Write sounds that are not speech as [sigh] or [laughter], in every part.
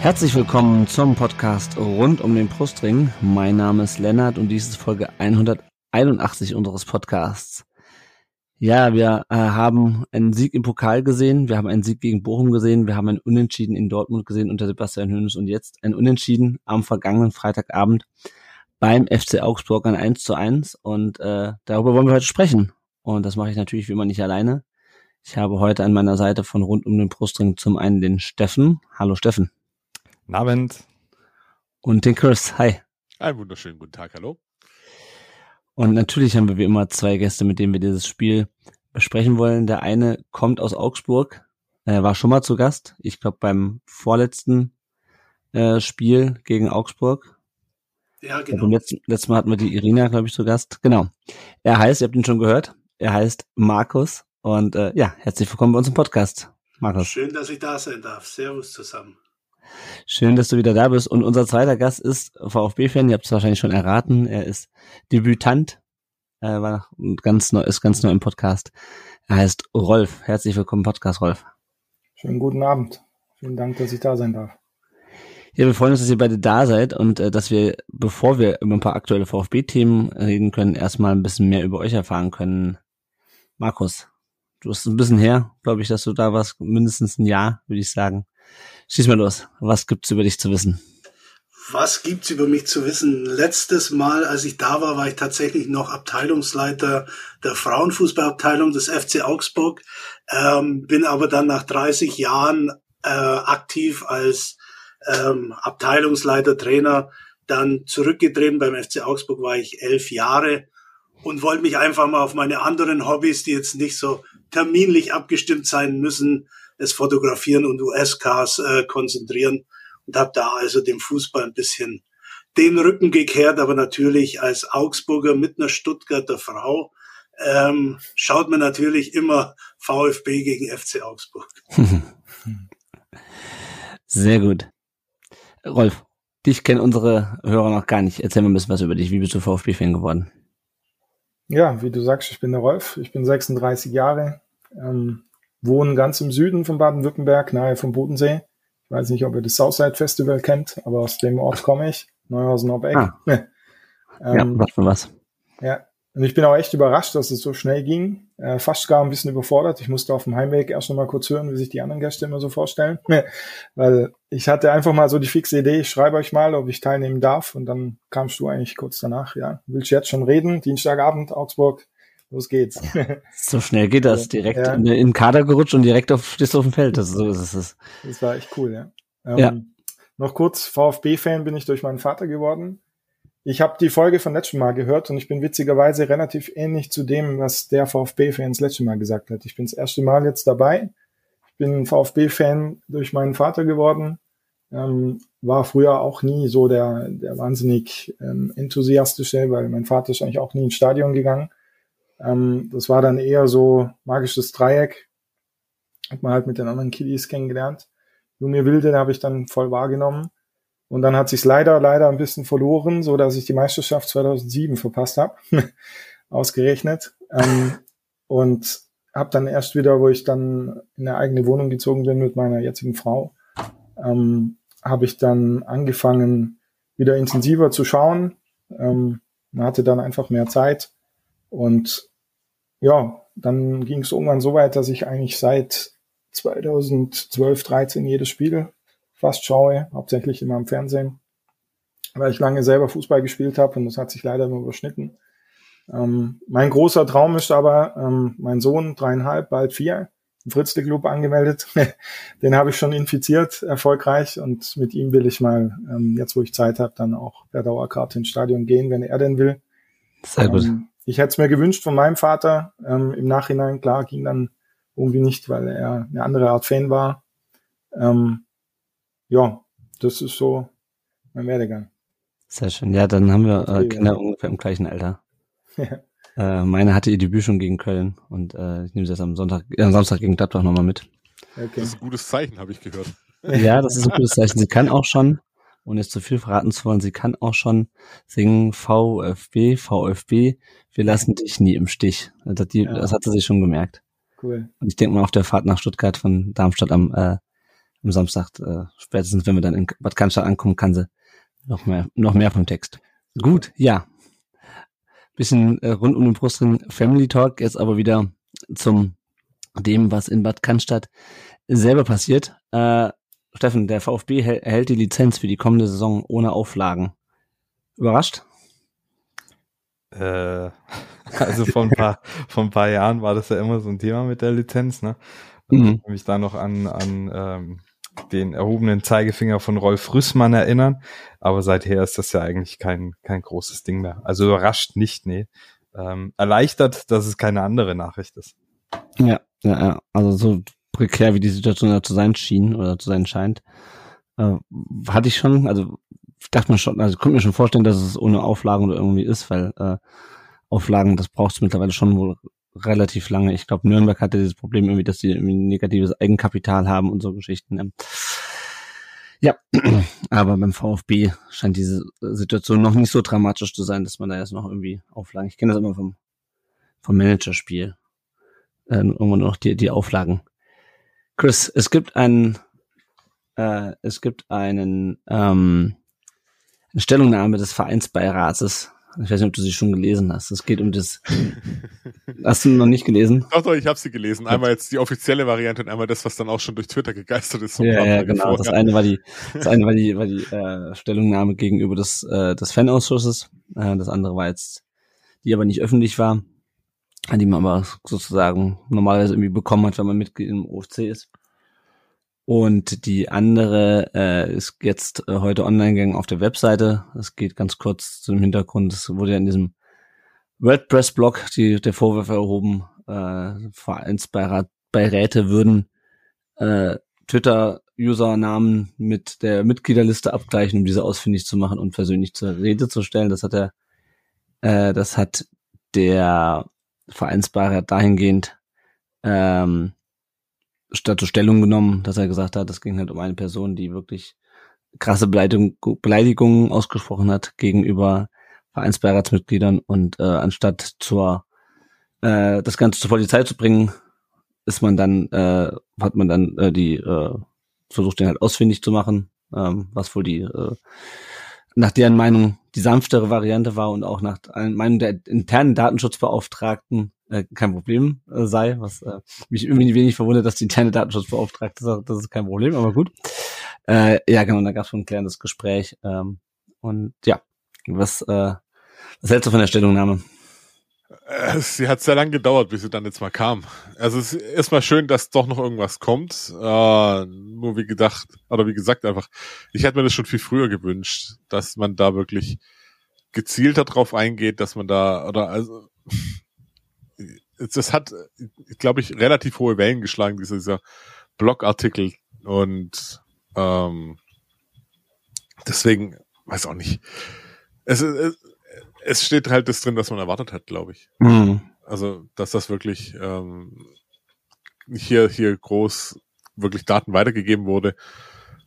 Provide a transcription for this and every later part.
Herzlich willkommen zum Podcast rund um den Brustring. Mein Name ist Lennart und dies ist Folge 181 unseres Podcasts. Ja, wir äh, haben einen Sieg im Pokal gesehen, wir haben einen Sieg gegen Bochum gesehen, wir haben einen Unentschieden in Dortmund gesehen unter Sebastian Hönes und jetzt ein Unentschieden am vergangenen Freitagabend beim FC Augsburg ein 1 zu 1 und äh, darüber wollen wir heute sprechen. Und das mache ich natürlich wie immer nicht alleine. Ich habe heute an meiner Seite von rund um den Brustring zum einen den Steffen. Hallo Steffen. Guten Abend. Und den Chris. Hi. Einen wunderschönen guten Tag. Hallo. Und natürlich haben wir wie immer zwei Gäste, mit denen wir dieses Spiel besprechen wollen. Der eine kommt aus Augsburg, er war schon mal zu Gast. Ich glaube beim vorletzten äh, Spiel gegen Augsburg. Ja, genau. Und letzten, letztes Mal hatten wir die Irina, glaube ich, zu Gast. Genau. Er heißt, ihr habt ihn schon gehört, er heißt Markus. Und äh, ja, herzlich willkommen bei uns im Podcast. Markus. Schön, dass ich da sein darf. Servus zusammen. Schön, dass du wieder da bist. Und unser zweiter Gast ist VfB-Fan. Ihr habt es wahrscheinlich schon erraten. Er ist Debütant. Er war ganz neu, ist ganz neu im Podcast. Er heißt Rolf. Herzlich willkommen im Podcast, Rolf. Schönen guten Abend. Vielen Dank, dass ich da sein darf. Ja, wir freuen uns, dass ihr beide da seid und äh, dass wir, bevor wir über ein paar aktuelle VfB-Themen reden können, erstmal ein bisschen mehr über euch erfahren können. Markus, du bist ein bisschen her, glaube ich, dass du da warst, mindestens ein Jahr, würde ich sagen. Schieß mal los. Was gibt's über dich zu wissen? Was gibt's über mich zu wissen? Letztes Mal, als ich da war, war ich tatsächlich noch Abteilungsleiter der Frauenfußballabteilung des FC Augsburg, ähm, bin aber dann nach 30 Jahren äh, aktiv als ähm, Abteilungsleiter, Trainer, dann zurückgetreten. Beim FC Augsburg war ich elf Jahre und wollte mich einfach mal auf meine anderen Hobbys, die jetzt nicht so terminlich abgestimmt sein müssen, das Fotografieren und US-Cars äh, konzentrieren und habe da also dem Fußball ein bisschen den Rücken gekehrt, aber natürlich als Augsburger mit einer Stuttgarter Frau ähm, schaut man natürlich immer VfB gegen FC Augsburg. [laughs] Sehr gut. Rolf, dich kennen unsere Hörer noch gar nicht. Erzähl mal ein bisschen was über dich. Wie bist du VfB-Fan geworden? Ja, wie du sagst, ich bin der Rolf. Ich bin 36 Jahre. Ähm, wohnen ganz im Süden von Baden-Württemberg, nahe vom Bodensee. Ich weiß nicht, ob ihr das Southside Festival kennt, aber aus dem Ort komme ich, Neuhausen ob Eck. Ah. [laughs] ähm, ja, was für was. Ja, und ich bin auch echt überrascht, dass es so schnell ging. Äh, fast gar ein bisschen überfordert. Ich musste auf dem Heimweg erst noch mal kurz hören, wie sich die anderen Gäste immer so vorstellen. [laughs] Weil ich hatte einfach mal so die fixe Idee, ich schreibe euch mal, ob ich teilnehmen darf. Und dann kamst du eigentlich kurz danach, ja, willst du jetzt schon reden? Dienstagabend, Augsburg, Los geht's. [laughs] So schnell geht das. Direkt ja. in, in den Kader gerutscht und direkt auf, stehst auf dem Feld. Das, so ist es. Das war echt cool, ja. Ähm, ja. Noch kurz, VfB-Fan bin ich durch meinen Vater geworden. Ich habe die Folge von letztem Mal gehört und ich bin witzigerweise relativ ähnlich zu dem, was der VfB-Fan das letzte Mal gesagt hat. Ich bin das erste Mal jetzt dabei. Ich bin VfB-Fan durch meinen Vater geworden. Ähm, war früher auch nie so der, der wahnsinnig ähm, enthusiastische, weil mein Vater ist eigentlich auch nie ins Stadion gegangen. Ähm, das war dann eher so magisches Dreieck. Hat man halt mit den anderen Kiddies kennengelernt. Junge Wilde habe ich dann voll wahrgenommen. Und dann hat sich leider, leider ein bisschen verloren, so dass ich die Meisterschaft 2007 verpasst habe. [laughs] Ausgerechnet. Ähm, und habe dann erst wieder, wo ich dann in eine eigene Wohnung gezogen bin mit meiner jetzigen Frau, ähm, habe ich dann angefangen, wieder intensiver zu schauen. Ähm, man hatte dann einfach mehr Zeit. Und ja, dann ging es irgendwann so weit, dass ich eigentlich seit 2012, 13 jedes Spiel fast schaue, hauptsächlich immer im Fernsehen, weil ich lange selber Fußball gespielt habe und das hat sich leider immer überschnitten. Ähm, mein großer Traum ist aber, ähm, mein Sohn, dreieinhalb, bald vier, im Fritzle Club angemeldet. [laughs] Den habe ich schon infiziert, erfolgreich. Und mit ihm will ich mal, ähm, jetzt wo ich Zeit habe, dann auch per Dauerkarte ins Stadion gehen, wenn er denn will. Sehr gut. Ähm, ich hätte es mir gewünscht von meinem Vater. Ähm, Im Nachhinein, klar, ging dann irgendwie nicht, weil er eine andere Art Fan war. Ähm, ja, das ist so mein Werdegang. Sehr schön. Ja, dann haben wir äh, Kinder ja. ungefähr im gleichen Alter. Ja. Äh, meine hatte ihr Debüt schon gegen Köln und äh, ich nehme sie jetzt am Sonntag, äh, am Samstag gegen Gladbach nochmal mit. Okay. Das ist ein gutes Zeichen, habe ich gehört. Ja, das ist ein gutes Zeichen. Sie kann auch schon, ohne jetzt zu viel verraten zu wollen, sie kann auch schon singen VfB, VfB, wir lassen dich nie im Stich. Das, hat die, Ja. das hat sie sich schon gemerkt. Cool. Und ich denke mal auf der Fahrt nach Stuttgart von Darmstadt am, äh, am Samstag, äh, spätestens wenn wir dann in Bad Cannstatt ankommen, kann sie noch mehr, noch mehr vom Text. Gut, ja. Bisschen äh, rund um den Brustring Family Talk, jetzt aber wieder zum dem, was in Bad Cannstatt selber passiert. Äh, Steffen, der VfB hält, erhält die Lizenz für die kommende Saison ohne Auflagen. Überrascht? Äh, [laughs] also vor ein paar, [laughs] vor ein paar Jahren war das ja immer so ein Thema mit der Lizenz, ne? Und Mhm. Ich kann mich da noch an, an ähm, den erhobenen Zeigefinger von Rolf Rüssmann erinnern, aber seither ist das ja eigentlich kein, kein großes Ding mehr. Also überrascht nicht, nee. Ähm, erleichtert, dass es keine andere Nachricht ist. Ja, ja, ja. Also so prekär, wie die Situation da zu sein schien oder zu sein scheint, äh, hatte ich schon, also dachte mir schon, also konnte mir schon vorstellen, dass es ohne Auflagen oder irgendwie ist, weil äh, Auflagen, das brauchst du mittlerweile schon wohl relativ lange. Ich glaube, Nürnberg hatte dieses Problem irgendwie, dass die irgendwie negatives Eigenkapital haben und so Geschichten. Ähm, Ja, [clears throat] aber beim VfB scheint diese Situation noch nicht so dramatisch zu sein, dass man da jetzt noch irgendwie Auflagen. Ich kenne das immer vom, vom Managerspiel. Äh, irgendwo noch die, die Auflagen. Chris, es gibt einen, äh, es gibt einen, ähm, eine Stellungnahme des Vereinsbeirates. Ich weiß nicht, ob du sie schon gelesen hast. Es geht um das. [laughs] Hast du noch nicht gelesen? Doch, doch, ich habe sie gelesen. Einmal jetzt die offizielle Variante und einmal das, was dann auch schon durch Twitter gegeistert ist. Ja, ja, genau. Das eine war die, das eine war die, war die äh, Stellungnahme gegenüber des, äh, des Fanausschusses. Äh, das andere war jetzt, die aber nicht öffentlich war, die man aber sozusagen normalerweise irgendwie bekommen hat, wenn man Mitglied im OFC ist. Und die andere äh, ist jetzt äh, heute online gegangen auf der Webseite. Es geht ganz kurz zu dem Hintergrund. Es wurde ja in diesem WordPress-Blog die, der Vorwurf erhoben, äh, Vereinsbeiräte würden äh, Twitter-Usernamen mit der Mitgliederliste abgleichen, um diese ausfindig zu machen und persönlich zur Rede zu stellen. Das hat er, äh, das hat der Vereinsbeirat dahingehend ähm, statt Stellung genommen, dass er gesagt hat, es ging halt um eine Person, die wirklich krasse Beleidigung, Beleidigungen ausgesprochen hat gegenüber Vereinsbeiratsmitgliedern und äh, anstatt zur äh, das Ganze zur Polizei zu bringen, ist man dann, äh, hat man dann äh, die äh, versucht, den halt ausfindig zu machen, ähm, was wohl die äh, nach deren Meinung die sanftere Variante war und auch nach Meinung der internen Datenschutzbeauftragten äh, kein Problem äh, sei, was äh, mich irgendwie wenig verwundert, dass die interne Datenschutzbeauftragte sagt, das ist kein Problem, aber gut. Äh, ja, genau, da gab es ein klärendes Gespräch. Ähm, und ja, was, äh, was hältst du von der Stellungnahme? Äh, Sie hat sehr lange gedauert, bis sie dann jetzt mal kam. Also es ist erstmal schön, dass doch noch irgendwas kommt. Äh, nur wie gedacht, oder wie gesagt einfach, ich hätte mir das schon viel früher gewünscht, dass man da wirklich gezielter drauf eingeht, dass man da, oder also das hat, glaube ich, relativ hohe Wellen geschlagen, dieser, dieser Blogartikel. Und ähm, deswegen, weiß auch nicht. Es, es, es steht halt das drin, was man erwartet hat, glaube ich. Mhm. Also, dass das wirklich ähm, hier, hier groß wirklich Daten weitergegeben wurde.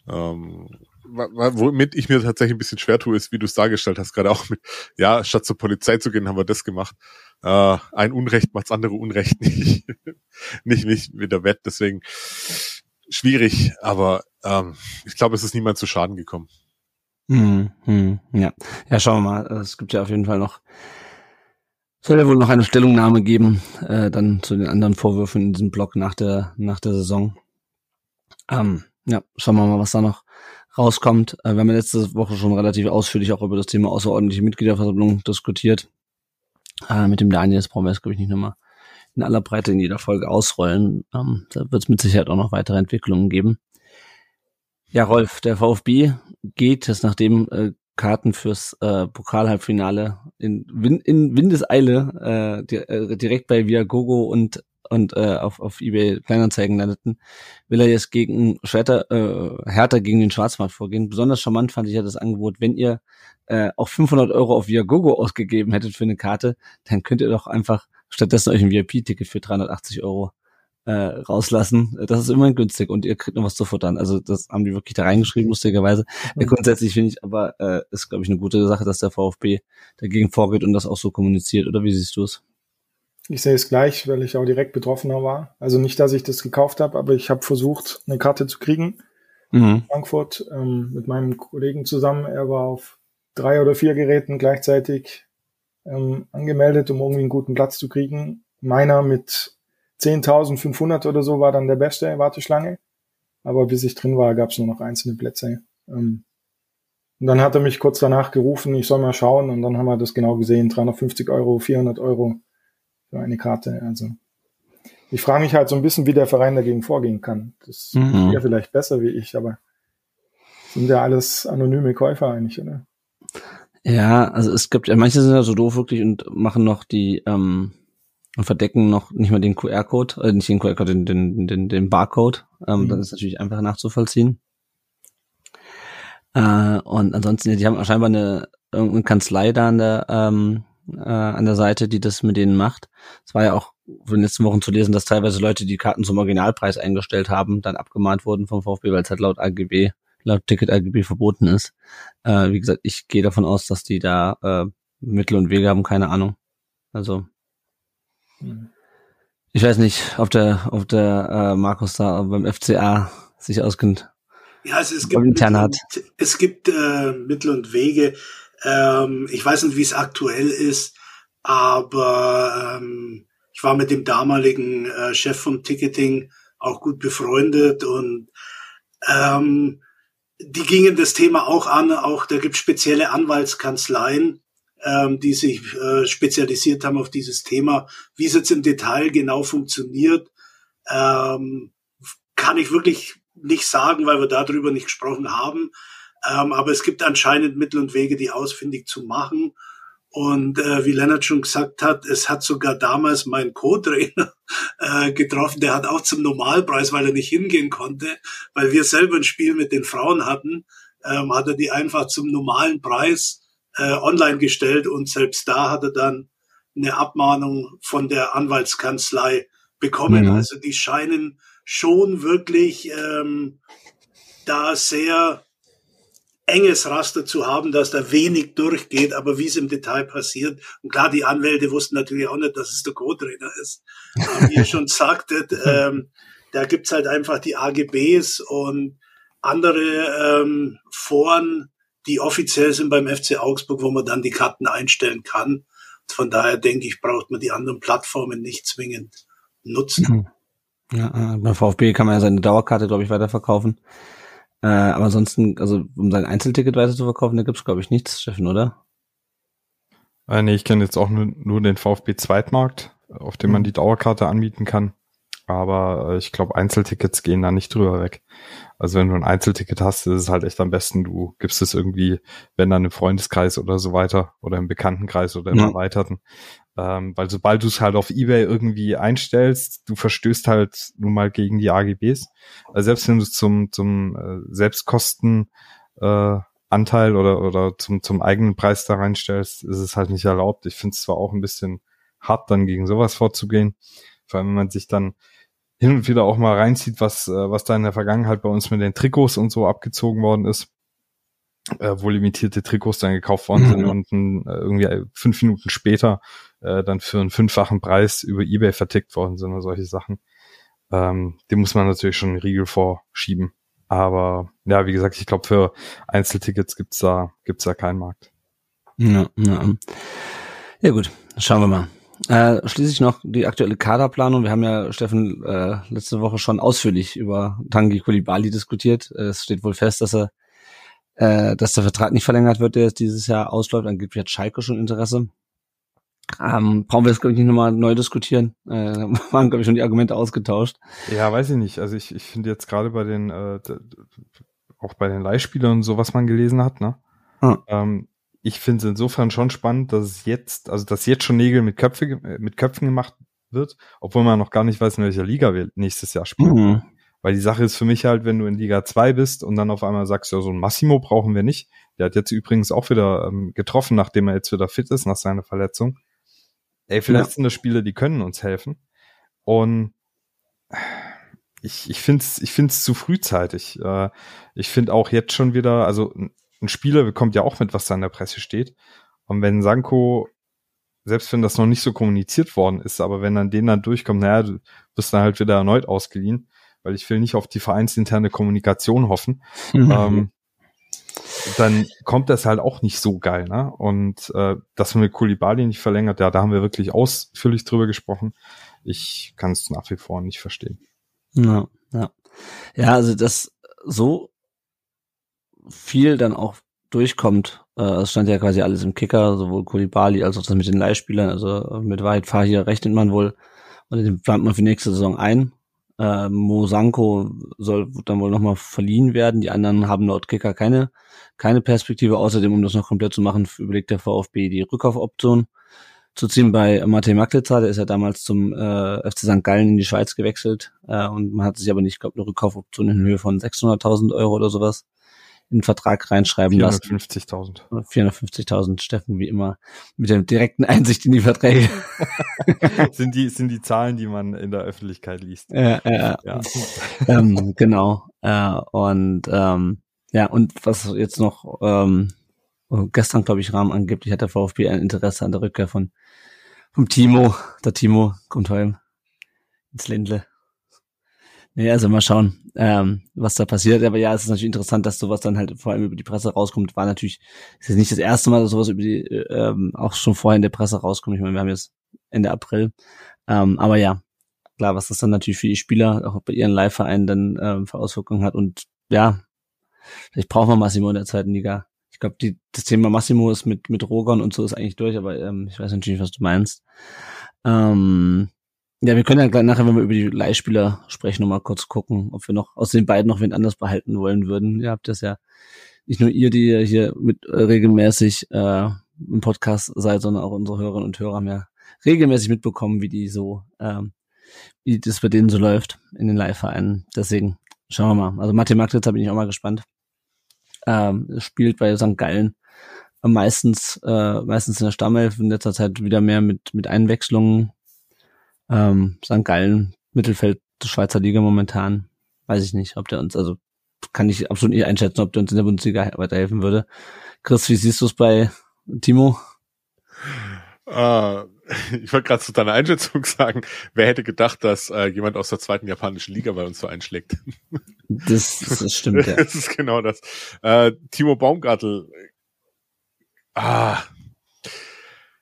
Ähm, womit ich mir tatsächlich ein bisschen schwer tue, ist, wie du es dargestellt hast, gerade auch mit, ja, statt zur Polizei zu gehen, haben wir das gemacht. Äh, ein Unrecht macht's andere Unrecht [laughs] nicht. nicht, nicht wieder wett, deswegen schwierig, aber ähm, ich glaube, es ist niemand zu Schaden gekommen. Hm, hm, ja. ja, schauen wir mal. Es gibt ja auf jeden Fall noch, soll ja wohl noch eine Stellungnahme geben, äh, dann zu den anderen Vorwürfen in diesem Blog nach der, nach der Saison. Ähm, ja, schauen wir mal, was da noch rauskommt. Äh, wir haben ja letzte Woche schon relativ ausführlich auch über das Thema außerordentliche Mitgliederversammlung diskutiert. Äh, mit dem Daniel, das brauchen wir jetzt, glaube ich, nicht nochmal in aller Breite in jeder Folge ausrollen. Ähm, da wird es mit Sicherheit auch noch weitere Entwicklungen geben. Ja, Rolf, der VfB geht es, nachdem äh, Karten fürs äh, Pokalhalbfinale in, Win in Windeseile äh, di äh, direkt bei Viagogo und und äh, auf, auf eBay Kleinanzeigen landeten, will er jetzt gegen Schwerter, äh, härter gegen den Schwarzmarkt vorgehen. Besonders charmant fand ich ja das Angebot, wenn ihr äh, auch 500 Euro auf Viagogo ausgegeben hättet für eine Karte, dann könnt ihr doch einfach stattdessen euch ein VIP-Ticket für 380 Euro äh, rauslassen. Das ist immerhin günstig und ihr kriegt noch was zu futtern. Also das haben die wirklich da reingeschrieben, lustigerweise. Ja, grundsätzlich finde ich aber, äh, ist glaube ich eine gute Sache, dass der VfB dagegen vorgeht und das auch so kommuniziert. Oder wie siehst du es? Ich sehe es gleich, weil ich auch direkt Betroffener war. Also nicht, dass ich das gekauft habe, aber ich habe versucht, eine Karte zu kriegen. Mhm. Frankfurt ähm, mit meinem Kollegen zusammen. Er war auf drei oder vier Geräten gleichzeitig ähm, angemeldet, um irgendwie einen guten Platz zu kriegen. Meiner mit 10.500 oder so war dann der beste Warteschlange. Aber bis ich drin war, gab es nur noch einzelne Plätze. Ähm, und dann hat er mich kurz danach gerufen, ich soll mal schauen. Und dann haben wir das genau gesehen, 350 Euro, 400 Euro für eine Karte. Also ich frage mich halt so ein bisschen, wie der Verein dagegen vorgehen kann. Das mhm. wäre vielleicht besser wie ich, aber sind ja alles anonyme Käufer eigentlich, oder? Ja, also es gibt, ja, manche sind ja so doof wirklich und machen noch die, ähm, und verdecken noch nicht mal den QR-Code, äh, nicht den QR-Code, den, den, den, den Barcode. Ähm, mhm. Dann ist natürlich einfacher nachzuvollziehen. Äh, und ansonsten, die haben scheinbar eine irgendeine Kanzlei da an der ähm, äh, an der Seite, die das mit denen macht. Es war ja auch in den letzten Wochen zu lesen, dass teilweise Leute, die Karten zum Originalpreis eingestellt haben, dann abgemahnt wurden vom VfB, weil es halt laut AGB laut Ticket AGB verboten ist. Äh, wie gesagt, ich gehe davon aus, dass die da äh, Mittel und Wege haben, keine Ahnung. Also ich weiß nicht, ob der, ob der äh, Markus da beim FCA sich auskennt. Ja, also es gibt, Mittel, hat. es gibt äh, Mittel und Wege. Ähm, ich weiß nicht, wie es aktuell ist, aber ähm, ich war mit dem damaligen äh, Chef vom Ticketing auch gut befreundet und ähm, die gingen das Thema auch an, auch da gibt spezielle Anwaltskanzleien, ähm, die sich äh, spezialisiert haben auf dieses Thema. Wie es jetzt im Detail genau funktioniert, ähm, kann ich wirklich nicht sagen, weil wir darüber nicht gesprochen haben. Ähm, aber es gibt anscheinend Mittel und Wege, die ausfindig zu machen. Und äh, wie Lennart schon gesagt hat, es hat sogar damals mein Co-Trainer [laughs] äh, getroffen, der hat auch zum Normalpreis, weil er nicht hingehen konnte, weil wir selber ein Spiel mit den Frauen hatten, ähm, hat er die einfach zum normalen Preis äh, online gestellt und selbst da hat er dann eine Abmahnung von der Anwaltskanzlei bekommen. Mhm. Also die scheinen schon wirklich ähm, da sehr enges Raster zu haben, dass da wenig durchgeht, aber wie es im Detail passiert. Und klar, die Anwälte wussten natürlich auch nicht, dass es der Co-Trainer ist. Aber wie ihr schon [laughs] sagtet, ähm, da gibt's halt einfach die AGBs und andere ähm, Foren, die offiziell sind beim FC Augsburg, wo man dann die Karten einstellen kann. Von daher denke ich, braucht man die anderen Plattformen nicht zwingend nutzen. Mhm. Ja, äh, beim VfB kann man ja seine Dauerkarte, glaube ich, weiterverkaufen. Äh, aber ansonsten, also um sein Einzelticket weiter zu verkaufen, da gibt's glaube ich nichts, Steffen, oder? Äh, nee, ich kenne jetzt auch nur, nur den VfB Zweitmarkt, auf dem man mhm. die Dauerkarte anbieten kann. Aber äh, ich glaube, Einzeltickets gehen da nicht drüber weg. Also wenn du ein Einzelticket hast, ist es halt echt am besten, du gibst es irgendwie, wenn dann im Freundeskreis oder so weiter oder im Bekanntenkreis oder im ja. Erweiterten. Ähm, weil sobald du es halt auf Ebay irgendwie einstellst, du verstößt halt nun mal gegen die AGBs. Also selbst wenn du es zum, zum äh, Selbstkosten äh, Anteil oder, oder zum, zum eigenen Preis da reinstellst, ist es halt nicht erlaubt. Ich finde es zwar auch ein bisschen hart, dann gegen sowas vorzugehen. Vor allem, wenn man sich dann hin und wieder auch mal reinzieht, was, äh, was da in der Vergangenheit bei uns mit den Trikots und so abgezogen worden ist äh, wo limitierte Trikots dann gekauft worden sind mhm. und äh, irgendwie fünf Minuten später äh, dann für einen fünffachen Preis über Ebay vertickt worden sind oder solche Sachen. Ähm, dem muss man natürlich schon einen Riegel vorschieben. Aber ja, wie gesagt, ich glaube, für Einzeltickets gibt's da, gibt's da keinen Markt. Ja, ja. ja gut, schauen wir mal. Äh, schließlich noch die aktuelle Kaderplanung. Wir haben ja, Steffen, äh, letzte Woche schon ausführlich über Tangi Kulibali diskutiert. Es steht wohl fest, dass er äh, dass der Vertrag nicht verlängert wird, der jetzt dieses Jahr ausläuft. Angeblich hat Schalke schon Interesse. Ähm, brauchen wir jetzt, glaube ich, nicht nochmal neu diskutieren. Äh, [laughs] waren, glaube ich, schon die Argumente ausgetauscht. Ja, weiß ich nicht. Also ich, ich finde jetzt gerade bei den, äh, auch bei den Leihspielern und so, was man gelesen hat, ne? Hm. Ähm, ich finde es insofern schon spannend, dass es jetzt, also dass jetzt schon Nägel mit, Köpfe, mit Köpfen gemacht wird, obwohl man noch gar nicht weiß, in welcher Liga wir nächstes Jahr spielen. Mhm. Weil die Sache ist für mich halt, wenn du in Liga 2 bist und dann auf einmal sagst, ja, so ein Massimo brauchen wir nicht. Der hat jetzt übrigens auch wieder ähm, getroffen, nachdem er jetzt wieder fit ist nach seiner Verletzung. Ey, vielleicht Ja. sind das Spiele, die können uns helfen. Und ich, ich finde es ich find's zu frühzeitig. Äh, ich finde auch jetzt schon wieder, also ein Spieler bekommt ja auch mit, was da in der Presse steht. Und wenn Sanko, selbst wenn das noch nicht so kommuniziert worden ist, aber wenn dann den dann durchkommt, naja, du bist dann halt wieder erneut ausgeliehen, weil ich will nicht auf die vereinsinterne Kommunikation hoffen, Mhm. ähm, dann kommt das halt auch nicht so geil, ne? Und äh, dass man mit Kulibali nicht verlängert, ja, da haben wir wirklich ausführlich drüber gesprochen. Ich kann es nach wie vor nicht verstehen. Ja, ja. Ja, also das so viel dann auch durchkommt. Äh, es stand ja quasi alles im Kicker, sowohl Kulibali als auch das mit den Leihspielern. Also mit Wahid Fahir rechnet man wohl und den plant man für nächste Saison ein. Äh, Mosanko soll dann wohl nochmal verliehen werden. Die anderen haben laut Kicker keine, keine Perspektive. Außerdem, um das noch komplett zu machen, überlegt der VfB die Rückkaufoption zu ziehen bei Matej Maklitzer. Der ist ja damals zum äh, FC St. Gallen in die Schweiz gewechselt äh, und man hat sich aber nicht, glaube eine Rückkaufoption in Höhe von 600.000 Euro oder sowas in den Vertrag reinschreiben lassen. 450.000. 450.000 Steffen wie immer mit der direkten Einsicht in die Verträge. [laughs] sind die sind die Zahlen, die man in der Öffentlichkeit liest. ja, ja, Ja. [laughs] ähm, genau. Äh, und ähm, ja, und was jetzt noch ähm, gestern, glaube ich, Rahmen angeblich hat der VfB ein Interesse an der Rückkehr von vom Timo. Der Timo kommt heim ins Ländle. Nee, also mal schauen, ähm, was da passiert. Aber ja, es ist natürlich interessant, dass sowas dann halt vor allem über die Presse rauskommt. War natürlich, ist jetzt nicht das erste Mal, dass sowas über die, äh, ähm, auch schon vorher in der Presse rauskommt. Ich meine, wir haben jetzt Ende April. Ähm, aber ja, klar, was das dann natürlich für die Spieler, auch bei ihren Live-Vereinen dann ähm, für Auswirkungen hat. Und ja, vielleicht brauchen wir Massimo in der zweiten Liga. Ich glaube, das Thema Massimo ist mit, mit Rogan und so ist eigentlich durch, aber ähm, ich weiß natürlich, was du meinst. Ähm, ja, wir können ja gleich nachher, wenn wir über die Leihspieler sprechen, nochmal kurz gucken, ob wir noch aus den beiden noch wen anders behalten wollen würden. Ihr habt das ja nicht nur ihr, die hier mit äh, regelmäßig äh, im Podcast seid, sondern auch unsere Hörerinnen und Hörer haben ja regelmäßig mitbekommen, wie die so, ähm, wie das bei denen so läuft in den Live-Vereinen. Deswegen schauen wir mal. Also Martin Magditzer bin ich auch mal gespannt. Ähm, spielt bei St. Gallen meistens, äh, meistens in der Stammelf, in letzter Zeit wieder mehr mit, mit Einwechslungen. Ähm, St. Gallen, Mittelfeld der Schweizer Liga momentan. Weiß ich nicht, ob der uns, also kann ich absolut nicht einschätzen, ob der uns in der Bundesliga weiterhelfen würde. Chris, wie siehst du es bei Timo? Äh, ich wollte gerade zu deiner Einschätzung sagen, wer hätte gedacht, dass äh, jemand aus der zweiten japanischen Liga bei uns so einschlägt? Das, das stimmt, ja. [laughs] das ist genau das. Äh, Timo Baumgartel, ah,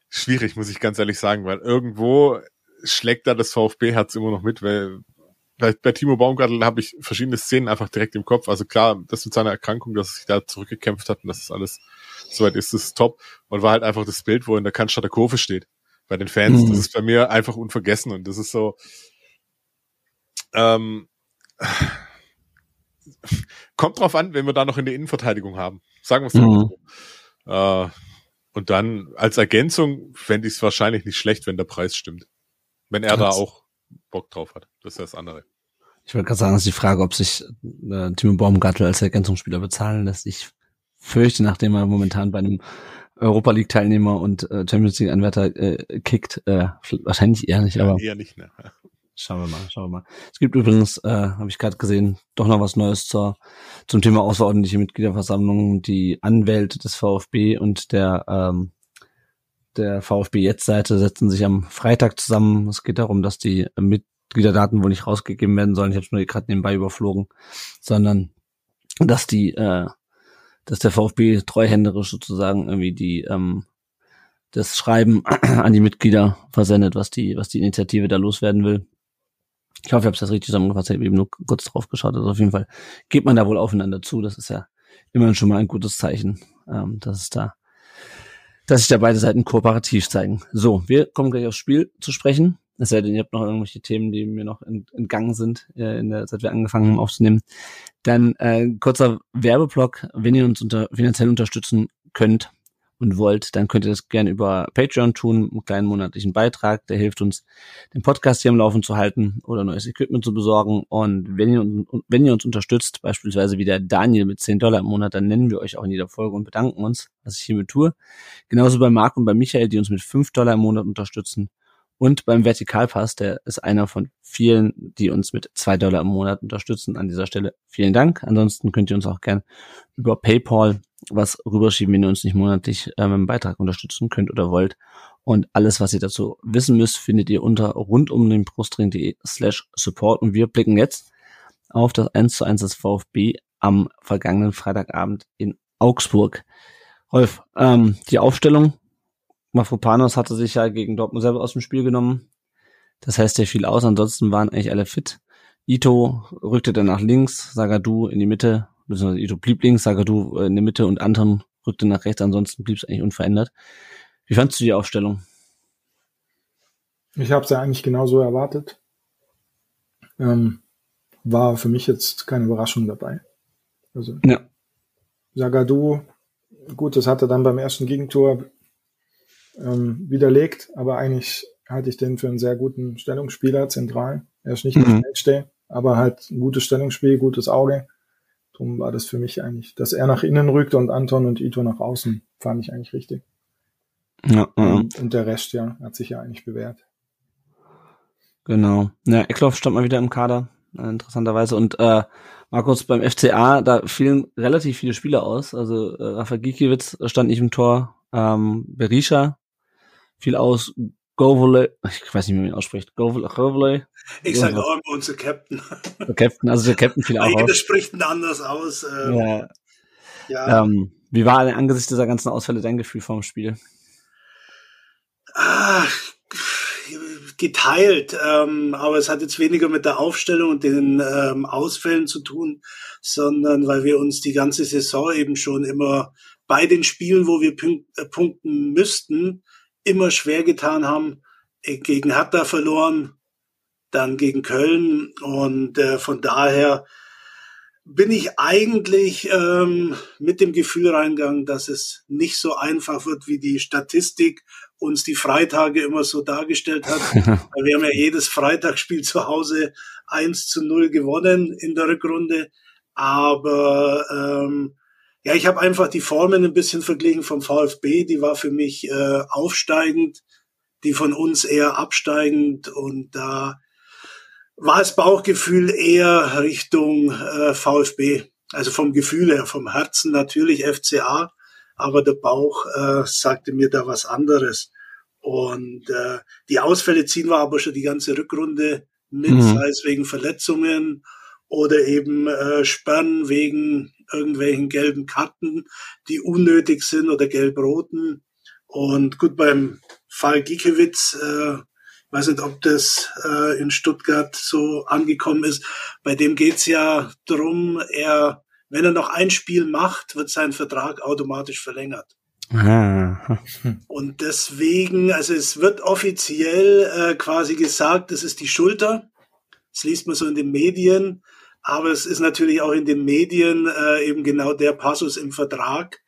schwierig, muss ich ganz ehrlich sagen, weil irgendwo schlägt da das VfB-Herz immer noch mit, weil bei, bei Timo Baumgartel habe ich verschiedene Szenen einfach direkt im Kopf. Also klar, das mit seiner Erkrankung, dass er sich da zurückgekämpft hat und dass das alles soweit ist, das ist top. Und war halt einfach das Bild, wo er in der Cannstatter Kurve steht. Bei den Fans, Mhm. das ist bei mir einfach unvergessen und das ist so, ähm, kommt drauf an, wenn wir da noch in der Innenverteidigung haben. Sagen wir es Mhm. mal so. Äh, und dann als Ergänzung fände ich es wahrscheinlich nicht schlecht, wenn der Preis stimmt. Wenn er da Das- auch Bock drauf hat. Das ist ja das andere. Ich wollte gerade sagen, das ist die Frage, ob sich äh, Timo Baumgartel als Ergänzungsspieler bezahlen lässt. Ich fürchte, nachdem er momentan bei einem Europa League Teilnehmer und äh, Champions League Anwärter äh, kickt, äh, wahrscheinlich eher nicht, aber Eher nicht, ne? [laughs] schauen wir mal, schauen wir mal. Es gibt übrigens, äh, habe ich gerade gesehen, doch noch was Neues zur, zum Thema außerordentliche Mitgliederversammlung. Die Anwälte des VfB und der ähm, der VfB jetzt Seite setzen sich am Freitag zusammen. Es geht darum, dass die Mitgliederdaten wohl nicht rausgegeben werden sollen. Ich habe es nur gerade nebenbei überflogen, sondern dass die, äh, dass der VfB treuhänderisch sozusagen irgendwie die ähm, das Schreiben [clears throat] an die Mitglieder versendet, was die was die Initiative da loswerden will. Ich hoffe, ich habe das richtig zusammengefasst. Ich habe eben nur kurz drauf geschaut. Also auf jeden Fall geht man da wohl aufeinander zu. Das ist ja immerhin schon mal ein gutes Zeichen, ähm, dass es da dass sich da beide Seiten kooperativ zeigen. So, wir kommen gleich aufs Spiel zu sprechen. Es sei denn, ihr habt noch irgendwelche Themen, die mir noch ent, entgangen sind, äh, in der, seit wir angefangen haben aufzunehmen. Dann äh, kurzer Werbeblock, wenn ihr uns unter, finanziell unterstützen könnt und wollt, dann könnt ihr das gerne über Patreon tun, einen kleinen monatlichen Beitrag, der hilft uns, den Podcast hier am Laufen zu halten oder neues Equipment zu besorgen. Und wenn ihr, wenn ihr uns unterstützt, beispielsweise wie der Daniel mit 10 Dollar im Monat, dann nennen wir euch auch in jeder Folge und bedanken uns, was ich hiermit tue. Genauso bei Marc und bei Michael, die uns mit 5 Dollar im Monat unterstützen. Und beim Vertikalpass, der ist einer von vielen, die uns mit zwei Dollar im Monat unterstützen. An dieser Stelle vielen Dank. Ansonsten könnt ihr uns auch gern über PayPal was rüberschieben, wenn ihr uns nicht monatlich äh, mit Beitrag unterstützen könnt oder wollt. Und alles, was ihr dazu wissen müsst, findet ihr unter rundum Brustring.de slash support. Und wir blicken jetzt auf das 1 zu 1 des VfB am vergangenen Freitagabend in Augsburg. Rolf, ähm, die Aufstellung Mafropanos hatte sich ja gegen Dortmund selber aus dem Spiel genommen. Das heißt, er fiel aus, ansonsten waren eigentlich alle fit. Ito rückte dann nach links, Sagadu in die Mitte, beziehungsweise Ito blieb links, Sagadu in die Mitte und Anton rückte nach rechts, ansonsten blieb es eigentlich unverändert. Wie fandst du die Aufstellung? Ich habe es ja eigentlich genauso erwartet. Ähm, war für mich jetzt keine Überraschung dabei. Also ja. Sagadu, gut, das hatte dann beim ersten Gegentor ähm, widerlegt, aber eigentlich halte ich den für einen sehr guten Stellungsspieler zentral. Er ist nicht mhm. der schnellste, aber halt ein gutes Stellungsspiel, gutes Auge. Darum war das für mich eigentlich, dass er nach innen rückt und Anton und Ito nach außen, fand ich eigentlich richtig. Ja, und, und der Rest, ja, hat sich ja eigentlich bewährt. Genau. Ja, Eckloff stand mal wieder im Kader, äh, interessanterweise. Und äh, Markus, beim FCA, da fielen relativ viele Spieler aus. Also äh, Rafa Gikiewicz stand nicht im Tor, ähm, Berisha viel aus. Govole, ich weiß nicht, wie man ihn ausspricht. Govole. Ich sage auch immer unser Captain. Der Captain, also der Captain viel [laughs] auch. Jeder spricht ihn anders aus. Ähm, ja. ja. Ähm, wie war angesichts dieser ganzen Ausfälle dein Gefühl vom Spiel? Ah, geteilt, ähm, aber es hat jetzt weniger mit der Aufstellung und den ähm, Ausfällen zu tun, sondern weil wir uns die ganze Saison eben schon immer bei den Spielen, wo wir äh, punkten müssten, immer schwer getan haben, gegen Hertha verloren, dann gegen Köln und äh, von daher bin ich eigentlich ähm, mit dem Gefühl reingegangen, dass es nicht so einfach wird, wie die Statistik uns die Freitage immer so dargestellt hat. [laughs] wir haben ja jedes Freitagsspiel zu Hause 1 zu 0 gewonnen in der Rückrunde. Aber ähm, ja, ich habe einfach die Formen ein bisschen verglichen vom VfB. Die war für mich äh, aufsteigend, die von uns eher absteigend und da war das Bauchgefühl eher Richtung äh, VfB. Also vom Gefühl her, vom Herzen natürlich FCA, aber der Bauch äh, sagte mir da was anderes. Und äh, die Ausfälle ziehen wir aber schon die ganze Rückrunde mit, mhm. sei es wegen Verletzungen oder eben äh, Sperren wegen irgendwelchen gelben Karten, die unnötig sind oder gelb-roten. Und gut, beim Fall Giekewitz, äh, weiß nicht, ob das äh, in Stuttgart so angekommen ist. Bei dem geht's ja drum, er, wenn er noch ein Spiel macht, wird sein Vertrag automatisch verlängert. Ah. Und deswegen, also es wird offiziell äh, quasi gesagt, das ist die Schulter. Das liest man so in den Medien. Aber es ist natürlich auch in den Medien äh, eben genau der Passus im Vertrag.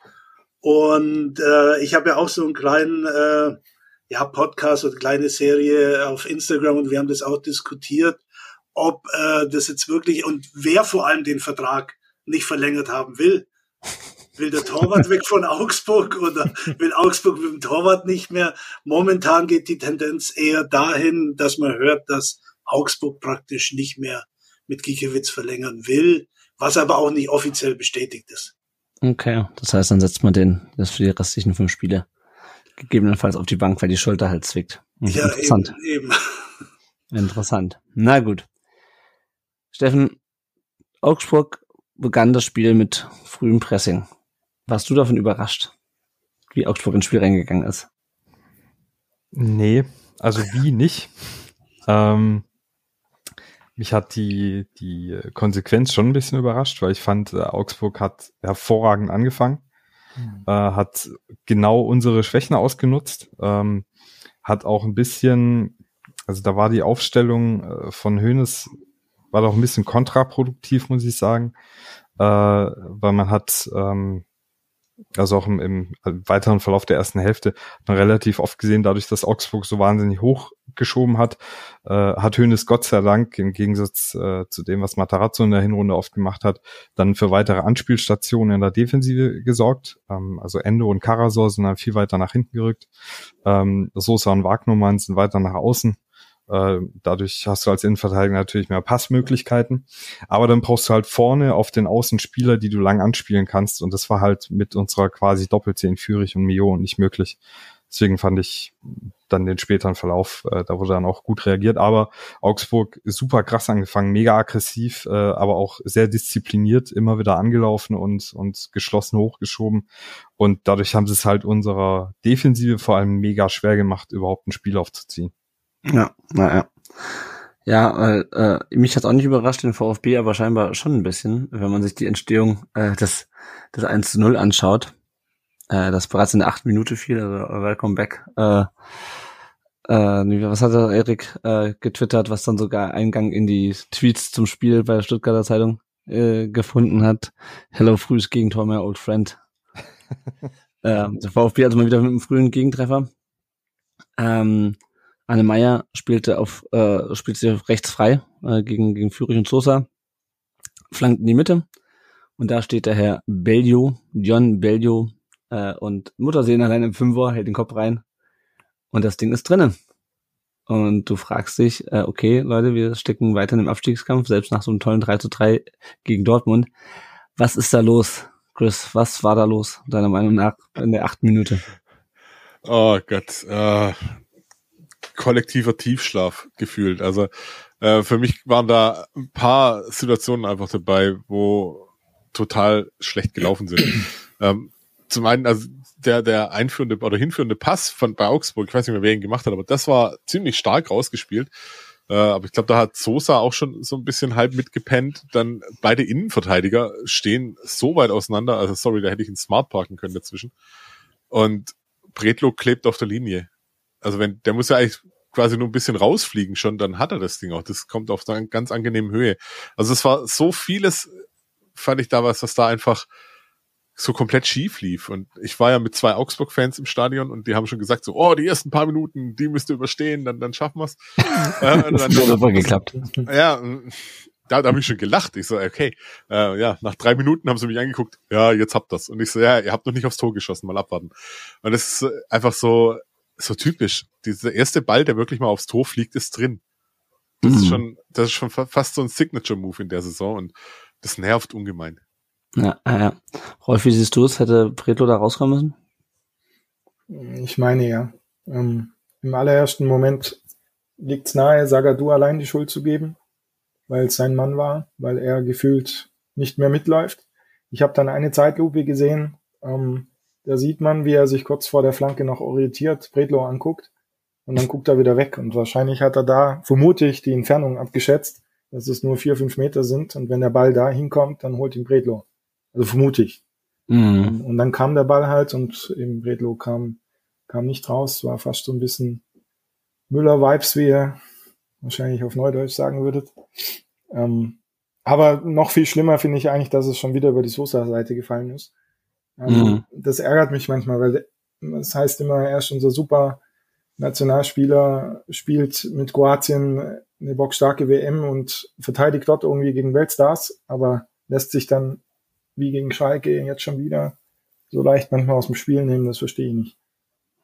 Und äh, ich habe ja auch so einen kleinen äh, ja, Podcast oder kleine Serie auf Instagram und wir haben das auch diskutiert, ob äh, das jetzt wirklich und wer vor allem den Vertrag nicht verlängert haben will. Will der Torwart weg von Augsburg oder will Augsburg mit dem Torwart nicht mehr? Momentan geht die Tendenz eher dahin, dass man hört, dass Augsburg praktisch nicht mehr mit Giekewitz verlängern will, was aber auch nicht offiziell bestätigt ist. Okay, das heißt, dann setzt man den, das für die restlichen fünf Spiele gegebenenfalls auf die Bank, weil die Schulter halt zwickt. Mhm, ja, interessant. Eben, eben. [laughs] Interessant. Na gut. Steffen, Augsburg begann das Spiel mit frühem Pressing. Warst du davon überrascht, wie Augsburg ins Spiel reingegangen ist? Nee, also wie nicht. Ähm, mich hat die, die Konsequenz schon ein bisschen überrascht, weil ich fand, äh, Augsburg hat hervorragend angefangen, mhm. äh, hat genau unsere Schwächen ausgenutzt, ähm, hat auch ein bisschen, also da war die Aufstellung äh, von Hönes, war doch ein bisschen kontraproduktiv, muss ich sagen, äh, weil man hat ähm, also auch im, im weiteren Verlauf der ersten Hälfte, man relativ oft gesehen, dadurch, dass Augsburg so wahnsinnig hochgeschoben hat, äh, hat Hönes Gott sei Dank im Gegensatz äh, zu dem, was Matarazzo in der Hinrunde oft gemacht hat, dann für weitere Anspielstationen in der Defensive gesorgt. Ähm, also Endo und Karasor sind dann viel weiter nach hinten gerückt. Ähm, Sosa und Wagnermann sind weiter nach außen. Äh, dadurch hast du als Innenverteidiger natürlich mehr Passmöglichkeiten. Aber dann brauchst du halt vorne auf den Außenspieler, die du lang anspielen kannst. Und das war halt mit unserer quasi Doppelzehn Führig und Mio nicht möglich. Deswegen fand ich dann den späteren Verlauf, äh, da wurde dann auch gut reagiert. Aber Augsburg super krass angefangen, mega aggressiv, äh, aber auch sehr diszipliniert, immer wieder angelaufen und, und geschlossen hochgeschoben. Und dadurch haben sie es halt unserer Defensive vor allem mega schwer gemacht, überhaupt ein Spiel aufzuziehen. Ja, naja. Ja, weil äh, mich hat auch nicht überrascht, den VfB, aber scheinbar schon ein bisschen, wenn man sich die Entstehung äh, des, des 1 zu 0 anschaut. Äh, das bereits in der achten Minute fiel, also Welcome Back. Äh, äh, was hat der Erik äh, getwittert, was dann sogar Eingang in die Tweets zum Spiel bei der Stuttgarter Zeitung äh, gefunden hat. Hello, frühes Gegentor, my old friend. [laughs] ähm, der VfB also mal wieder mit einem frühen Gegentreffer. Ähm, Anne Meyer spielte auf, äh, spielte rechts frei äh, gegen, gegen Führig und Sosa, flankt in die Mitte. Und da steht der Herr Bellio, John Bellio, äh, und Muttersehen allein im Fünfer, hält den Kopf rein. Und das Ding ist drinnen. Und du fragst dich, äh, okay, Leute, wir stecken weiter im Abstiegskampf, selbst nach so einem tollen 3 zu 3 gegen Dortmund. Was ist da los, Chris? Was war da los, deiner Meinung nach, in der achten Minute? Oh Gott, äh, kollektiver Tiefschlaf gefühlt. Also äh, für mich waren da ein paar Situationen einfach dabei, wo total schlecht gelaufen sind. ähm, zum einen, also der, der einführende oder hinführende Pass von bei Augsburg, ich weiß nicht mehr, wer ihn gemacht hat, aber das war ziemlich stark rausgespielt. Äh, aber ich glaube, da hat Sosa auch schon so ein bisschen halb mitgepennt. Dann beide Innenverteidiger stehen so weit auseinander. Also sorry, da hätte ich einen Smart parken können dazwischen. Und Bretlo klebt auf der Linie. Also wenn, der muss ja eigentlich quasi nur ein bisschen rausfliegen schon, dann hat er das Ding auch. Das kommt auf einer ganz angenehmen Höhe. Also es war so vieles, fand ich da was, was da einfach so komplett schief lief. Und ich war ja mit zwei Augsburg-Fans im Stadion und die haben schon gesagt so, oh, die ersten paar Minuten, die müsst ihr überstehen, dann, dann schaffen wir's. [laughs] äh, das hat super geklappt. Ja, da, da habe ich schon gelacht. Ich so, okay, äh, ja, nach drei Minuten haben sie mich angeguckt, ja, jetzt habt das. Und ich so, ja, ihr habt noch nicht aufs Tor geschossen, mal abwarten. Und es ist einfach so, so typisch. Dieser erste Ball, der wirklich mal aufs Tor fliegt, ist drin. Das mhm. ist schon, das ist schon fast so ein Signature-Move in der Saison und das nervt ungemein. Ja, ja. Rolf, wie siehst du es? Hätte Pretlo da rauskommen müssen? Ich meine ja. Ähm, Im allerersten Moment liegt es nahe, Sagadu allein die Schuld zu geben, weil es sein Mann war, weil er gefühlt nicht mehr mitläuft. Ich habe dann eine Zeitlupe gesehen, ähm, da sieht man, wie er sich kurz vor der Flanke noch orientiert, Bredlo anguckt und dann guckt er wieder weg. Und wahrscheinlich hat er da, vermute ich, die Entfernung abgeschätzt, dass es nur vier, fünf Meter sind. Und wenn der Ball da hinkommt, dann holt ihn Bredlo. Also vermute ich. Mhm. Und dann kam der Ball halt und eben Bredlo kam, kam nicht raus. War fast so ein bisschen Müller-Vibes, wie er wahrscheinlich auf Neudeutsch sagen würdet. Ähm, aber noch viel schlimmer finde ich eigentlich, dass es schon wieder über die Sosa-Seite gefallen ist. Ähm, mhm. Das ärgert mich manchmal, weil das heißt immer, er ist unser super Nationalspieler, spielt mit Kroatien eine bockstarke WM und verteidigt dort irgendwie gegen Weltstars, aber lässt sich dann wie gegen Schalke jetzt schon wieder so leicht manchmal aus dem Spiel nehmen, das verstehe ich nicht.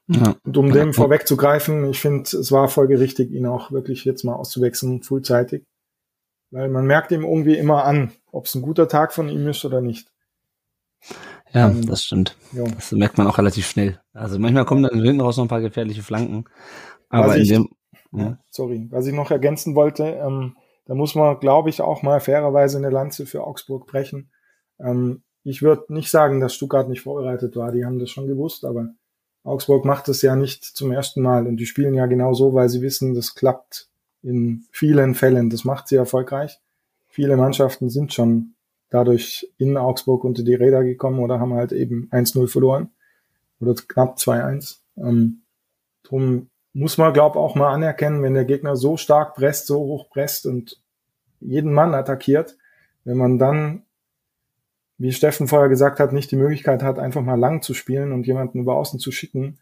Ja. Und um dem vorwegzugreifen, ich finde, es war folgerichtig, ihn auch wirklich jetzt mal auszuwechseln, frühzeitig. Weil man merkt ihm irgendwie immer an, ob es ein guter Tag von ihm ist oder nicht. Ja, ähm, das stimmt. Jo. Das merkt man auch relativ schnell. Also manchmal kommen dann hinten raus noch ein paar gefährliche Flanken. Aber in dem. Ja. Sorry, was ich noch ergänzen wollte, ähm, da muss man, glaube ich, auch mal fairerweise eine Lanze für Augsburg brechen. Ähm, ich würde nicht sagen, dass Stuttgart nicht vorbereitet war. Die haben das schon gewusst, aber Augsburg macht das ja nicht zum ersten Mal und die spielen ja genau so, weil sie wissen, das klappt in vielen Fällen. Das macht sie erfolgreich. Viele Mannschaften sind schon dadurch in Augsburg unter die Räder gekommen oder haben halt eben 1-0 verloren oder knapp 2-1. Ähm, drum muss man, glaube auch mal anerkennen, wenn der Gegner so stark presst, so hoch presst und jeden Mann attackiert, wenn man dann wie Steffen vorher gesagt hat, nicht die Möglichkeit hat, einfach mal lang zu spielen und jemanden über außen zu schicken.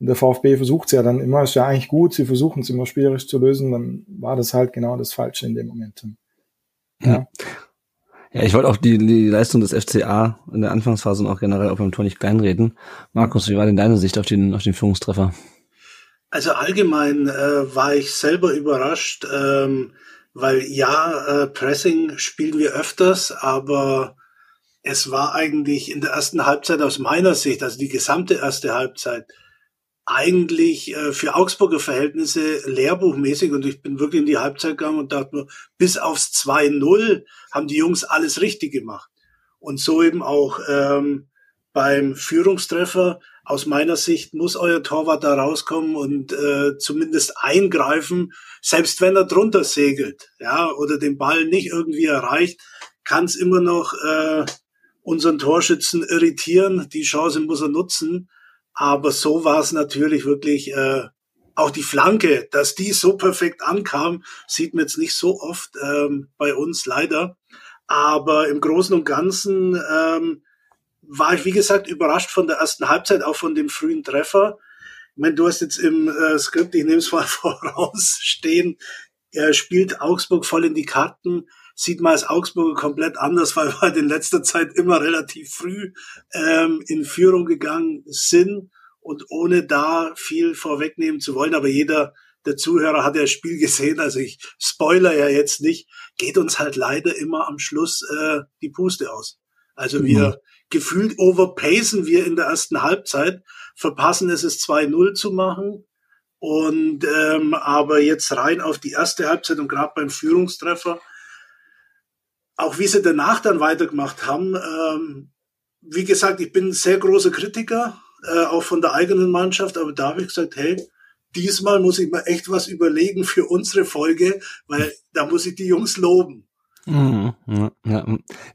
Und der VfB versucht es ja dann immer, ist ja eigentlich gut, sie versuchen es immer spielerisch zu lösen, dann war das halt genau das Falsche in dem Moment. Ja. Ja, ich wollte auch die, die Leistung des FCA in der Anfangsphase und auch generell auch beim Tor nicht kleinreden. Markus, wie war denn deine Sicht auf den, auf den Führungstreffer? Also allgemein äh, war ich selber überrascht, ähm, weil ja, äh, Pressing spielen wir öfters, aber es war eigentlich in der ersten Halbzeit aus meiner Sicht, also die gesamte erste Halbzeit, eigentlich äh, für Augsburger Verhältnisse lehrbuchmäßig und ich bin wirklich in die Halbzeit gegangen und dachte mir, bis aufs 2-0 haben die Jungs alles richtig gemacht. Und so eben auch ähm, beim Führungstreffer. Aus meiner Sicht muss euer Torwart da rauskommen und äh, zumindest eingreifen, selbst wenn er drunter segelt, ja, oder den Ball nicht irgendwie erreicht, kann es immer noch äh, unseren Torschützen irritieren. Die Chance muss er nutzen. Aber so war es natürlich wirklich äh, auch die Flanke, dass die so perfekt ankam, sieht man jetzt nicht so oft ähm, bei uns leider. Aber im Großen und Ganzen ähm, war ich, wie gesagt, überrascht von der ersten Halbzeit, auch von dem frühen Treffer. Ich meine, du hast jetzt im äh, Skript, ich nehme es mal [laughs] voraus, stehen, er spielt Augsburg voll in die Karten sieht man als Augsburger komplett anders, weil wir halt in letzter Zeit immer relativ früh ähm, in Führung gegangen sind und ohne da viel vorwegnehmen zu wollen. Aber jeder der Zuhörer hat ja das Spiel gesehen, also ich spoiler ja jetzt nicht, geht uns halt leider immer am Schluss äh, die Puste aus. Also mhm. wir gefühlt overpacen wir in der ersten Halbzeit, verpassen es es 2-0 zu machen. Und ähm, aber jetzt rein auf die erste Halbzeit und gerade beim Führungstreffer auch wie sie danach dann weitergemacht haben. Ähm, wie gesagt, ich bin ein sehr großer Kritiker, äh, auch von der eigenen Mannschaft, aber da habe ich gesagt, hey, diesmal muss ich mir echt was überlegen für unsere Folge, weil da muss ich die Jungs loben. Mhm, ja,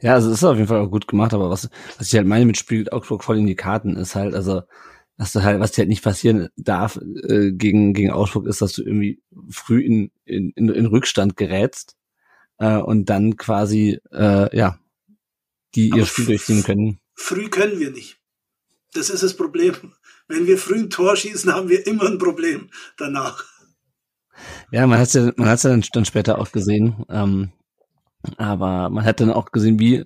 ja, also es ist auf jeden Fall auch gut gemacht, aber was, was ich halt meine mit spielt Augsburg voll in die Karten ist halt, also dass du halt, was dir halt nicht passieren darf äh, gegen gegen Augsburg ist, dass du irgendwie früh in, in, in Rückstand gerätst äh, und dann quasi äh, ja die ihr Spiel durchziehen können. Früh können wir nicht. Das ist das Problem. Wenn wir früh ein Tor schießen, haben wir immer ein Problem danach. Ja, man hat ja, man hat's ja dann, dann später auch gesehen. Ähm, aber man hat dann auch gesehen, wie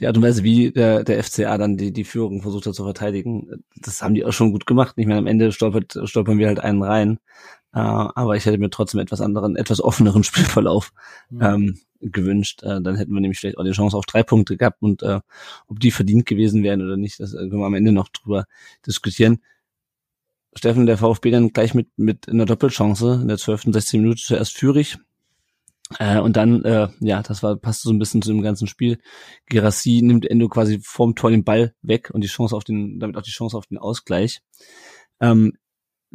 die Art und Weise, wie der, der FCA dann die, die Führung versucht hat zu verteidigen. Das haben die auch schon gut gemacht. Ich meine, am Ende stolpert, stolpern wir halt einen rein. Äh, aber ich hätte mir trotzdem etwas anderen, etwas offeneren [laughs] Spielverlauf mhm. ähm, gewünscht. Äh, dann hätten wir nämlich vielleicht auch die Chance auf drei Punkte gehabt und äh, ob die verdient gewesen wären oder nicht, das können wir am Ende noch drüber diskutieren. Steffen, der VfB dann gleich mit, mit einer Doppelchance in der 12. 16 Minute zuerst Führig. Äh, und dann, äh, ja, das war, passte so ein bisschen zu dem ganzen Spiel. Gerassi nimmt Endo quasi vorm Tor den Ball weg und die Chance auf den, damit auch die Chance auf den Ausgleich. Ähm,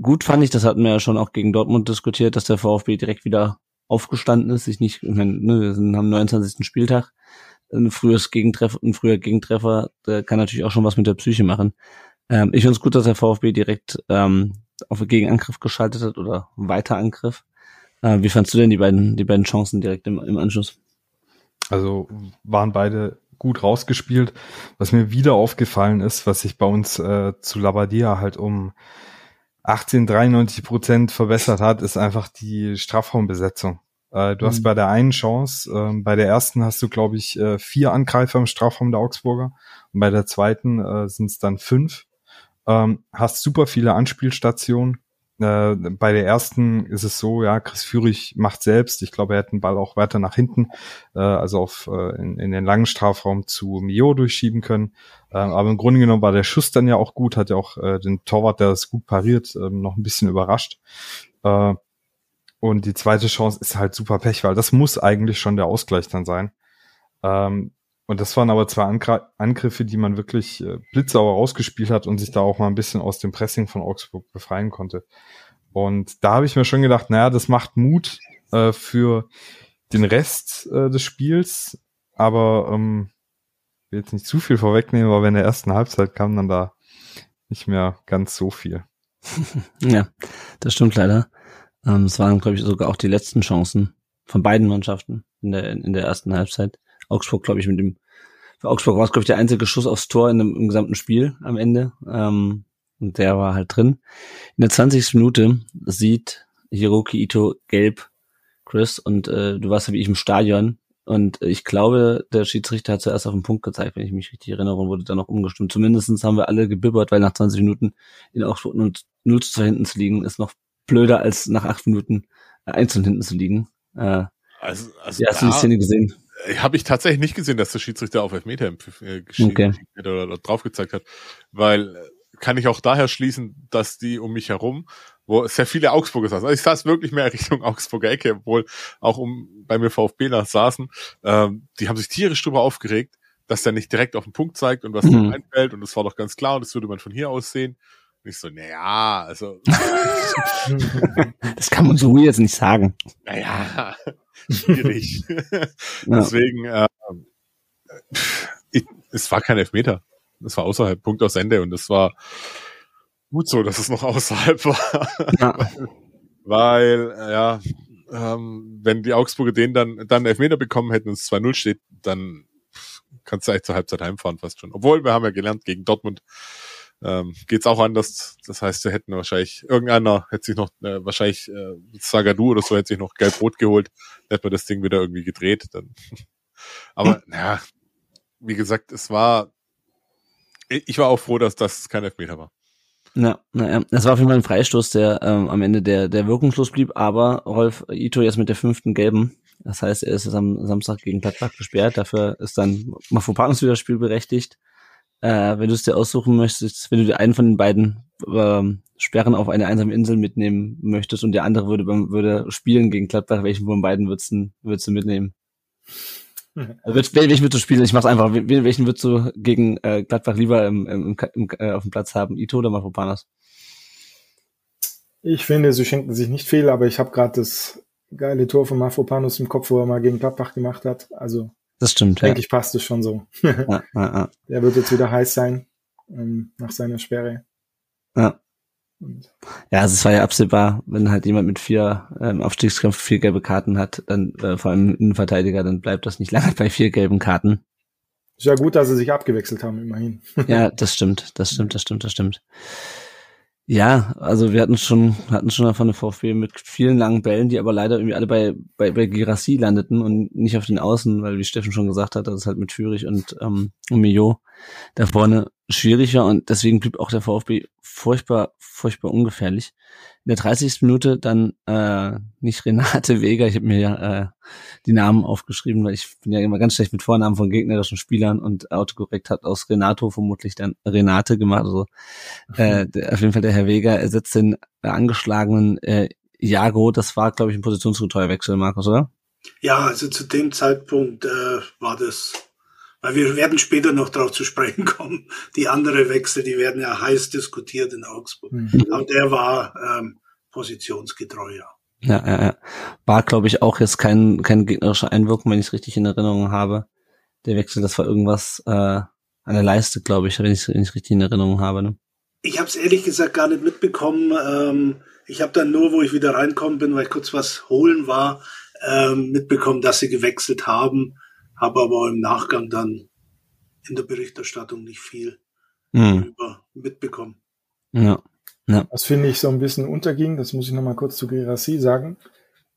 gut fand ich, das hatten wir ja schon auch gegen Dortmund diskutiert, dass der VfB direkt wieder aufgestanden ist, sich nicht, ich meine, ne, wir sind am 29. Spieltag, ein frühes Gegentreffer, ein früher Gegentreffer, der kann natürlich auch schon was mit der Psyche machen. Ähm, ich finde es gut, dass der VfB direkt ähm, auf Gegenangriff geschaltet hat oder Weiterangriff. Äh, wie fandst du denn die beiden, die beiden Chancen direkt im, im Anschluss? Also waren beide gut rausgespielt. Was mir wieder aufgefallen ist, was sich bei uns äh, zu Labadia halt um 18, 93 Prozent verbessert hat, ist einfach die Strafraumbesetzung. Äh, du mhm. hast bei der einen Chance, äh, bei der ersten hast du, glaube ich, äh, vier Angreifer im Strafraum der Augsburger und bei der zweiten äh, sind es dann fünf. Ähm, hast super viele Anspielstationen, äh, bei der ersten ist es so, ja, Chris Führig macht selbst. Ich glaube, er hat den Ball auch weiter nach hinten, äh, also auf äh, in, in den langen Strafraum zu Mio durchschieben können. Äh, aber im Grunde genommen war der Schuss dann ja auch gut, hat ja auch äh, den Torwart, der das gut pariert, äh, noch ein bisschen überrascht. Äh, und die zweite Chance ist halt super Pech, weil das muss eigentlich schon der Ausgleich dann sein. Ähm, und das waren aber zwei Angriffe, die man wirklich äh, blitzsauer rausgespielt hat und sich da auch mal ein bisschen aus dem Pressing von Augsburg befreien konnte. Und da habe ich mir schon gedacht, naja, das macht Mut äh, für den Rest äh, des Spiels, aber ähm, will jetzt nicht zu viel vorwegnehmen, aber in der ersten Halbzeit kam dann da nicht mehr ganz so viel. [laughs] ja, das stimmt leider. Ähm, es waren, glaube ich, sogar auch die letzten Chancen von beiden Mannschaften in der, in der ersten Halbzeit. Augsburg, glaube ich, mit dem für Augsburg war es, glaube ich, der einzige Schuss aufs Tor in dem, im gesamten Spiel am Ende. Ähm, und der war halt drin. In der 20. Minute sieht Hiroki Ito gelb, Chris, und äh, du warst ja wie ich im Stadion. Und ich glaube, der Schiedsrichter hat zuerst auf den Punkt gezeigt, wenn ich mich richtig erinnere, und wurde dann noch umgestimmt. Zumindestens haben wir alle gebibbert, weil nach 20 Minuten in Augsburg 0 zu 2 hinten zu liegen, ist noch blöder als nach 8 Minuten äh, einzeln hinten zu liegen. Äh, Also, also ja, hast du die Szene gesehen? Habe ich tatsächlich nicht gesehen, dass der Schiedsrichter auf Elfmeter äh, geschrieben Okay. hat oder, drauf gezeigt hat, weil äh, kann ich auch daher schließen, dass die um mich herum, wo sehr viele Augsburger saßen, also ich saß wirklich mehr [laughs] Richtung Augsburger Ecke, obwohl auch um bei mir VfBler saßen, ähm, die haben sich tierisch drüber aufgeregt, dass der nicht direkt auf den Punkt zeigt und was Mhm. ihm einfällt und das war doch ganz klar und das würde man von hier aus sehen. Und ich so, naja, also, Das kann man so jetzt nicht sagen. naja, schwierig. [laughs] Deswegen, äh, ich, es war kein Elfmeter. Es war außerhalb, Punkt aus Ende. Und es war gut so, dass es noch [laughs] außerhalb war. Ja. [laughs] Weil, ja, ähm, wenn die Augsburger den dann, dann einen Elfmeter bekommen hätten und es 2-0 steht, dann kannst du eigentlich zur Halbzeit heimfahren fast schon. Obwohl, wir haben ja gelernt, gegen Dortmund ähm, geht's auch anders. Das heißt, wir hätten wahrscheinlich, irgendeiner hätte sich noch, äh, wahrscheinlich äh, Sagadu oder so hätte sich noch gelb-rot geholt, dann hätte man das Ding wieder irgendwie gedreht. Dann. [laughs] Aber, ja, wie gesagt, es war, ich war auch froh, dass das kein Elfmeter war. Ja, naja, das war auf jeden Fall ein Freistoß, der ähm, am Ende der, der wirkungslos blieb, aber Rolf Ito jetzt mit der fünften gelben. Das heißt, er ist am Samstag gegen Gladbach gesperrt. Dafür ist dann Mafopanos wieder spielberechtigt. Äh, wenn du es dir aussuchen möchtest, wenn du dir einen von den beiden ähm, Sperren auf eine einsame Insel mitnehmen möchtest und der andere würde, würde spielen gegen Gladbach, welchen von beiden würdest du, würdest du mitnehmen? [laughs] Also, welch- welchen würdest du spielen? Ich mach's einfach. Wel- Welchen würdest du gegen äh, Gladbach lieber im, im, im, äh, auf dem Platz haben? Ito oder Mafopanos? Ich finde, sie schenken sich nicht viel, aber ich habe gerade das geile Tor von Mafropanus im Kopf, wo er mal gegen Gladbach gemacht hat. Also Das stimmt, ja. denke ich, passt es schon so. [laughs] ja, ja, ja. Der wird jetzt wieder heiß sein ähm, nach seiner Sperre. Ja. Und Ja, also es war ja absehbar, wenn halt jemand mit vier ähm, Aufstiegskampf vier gelbe Karten hat, dann äh, vor allem Innenverteidiger, dann bleibt das nicht [laughs] lange bei vier gelben Karten. ist ja gut, dass sie sich abgewechselt haben, immerhin. [laughs] Ja, das stimmt, das stimmt, das stimmt, das stimmt. Ja, also wir hatten schon, hatten schon davon eine VfB mit vielen langen Bällen, die aber leider irgendwie alle bei, bei, bei Girassi landeten und nicht auf den Außen, weil wie Steffen schon gesagt hat, das ist halt mit Führig und, ähm, und Mio da vorne schwieriger und deswegen blieb auch der VfB furchtbar, furchtbar ungefährlich. In der 30. Minute dann äh, nicht Renate Weger, ich habe mir ja äh, die Namen aufgeschrieben, weil ich bin ja immer ganz schlecht mit Vornamen von gegnerischen Spielern und autokorrekt hat aus Renato vermutlich dann Renate gemacht. Also äh, der, auf jeden Fall der Herr Weger ersetzt den äh, angeschlagenen äh, Jago. Das war, glaube ich, ein Positionsgetreuerwechsel, Markus, oder? Ja, also zu dem Zeitpunkt äh, war das, weil wir werden später noch darauf zu sprechen kommen, die andere Wechsel, die werden ja heiß diskutiert in Augsburg. Hm. Aber der war ähm, positionsgetreu, ja. Ja, ja, ja. War, glaube ich, auch jetzt kein, kein gegnerischer Einwirkung, wenn ich es richtig in Erinnerung habe. Der Wechsel, das war irgendwas äh, an der Leiste, glaube ich, wenn ich es richtig in Erinnerung habe. Ne? Ich habe es ehrlich gesagt gar nicht mitbekommen. Ähm, ich habe dann nur, wo ich wieder reinkommen bin, weil ich kurz was holen war, ähm, mitbekommen, dass sie gewechselt haben, habe aber im Nachgang dann in der Berichterstattung nicht viel Hm. über mitbekommen. Ja. Was finde ich so ein bisschen unterging, das muss ich nochmal kurz zu Girassi sagen.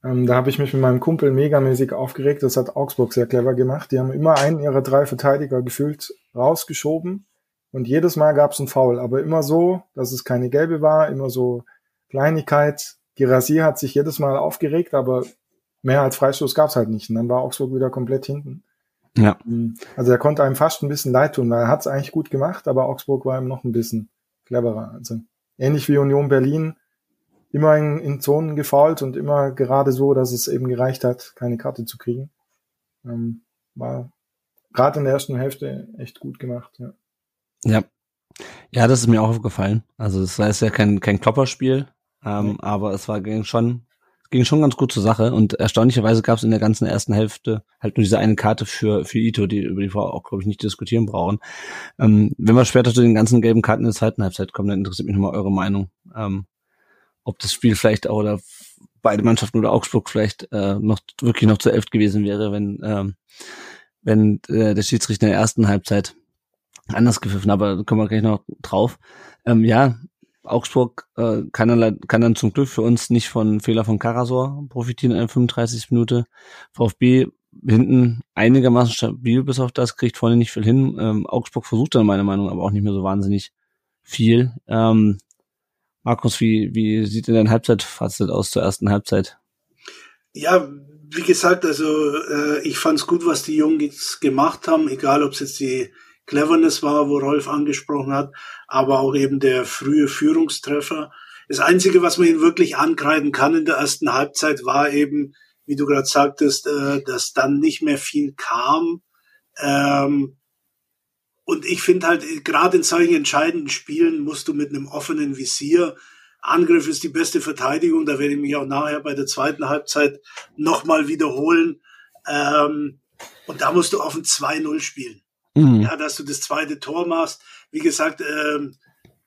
Ähm, da habe ich mich mit meinem Kumpel megamäßig aufgeregt. Das hat Augsburg sehr clever gemacht. Die haben immer einen ihrer drei Verteidiger gefühlt rausgeschoben und jedes Mal gab es einen Foul, aber immer so, dass es keine gelbe war, immer so Kleinigkeit. Girassi hat sich jedes Mal aufgeregt, aber mehr als Freistoß gab es halt nicht. Und dann war Augsburg wieder komplett hinten. Ja. Also er konnte einem fast ein bisschen leid tun, weil er hat es eigentlich gut gemacht, aber Augsburg war ihm noch ein bisschen cleverer. Also ähnlich wie Union Berlin, immer in, in Zonen gefault und immer gerade so, dass es eben gereicht hat, keine Karte zu kriegen. Ähm, war gerade in der ersten Hälfte echt gut gemacht. Ja. Ja. Ja, das ist mir auch aufgefallen. Also es war jetzt ja kein, kein Klopperspiel, ähm, Nee. aber es war schon, es ging schon ganz gut zur Sache und erstaunlicherweise gab es in der ganzen ersten Hälfte halt nur diese eine Karte für, für Ito, die über die wir auch, glaube ich, nicht diskutieren brauchen. Ähm, wenn wir später zu den ganzen gelben Karten in der zweiten Halbzeit kommen, dann interessiert mich nochmal eure Meinung. Ähm, ob das Spiel vielleicht auch oder beide Mannschaften oder Augsburg vielleicht äh, noch wirklich noch zu elf gewesen wäre, wenn ähm, wenn äh, der Schiedsrichter in der ersten Halbzeit anders gepfiffen, aber da kommen wir gleich noch drauf. Ähm, ja, Augsburg äh, kann, dann, kann dann zum Glück für uns nicht von Fehler von Karasor profitieren in der 35. Minute. VfB hinten einigermaßen stabil bis auf das, kriegt vorne nicht viel hin. Ähm, Augsburg versucht dann meiner Meinung nach aber auch nicht mehr so wahnsinnig viel. Ähm, Markus, wie, wie sieht denn dein Halbzeitfazit aus zur ersten Halbzeit? Ja, wie gesagt, also äh, ich fand es gut, was die Jungs gemacht haben, egal ob es jetzt die Cleverness war, wo Rolf angesprochen hat, aber auch eben der frühe Führungstreffer. Das Einzige, was man ihn wirklich ankreiden kann in der ersten Halbzeit, war eben, wie du gerade sagtest, äh, dass dann nicht mehr viel kam. Ähm, und ich finde halt, gerade in solchen entscheidenden Spielen musst du mit einem offenen Visier, Angriff ist die beste Verteidigung, da werde ich mich auch nachher bei der zweiten Halbzeit nochmal wiederholen. Ähm, und da musst du auf ein 2-0 spielen. Mhm. Ja, dass du das zweite Tor machst. Wie gesagt, ähm,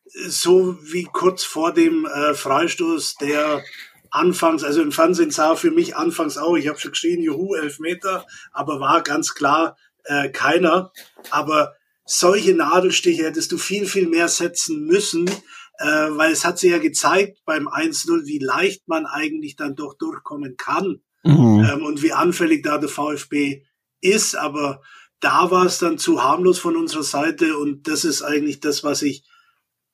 so wie kurz vor dem äh, Freistoß, der anfangs, also im Fernsehen sah für mich anfangs auch, ich habe schon geschrien, juhu, elf Meter, aber war ganz klar äh, keiner. Aber solche Nadelstiche hättest du viel, viel mehr setzen müssen, äh, weil es hat sich ja gezeigt beim 1-0, wie leicht man eigentlich dann doch durchkommen kann mhm. ähm, und wie anfällig da der VfB ist. Aber da war es dann zu harmlos von unserer Seite und das ist eigentlich das, was ich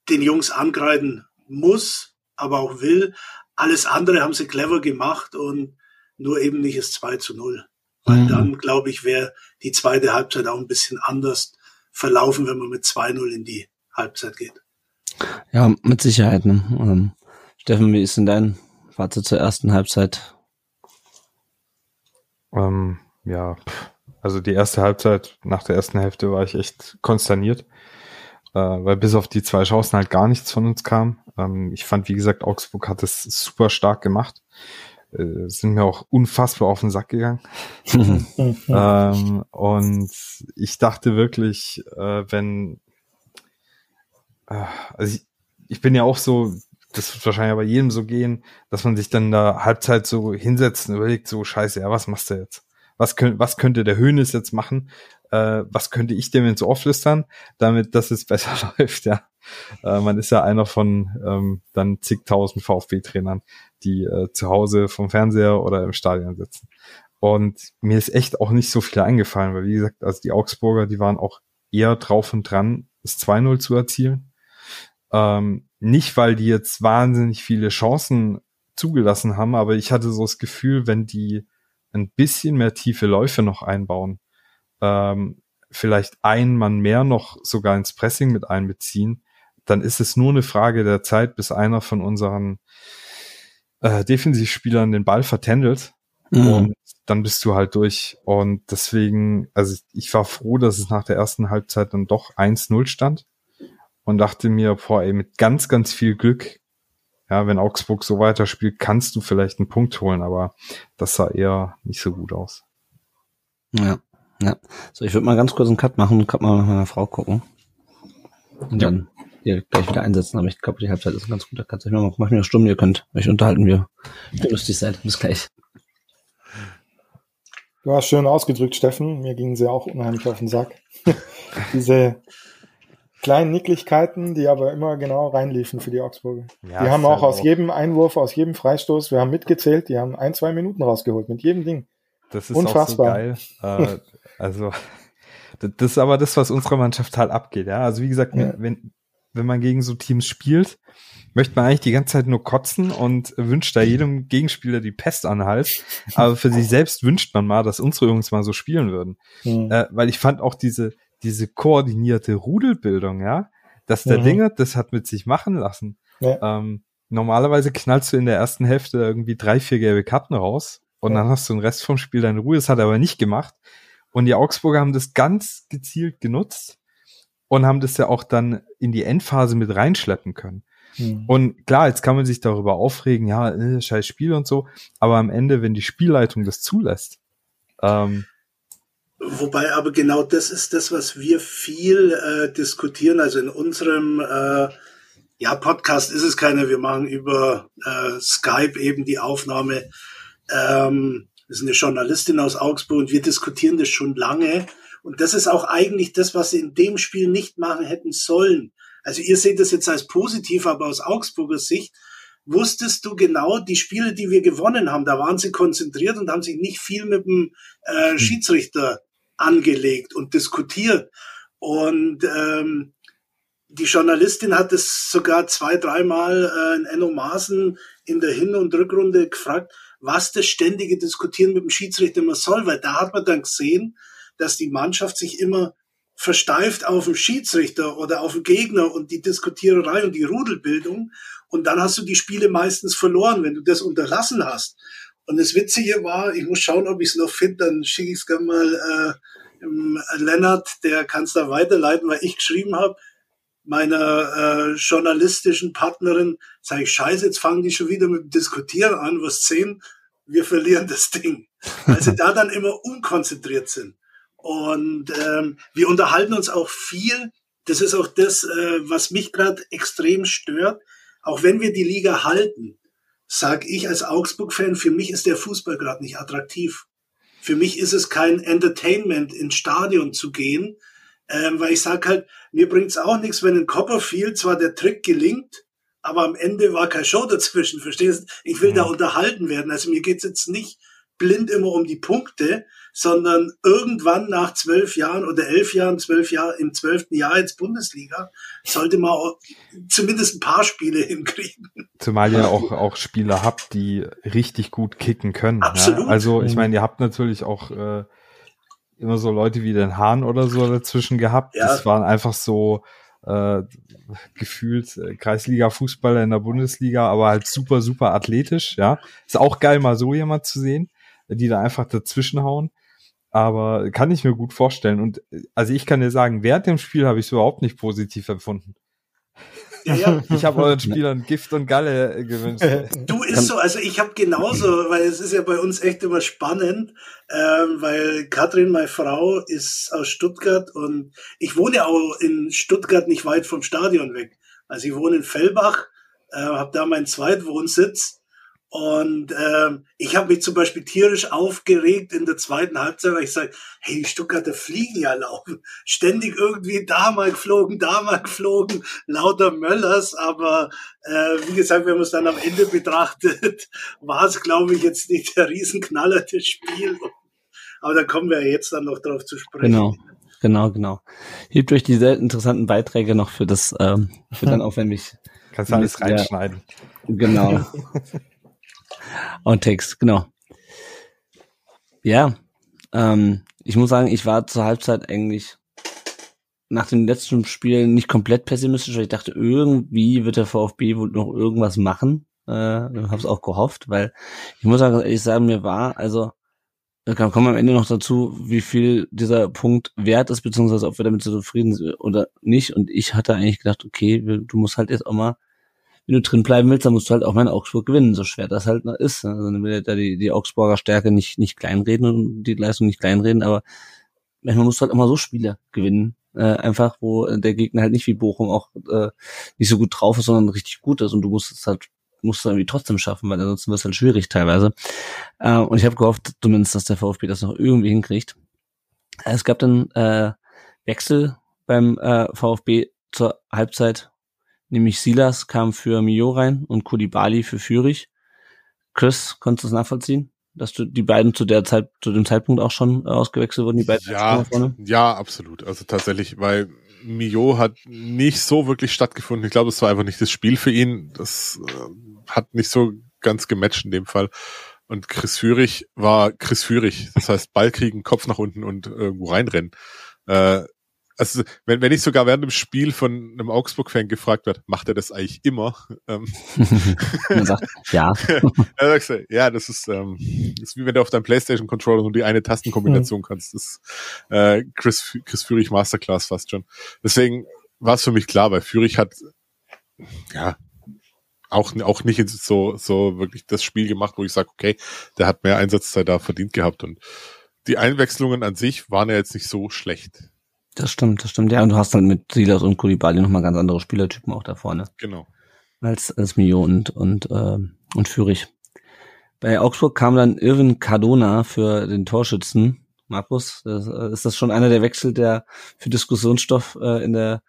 den Jungs angreifen muss, aber auch will. Alles andere haben sie clever gemacht und nur eben nicht das 2 zu 0. Weil mhm. dann, glaube ich, wäre die zweite Halbzeit auch ein bisschen anders verlaufen, wenn man mit 2-0 in die Halbzeit geht. Ja, mit Sicherheit. Ne? Ähm, Steffen, wie ist denn dein Fazit zur ersten Halbzeit? Ähm, ja, also die erste Halbzeit, nach der ersten Hälfte war ich echt konsterniert, äh, weil bis auf die zwei Chancen halt gar nichts von uns kam. Ähm, ich fand, wie gesagt, Augsburg hat es super stark gemacht. Äh, sind mir auch unfassbar auf den Sack gegangen. [laughs] ähm, und ich dachte wirklich, äh, wenn, äh, also ich, ich bin ja auch so, das wird wahrscheinlich bei jedem so gehen, dass man sich dann da Halbzeit so hinsetzt und überlegt, so scheiße, ja, was machst du jetzt? Was, könnt, was könnte der Höhnes jetzt machen? Äh, was könnte ich dem jetzt so auflistern, damit dass [laughs] es besser läuft, ja. Äh, man ist ja einer von ähm, dann zigtausend VfB-Trainern, die äh, zu Hause vom Fernseher oder im Stadion sitzen. Und mir ist echt auch nicht so viel eingefallen, weil wie gesagt, also die Augsburger, die waren auch eher drauf und dran, das 2-0 zu erzielen. Ähm, nicht, weil die jetzt wahnsinnig viele Chancen zugelassen haben, aber ich hatte so das Gefühl, wenn die ein bisschen mehr tiefe Läufe noch einbauen, ähm, vielleicht ein Mann mehr noch sogar ins Pressing mit einbeziehen, dann ist es nur eine Frage der Zeit, bis einer von unseren äh, Defensivspielern den Ball vertändelt mhm. und dann bist du halt durch. Und deswegen, also ich war froh, dass es nach der ersten Halbzeit dann doch 1-0 stand und dachte mir, boah, ey, mit ganz, ganz viel Glück ja, wenn Augsburg so weiterspielt, kannst du vielleicht einen Punkt holen, aber das sah eher nicht so gut aus. Ja, ja. So, ich würde mal ganz kurz einen Cut machen und Cut mal nach meiner Frau gucken. Und ja. dann hier gleich wieder einsetzen, aber ich glaube, die Halbzeit ist ein ganz guter Cut. Ich mach, mach mir eine Stunde, ihr könnt euch unterhalten, wir lustig seid. Bis gleich. Du hast schön ausgedrückt, Steffen. Mir gingen sie auch unheimlich auf den Sack. [laughs] Diese kleinen Nicklichkeiten, die aber immer genau reinliefen für die Augsburger. Ja, die haben auch aus auch. jedem Einwurf, aus jedem Freistoß, wir haben mitgezählt, die haben ein, zwei Minuten rausgeholt mit jedem Ding. Das ist Unfassbar. auch so geil. äh, also [laughs] das ist aber das, was unserer Mannschaft halt abgeht. Ja, also wie gesagt, ja. wenn wenn man gegen so Teams spielt, möchte man eigentlich die ganze Zeit nur kotzen und wünscht da jedem Gegenspieler die Pest an Hals. Aber für sich selbst wünscht man mal, dass unsere Jungs mal so spielen würden. Mhm. Äh, weil ich fand auch diese, diese koordinierte Rudelbildung, ja, dass der mhm. Dinger das hat mit sich machen lassen. Ja. Ähm, normalerweise knallst du in der ersten Hälfte irgendwie drei, vier gelbe Karten raus und ja. dann hast du den Rest vom Spiel deine Ruhe. Das hat er aber nicht gemacht. Und die Augsburger haben das ganz gezielt genutzt und haben das ja auch dann in die Endphase mit reinschleppen können. Mhm. Und klar, jetzt kann man sich darüber aufregen, ja, äh, scheiß Spiel und so, aber am Ende, wenn die Spielleitung das zulässt, ähm, Wobei aber genau das ist das, was wir viel äh, diskutieren. Also in unserem äh, ja, Podcast ist es keiner. Wir machen über äh, Skype eben die Aufnahme. Ähm, Das ist eine Journalistin aus Augsburg und wir diskutieren das schon lange. Und das ist auch eigentlich das, was sie in dem Spiel nicht machen hätten sollen. Also ihr seht das jetzt als positiv, aber aus Augsburger Sicht wusstest du genau, die Spiele, die wir gewonnen haben, da waren sie konzentriert und haben sich nicht viel mit dem äh, hm. Schiedsrichter angelegt und diskutiert. Und ähm, die Journalistin hat es sogar zwei, dreimal äh, in Enno Maaßen in der Hin- und Rückrunde gefragt, was das ständige Diskutieren mit dem Schiedsrichter immer soll, weil da hat man dann gesehen, dass die Mannschaft sich immer versteift auf den Schiedsrichter oder auf den Gegner und die Diskutiererei und die Rudelbildung. Und dann hast du die Spiele meistens verloren, wenn du das unterlassen hast. Und das Witzige war, ich muss schauen, ob ich es noch finde, dann schicke ich es gerne mal äh, Lennart, der kann es da weiterleiten, weil ich geschrieben habe, meiner äh, journalistischen Partnerin, sage ich, scheiße, jetzt fangen die schon wieder mit dem Diskutieren an, was sehen, wir verlieren das Ding. [laughs] Weil sie da dann immer unkonzentriert sind. Und ähm, wir unterhalten uns auch viel. Das ist auch das, äh, was mich gerade extrem stört. Auch wenn wir die Liga halten, sag ich als Augsburg-Fan, für mich ist der Fußball gerade nicht attraktiv. Für mich ist es kein Entertainment, ins Stadion zu gehen, ähm, weil ich sag halt, mir bringt's auch nichts, wenn in Copperfield zwar der Trick gelingt, aber am Ende war kein Show dazwischen, verstehst? Ich will mhm. da unterhalten werden. Also mir geht's jetzt nicht blind immer um die Punkte, sondern irgendwann nach zwölf Jahren oder elf Jahren, zwölf Jahre, im zwölften Jahr jetzt Bundesliga, sollte man auch zumindest ein paar Spiele [laughs] hinkriegen. Zumal ihr auch, auch Spieler habt, die richtig gut kicken können. Absolut. Ja? Also ich meine, ihr habt natürlich auch äh, immer so Leute wie den Hahn oder so dazwischen gehabt. Ja. Das waren einfach so äh, gefühlt äh, Kreisliga-Fußballer in der Bundesliga, aber halt super, super athletisch, ja. Ist auch geil, mal so jemand zu sehen, die da einfach dazwischenhauen. Aber kann ich mir gut vorstellen. Und äh, also ich kann dir sagen, während dem Spiel habe ich es überhaupt nicht positiv empfunden. Ja. [laughs] Ich habe euren Spielern Gift und Galle äh, gewünscht. [laughs] Du ist so, also ich habe genauso, weil es ist ja bei uns echt immer spannend, ähm, weil Katrin, meine Frau, ist aus Stuttgart und ich wohne ja auch in Stuttgart nicht weit vom Stadion weg. Also ich wohne in Fellbach, äh, habe da meinen Zweitwohnsitz und ähm, ich habe mich zum Beispiel tierisch aufgeregt in der zweiten Halbzeit, weil ich sage, hey, die Stuttgarter fliegen ja laufen. Ständig irgendwie da mal geflogen, da mal geflogen, lauter Möllers. Aber äh, wie gesagt, wenn man es dann am Ende betrachtet, [laughs] war es, glaube ich, jetzt nicht der Riesenknaller des Spiels. Aber da kommen wir ja jetzt dann noch drauf zu sprechen. Genau. Genau, genau. Hebt euch diese interessanten Beiträge noch für das, ähm, für dann auch wenn mich. Kannst du alles reinschneiden. Genau. [laughs] Und Text, genau. Ja, ähm, ich muss sagen, ich war zur Halbzeit eigentlich nach dem letzten Spiel nicht komplett pessimistisch, weil ich dachte, irgendwie wird der VfB wohl noch irgendwas machen. Äh, habe es auch gehofft, weil ich muss sagen, ich sagen, mir war, also da kommen am Ende noch dazu, wie viel dieser Punkt wert ist, beziehungsweise ob wir damit so zufrieden sind oder nicht. Und ich hatte eigentlich gedacht, okay, du musst halt jetzt auch mal wenn du drin bleiben willst, dann musst du halt auch mal in Augsburg gewinnen, so schwer das halt noch ist. Also dann will da die, die Augsburger Stärke nicht, nicht kleinreden und die Leistung nicht kleinreden, aber manchmal musst du halt immer so Spiele gewinnen. Äh, einfach, wo der Gegner halt nicht wie Bochum auch äh, nicht so gut drauf ist, sondern richtig gut ist und du musst es halt musst du irgendwie trotzdem schaffen, weil ansonsten wird es halt schwierig teilweise. Äh, und ich habe gehofft, zumindest, dass der VfB das noch irgendwie hinkriegt. Es gab dann äh, Wechsel beim äh, VfB zur Halbzeit nämlich Silas kam für Mio rein und Kulibali für Fürich. Chris, konntest du das nachvollziehen? Dass du die beiden zu der Zeit, zu dem Zeitpunkt auch schon ausgewechselt wurden, die beiden ja, Ja, absolut. Also tatsächlich, weil Mio hat nicht so wirklich stattgefunden. Ich glaube, es war einfach nicht das Spiel für ihn. Das äh, hat nicht so ganz gematcht in dem Fall. Und Chris Führig war Chris Führig. Das heißt, Ball kriegen, Kopf nach unten und irgendwo reinrennen. Äh, also wenn, wenn ich sogar während dem Spiel von einem Augsburg-Fan gefragt wird, macht er das eigentlich immer? Ähm, [laughs] sagt, ja. [laughs] er sagt, ja, das ist, ähm, das ist wie wenn du auf deinem Playstation-Controller nur die eine Tastenkombination mhm. kannst. Das ist äh, Chris, Chris Führig Masterclass fast schon. Deswegen war es für mich klar, weil Führig hat ja auch, auch nicht so, so wirklich das Spiel gemacht, wo ich sage, okay, der hat mehr Einsatzzeit da verdient gehabt und die Einwechslungen an sich waren ja jetzt nicht so schlecht. Das stimmt, das stimmt. Ja, und du hast halt mit Silas und Kulibali nochmal ganz andere Spielertypen auch da vorne. Genau. Als, als Mio und, und, äh, und Fürich. Bei Augsburg kam dann Irvin Cardona für den Torschützen. Markus, das, äh, ist das schon einer der Wechsel, der für Diskussionsstoff äh, in der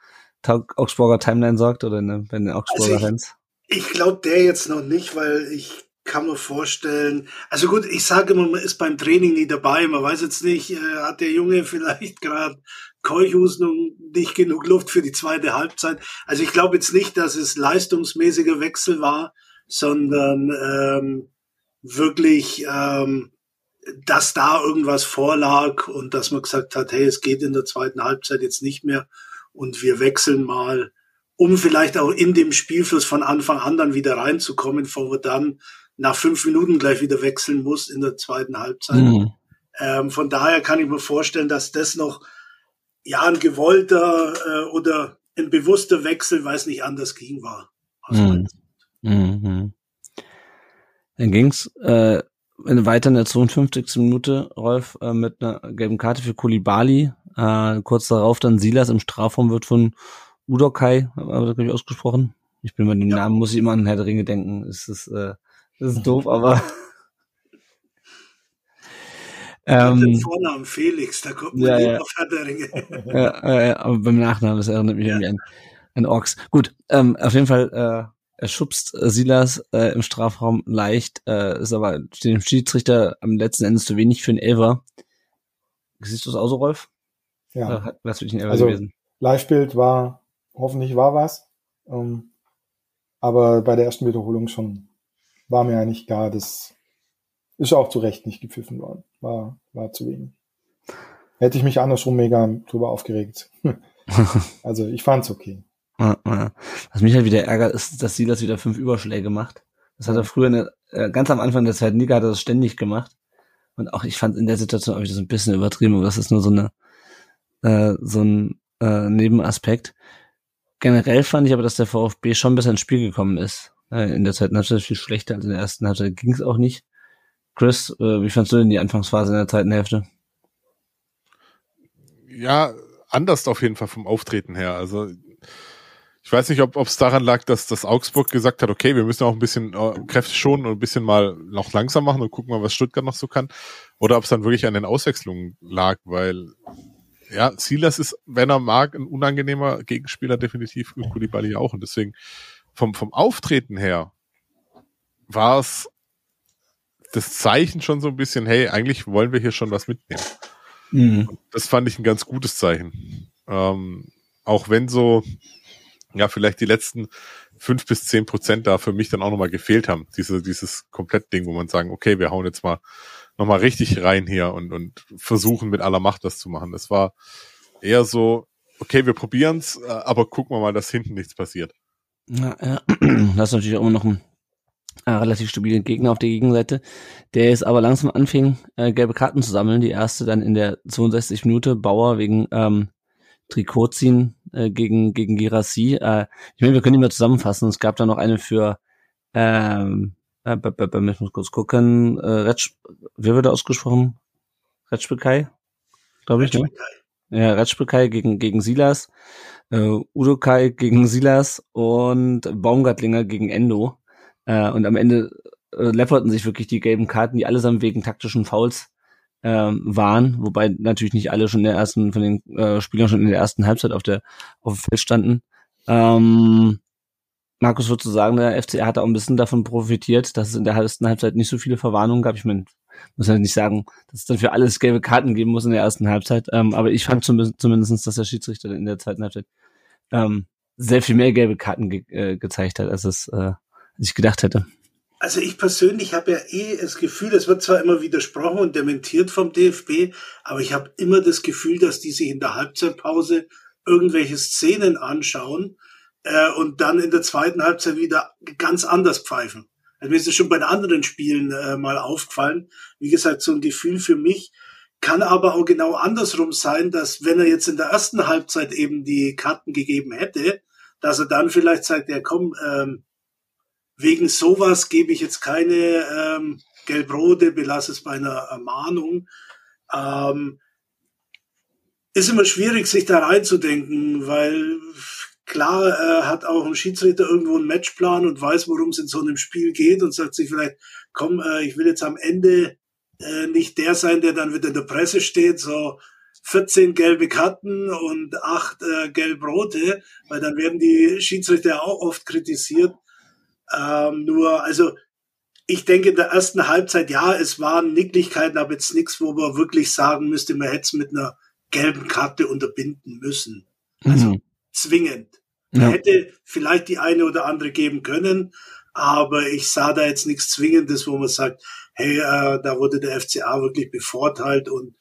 Augsburger Timeline sorgt oder in, bei den Augsburger Also Fans? Ich glaube der jetzt noch nicht, weil ich kann mir vorstellen, also gut, ich sage immer, man ist beim Training nie dabei, man weiß jetzt nicht, äh, hat der Junge vielleicht gerade Keuchhusten und nicht genug Luft für die zweite Halbzeit. Also ich glaube jetzt nicht, dass es leistungsmäßiger Wechsel war, sondern ähm, wirklich, ähm, dass da irgendwas vorlag und dass man gesagt hat, hey, es geht in der zweiten Halbzeit jetzt nicht mehr und wir wechseln mal, um vielleicht auch in dem Spielfluss von Anfang an dann wieder reinzukommen, bevor wir dann nach fünf Minuten gleich wieder wechseln muss in der zweiten Halbzeit. Mhm. Ähm, von daher kann ich mir vorstellen, dass das noch ja ein gewollter äh, oder ein bewusster Wechsel, weil es nicht anders ging, war. Also Mhm. Mhm. Dann ging's äh, weiter in der 52. Minute, Rolf, äh, mit einer gelben Karte für Kulibali. Äh, kurz darauf dann Silas im Strafraum wird von Udokai, aber das ich ausgesprochen. Ich bin bei dem Ja. Namen, muss ich immer an Herr der Ringe denken. Es ist, äh, das ist doof, aber [laughs] ähm, den Vornamen Felix, da kommt man Ja, nicht ja. auf Herr der Ringe. äh, äh, aber beim Nachnamen, das erinnert mich irgendwie an, an Orks. Gut, ähm, auf jeden Fall, äh, er schubst äh, Silas äh, im Strafraum leicht, äh, ist aber dem Schiedsrichter am letzten Endes zu wenig für einen Elfer. Siehst du es auch so, Rolf? Ja. Wär's für dich ein Elfer Also- gewesen? Live-Bild war, hoffentlich war was. Ähm, aber bei der ersten Wiederholung schon war mir eigentlich klar, das ist auch zu Recht nicht gepfiffen worden. War, war zu wenig. Hätte ich mich andersrum mega drüber aufgeregt. [laughs] also ich fand's okay. Ja, ja. Was mich halt wieder ärgert, ist, dass Silas wieder fünf Überschläge macht. Das hat er früher, der, äh, ganz am Anfang der zweiten Liga hat er das ständig gemacht. Und auch ich fand in der Situation habe ich das ein bisschen übertrieben, aber das ist nur so eine, äh, so ein äh, Nebenaspekt. Generell fand ich aber, dass der VfB schon besser ins Spiel gekommen ist. Äh, in der zweiten Halbzeit viel schlechter als in der ersten Halbzeit ging es auch nicht. Chris, äh, wie fandst du denn die Anfangsphase in der zweiten Hälfte? ja, anders auf jeden Fall vom Auftreten her. Also ich weiß nicht, ob es daran lag, dass das Augsburg gesagt hat, okay, wir müssen auch ein bisschen äh, Kräfte schonen und ein bisschen mal noch langsam machen und gucken mal, was Stuttgart noch so kann. Oder ob es dann wirklich an den Auswechslungen lag, weil ja, Silas ist, wenn er mag, ein unangenehmer Gegenspieler definitiv, und Koulibaly auch. Und deswegen vom, vom Auftreten her war es das Zeichen schon so ein bisschen, hey, eigentlich wollen wir hier schon was mitnehmen. Mhm. Das fand ich ein ganz gutes Zeichen. Ähm, auch wenn so, ja, vielleicht die letzten fünf bis zehn Prozent da für mich dann auch nochmal gefehlt haben. Diese, dieses Komplettding, wo man sagen, okay, wir hauen jetzt mal nochmal richtig rein hier und, und versuchen mit aller Macht das zu machen. Das war eher so, okay, wir probieren's, äh, aber gucken wir mal, dass hinten nichts passiert. Ja, ja. [clears throat] Das ist natürlich auch immer noch ein äh, relativ stabilen Gegner auf der Gegenseite, der jetzt aber langsam anfing, äh, gelbe Karten zu sammeln. Die erste dann in der 62 Minute Bauer wegen ähm, Trikotziehen äh, gegen gegen Girassi. Äh, ich meine, wir können die mal zusammenfassen. Es gab da noch eine für ähm, äh, ich muss kurz gucken, äh, Retsch, wie wird er ausgesprochen? Retschbekai? Glaube ich, ne? Ja, Retschbekai gegen, gegen Silas, äh, Udokai gegen Silas und Baumgartlinger gegen Endo. Äh, und am Ende äh, läpperten sich wirklich die gelben Karten, die allesamt wegen taktischen Fouls ähm, waren, wobei natürlich nicht alle schon in der ersten, von den äh, Spielern schon in der ersten Halbzeit auf der auf dem Feld standen. Ähm, Markus, würdest du sagen, der FCR hat auch ein bisschen davon profitiert, dass es in der ersten Halbzeit nicht so viele Verwarnungen gab? Ich meine, muss ja nicht sagen, dass es dann für alles gelbe Karten geben muss in der ersten Halbzeit. Ähm, aber ich fand zum, zumindest, dass der Schiedsrichter in der zweiten Halbzeit ähm, sehr viel mehr gelbe Karten ge äh, gezeigt hat, als es äh, als ich gedacht hätte. Also ich persönlich habe ja eh das Gefühl, es wird zwar immer widersprochen und dementiert vom DFB, aber ich habe immer das Gefühl, dass die sich in der Halbzeitpause irgendwelche Szenen anschauen äh, und dann in der zweiten Halbzeit wieder ganz anders pfeifen. Also mir ist das schon bei anderen Spielen äh, mal aufgefallen. Wie gesagt, so ein Gefühl für mich kann aber auch genau andersrum sein, dass wenn er jetzt in der ersten Halbzeit eben die Karten gegeben hätte, dass er dann vielleicht sagt, ja komm, ähm, wegen sowas gebe ich jetzt keine ähm, Gelb-Rote, belasse es bei einer Ermahnung. Ähm, ist immer schwierig, sich da reinzudenken, weil klar äh, hat auch ein Schiedsrichter irgendwo einen Matchplan und weiß, worum es in so einem Spiel geht und sagt sich vielleicht, komm, äh, ich will jetzt am Ende äh, nicht der sein, der dann wieder in der Presse steht, so 14 gelbe Karten und 8 äh, gelb-rote, weil dann werden die Schiedsrichter auch oft kritisiert. Ähm, nur, also ich denke, in der ersten Halbzeit, ja, es waren Nicklichkeiten, aber jetzt nichts, wo man wirklich sagen müsste, man hätte es mit einer gelben Karte unterbinden müssen. Also mhm. Zwingend. Man hätte vielleicht die eine oder andere geben können, aber ich sah da jetzt nichts Zwingendes, wo man sagt, hey, äh, da wurde der FCA wirklich bevorteilt und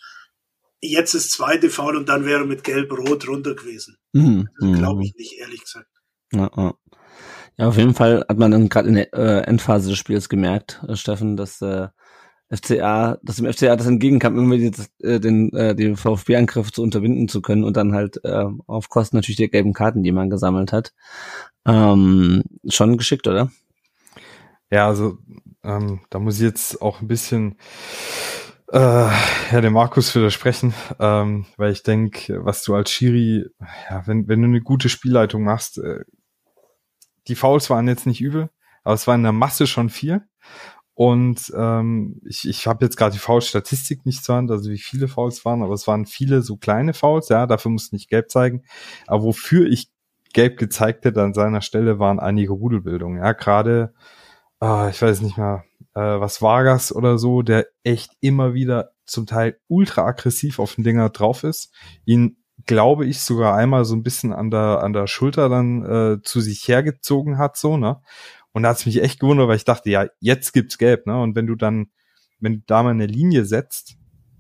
jetzt das zweite Foul und dann wäre mit Gelb-Rot runter gewesen. Mhm. Glaube ich nicht, ehrlich gesagt. Ja, ja. ja, auf jeden Fall hat man dann gerade in der äh, Endphase des Spiels gemerkt, äh, Steffen, dass äh, FCA, dass dem FCA das entgegenkam, irgendwie das, äh, den, äh, den VfB-Angriff zu unterbinden zu können und dann halt äh, auf Kosten natürlich der gelben Karten, die man gesammelt hat. Ähm, schon geschickt, oder? Ja, also ähm, da muss ich jetzt auch ein bisschen äh, ja, dem Markus widersprechen, ähm, weil ich denke, was du als Schiri, ja, wenn, wenn du eine gute Spielleitung machst, äh, die Fouls waren jetzt nicht übel, aber es war in der Masse schon viel. Und ähm, ich, ich habe jetzt gerade die Foul-Statistik nicht zur Hand, also wie viele Fouls waren, aber es waren viele so kleine Fouls, ja, dafür muss nicht gelb zeigen. Aber wofür ich gelb gezeigt hätte an seiner Stelle, waren einige Rudelbildungen. Ja, gerade, äh, ich weiß nicht mehr, äh, was Vargas oder so, der echt immer wieder zum Teil ultra aggressiv auf den Dinger drauf ist, ihn glaube ich sogar einmal so ein bisschen an der an der Schulter dann äh, zu sich hergezogen hat so ne und da hat's mich echt gewundert, weil ich dachte, ja, jetzt gibt's Gelb, ne? Und wenn du dann, wenn du da mal eine Linie setzt,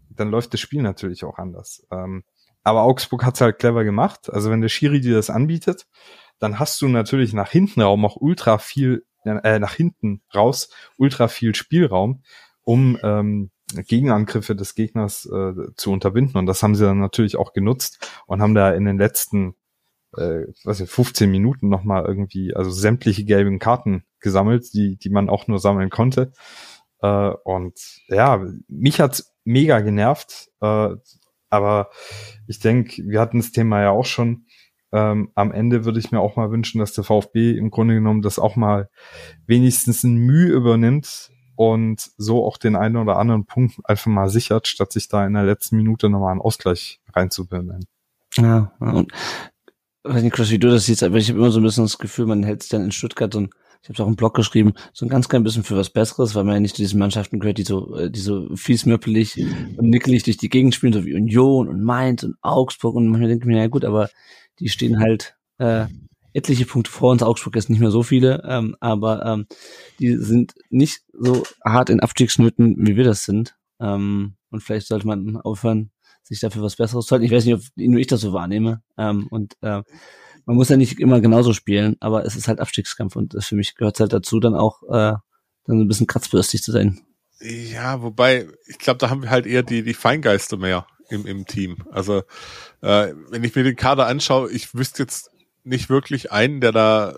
dann läuft das Spiel natürlich auch anders. Ähm, aber Augsburg hat's halt clever gemacht. Also wenn der Schiri dir das anbietet, dann hast du natürlich nach hinten Raum auch ultra viel, äh, nach hinten raus ultra viel Spielraum, um ähm, Gegenangriffe des Gegners äh, zu unterbinden. Und das haben sie dann natürlich auch genutzt und haben da in den letzten äh, was ich, 15 Minuten nochmal irgendwie, also sämtliche gelben Karten gesammelt, die, die man auch nur sammeln konnte. Äh, und ja, mich hat's mega genervt, äh, aber ich denke, wir hatten das Thema ja auch schon. Ähm, am Ende würde ich mir auch mal wünschen, dass der VfB im Grunde genommen das auch mal wenigstens ein Mühe übernimmt und so auch den einen oder anderen Punkt einfach mal sichert, statt sich da in der letzten Minute nochmal einen Ausgleich reinzubinden. Ja, und weiß nicht, Chris, wie du das siehst, aber ich habe immer so ein bisschen das Gefühl, man hält sich dann in Stuttgart ein, ich habe auch einen Blog geschrieben, so ein ganz klein bisschen für was Besseres, weil man ja nicht zu diesen Mannschaften gehört, die so, äh, die so fiesmöppelig und nickelig durch die Gegend spielen, so wie Union und Mainz und Augsburg und manchmal denke ich mir, ja gut, aber die stehen halt äh, etliche Punkte vor uns. Augsburg ist nicht mehr so viele, ähm, aber ähm, die sind nicht so hart in Abstiegsnöten, wie wir das sind. Ähm, und vielleicht sollte man aufhören, sich dafür was Besseres zu halten. Ich weiß nicht, ob nur ich das so wahrnehme. Ähm, und äh, man muss ja nicht immer genauso spielen, aber es ist halt Abstiegskampf und für mich gehört es halt dazu, dann auch äh, dann ein bisschen kratzbürstig zu sein. Ja, wobei, ich glaube, da haben wir halt eher die, die Feingeister mehr im, im Team. Also, äh, wenn ich mir den Kader anschaue, ich wüsste jetzt nicht wirklich einen, der da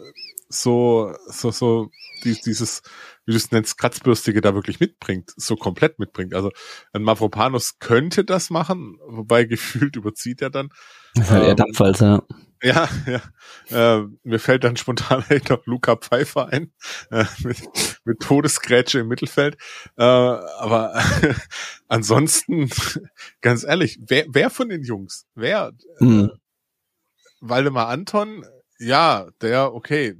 so, so, so dieses wie du es nennst, Kratzbürstige da wirklich mitbringt, so komplett mitbringt. Also ein Mavropanos könnte das machen, wobei gefühlt überzieht er dann. Halt eher ähm, Dampfwalz, ja. Ja, ja. Äh, mir fällt dann spontan [laughs] halt noch Luca Pfeiffer ein, äh, mit, mit Todesgrätsche im Mittelfeld. Äh, aber [laughs] ansonsten, ganz ehrlich, wer, wer von den Jungs? Wer? Mhm. Äh, Waldemar Anton, ja, der, okay,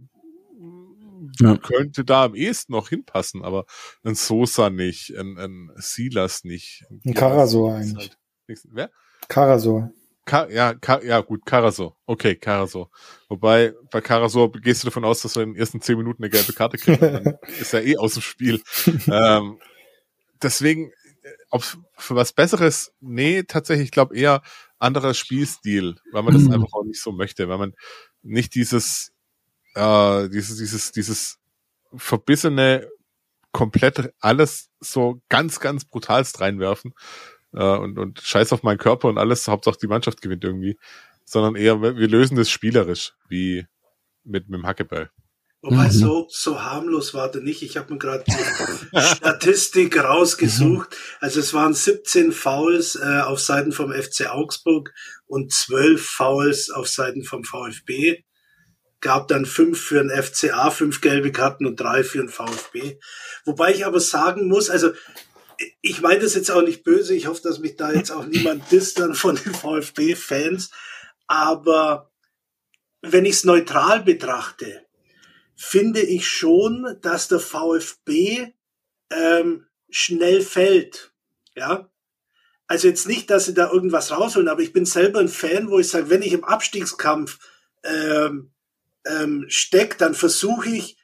ja. könnte da am ehesten noch hinpassen, aber ein Sosa nicht, ein, ein Silas nicht. Ein, Karasor eigentlich. Halt wer? Karasor. Ka ja, Ka ja, gut, Karasor. Okay, Karasor. Wobei, bei Karasor gehst du davon aus, dass er in den ersten zehn Minuten eine gelbe Karte kriegt. dann [laughs] ist er eh aus dem Spiel. ähm, deswegen, ob für was Besseres, nee, tatsächlich, ich glaube eher anderer Spielstil, weil man das mhm. einfach auch nicht so möchte, weil man nicht dieses äh, dieses, dieses, dieses verbissene, komplett alles so ganz, ganz brutalst reinwerfen äh, und, und scheiß auf meinen Körper und alles, Hauptsache die Mannschaft gewinnt irgendwie, sondern eher, wir lösen das spielerisch, wie mit, mit dem Hackeball. Wobei mhm. so, so harmlos war der nicht. Ich habe mir gerade die Statistik rausgesucht. Also es waren 17 Fouls äh, auf Seiten vom FC Augsburg und 12 Fouls auf Seiten vom VfB. Gab dann fünf für den FCA, fünf gelbe Karten und drei für den VfB. Wobei ich aber sagen muss, also ich meine das jetzt auch nicht böse, ich hoffe, dass mich da jetzt auch niemand disst dann von den VfB-Fans, aber wenn ich es neutral betrachte, finde ich schon, dass der VfB ähm, schnell fällt. Ja, also jetzt nicht, dass sie da irgendwas rausholen, aber ich bin selber ein Fan, wo ich sage, wenn ich im Abstiegskampf ähm, ähm, stecke, dann versuche ich,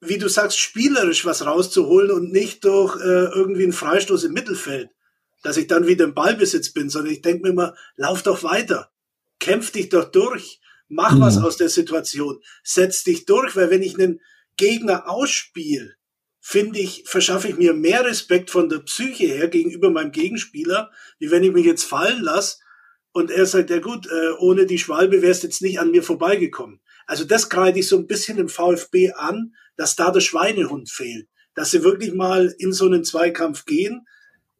wie du sagst, spielerisch was rauszuholen und nicht durch äh, irgendwie einen Freistoß im Mittelfeld, dass ich dann wieder im Ballbesitz bin, sondern ich denke mir immer, lauf doch weiter, kämpf dich doch durch, mach mhm. was aus der Situation, setz dich durch, weil wenn ich einen Gegner ausspiele, finde ich, verschaffe ich mir mehr Respekt von der Psyche her gegenüber meinem Gegenspieler, wie wenn ich mich jetzt fallen lasse und er sagt, ja gut, äh, ohne die Schwalbe wärst jetzt nicht an mir vorbeigekommen. Also das kreide ich so ein bisschen im VfB an, dass da der Schweinehund fehlt. Dass sie wirklich mal in so einen Zweikampf gehen,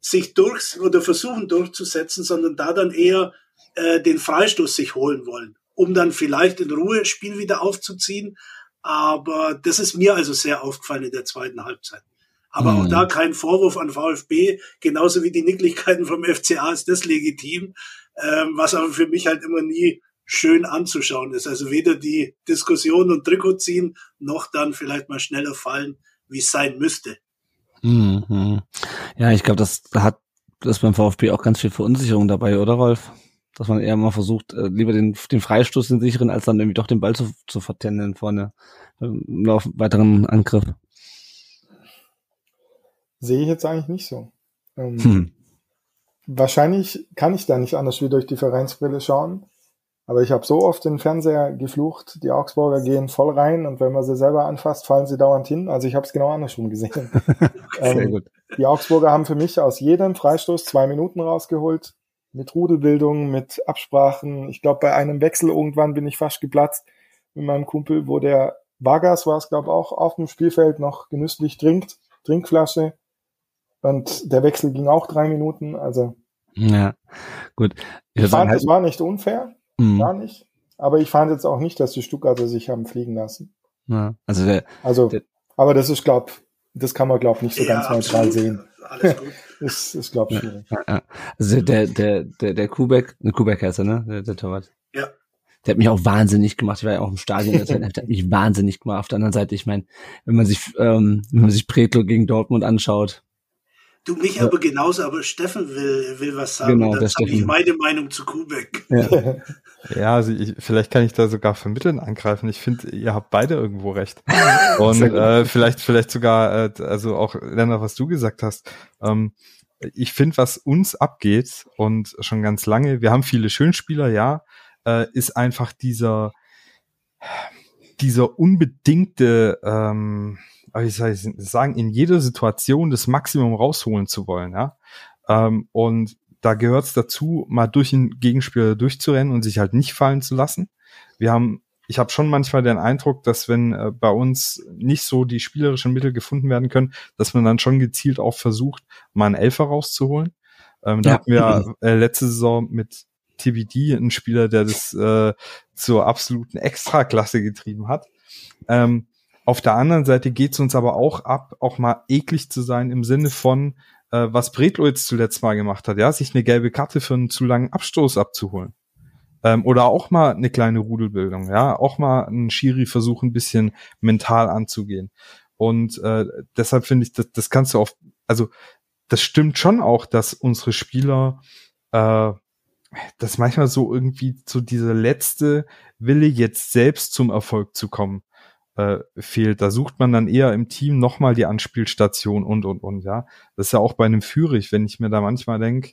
sich durch oder versuchen durchzusetzen, sondern da dann eher äh, den Freistoß sich holen wollen, um dann vielleicht in Ruhe Spiel wieder aufzuziehen, aber das ist mir also sehr aufgefallen in der zweiten Halbzeit. Aber mhm. auch da kein Vorwurf an VfB, genauso wie die Nicklichkeiten vom FCA ist das legitim, ähm, was aber für mich halt immer nie schön anzuschauen ist. Also weder die Diskussion und Trikot ziehen, noch dann vielleicht mal schneller fallen, wie es sein müsste. Mhm. Ja, ich glaube, das hat das beim VfB auch ganz viel Verunsicherung dabei, oder Rolf? dass man eher mal versucht, äh, lieber den, den Freistoß, den sicheren, als dann irgendwie doch den Ball zu, zu vertändeln vorne im Lauf weiteren Angriff. Sehe ich jetzt eigentlich nicht so. Ähm, hm. Wahrscheinlich kann ich da nicht anders wie durch die Vereinsbrille schauen. Aber ich habe so oft den Fernseher geflucht, die Augsburger gehen voll rein und wenn man sie selber anfasst, fallen sie dauernd hin. Also ich habe es genau andersrum gesehen. [laughs] Sehr ähm, gut. Die Augsburger haben für mich aus jedem Freistoß zwei Minuten rausgeholt mit Rudelbildung, mit Absprachen. Ich glaube, bei einem Wechsel irgendwann bin ich fast geplatzt mit meinem Kumpel, wo der Vargas war es, glaube auch auf dem Spielfeld noch genüsslich trinkt, Trinkflasche. Und der Wechsel ging auch drei Minuten. Also ja, gut. Ich, ich fand, halt, es war nicht unfair, mhm. gar nicht. Aber ich fand jetzt auch nicht, dass die Stuttgarter sich haben fliegen lassen. Ja, also der, also, der, aber das ist, glaub, das kann man, glaub, nicht so ja, ganz neutral sehen. Alles gut. [laughs] ist, ist glaube ich, schwierig. Ja, ja. Also der, der, der, der Kubek, der Kubek heißt er, ne? Der, der Torwart. Ja. Der hat mich auch wahnsinnig gemacht. Ich war ja auch im Stadion, der, der hat mich wahnsinnig gemacht. Auf der anderen Seite, ich meine, wenn man sich, ähm, wenn man sich Pretlo gegen Dortmund anschaut, Du mich ja. aber genauso, aber Steffen will, will was sagen. Genau, dann sage ich meine Meinung zu Kubek. Ja, [laughs] ja also ich, vielleicht kann ich da sogar vermitteln angreifen. Ich finde, ihr habt beide irgendwo recht. [laughs] Und äh, vielleicht, vielleicht sogar, äh, also auch Lennart, was du gesagt hast. Ähm, ich finde, was uns abgeht und schon ganz lange, wir haben viele Schönspieler, ja, äh, ist einfach dieser, dieser unbedingte, ähm, wie soll ich sagen, in jeder Situation das Maximum rausholen zu wollen, ja. Ähm, und da gehört es dazu, mal durch den Gegenspieler durchzurennen und sich halt nicht fallen zu lassen. Wir haben, ich habe schon manchmal den Eindruck, dass wenn äh, bei uns nicht so die spielerischen Mittel gefunden werden können, dass man dann schon gezielt auch versucht, mal einen Elfer rauszuholen. Ähm, da ja. hatten wir äh, letzte Saison mit TBD einen Spieler, der das äh, zur absoluten Extraklasse getrieben hat. Ähm, auf der anderen Seite geht es uns aber auch ab, auch mal eklig zu sein im Sinne von, äh, was Bretlo jetzt zuletzt mal gemacht hat, ja, sich eine gelbe Karte für einen zu langen Abstoß abzuholen. Ähm, oder auch mal eine kleine Rudelbildung, ja, auch mal einen Schiri versuchen, ein bisschen mental anzugehen. Und äh, deshalb finde ich, das, das kannst du auf, also das stimmt schon auch, dass unsere Spieler äh, dass manchmal so irgendwie so dieser letzte Wille, jetzt selbst zum Erfolg zu kommen, äh, fehlt. Da sucht man dann eher im Team nochmal die Anspielstation und, und, und, ja. Das ist ja auch bei einem Führig, wenn ich mir da manchmal denke,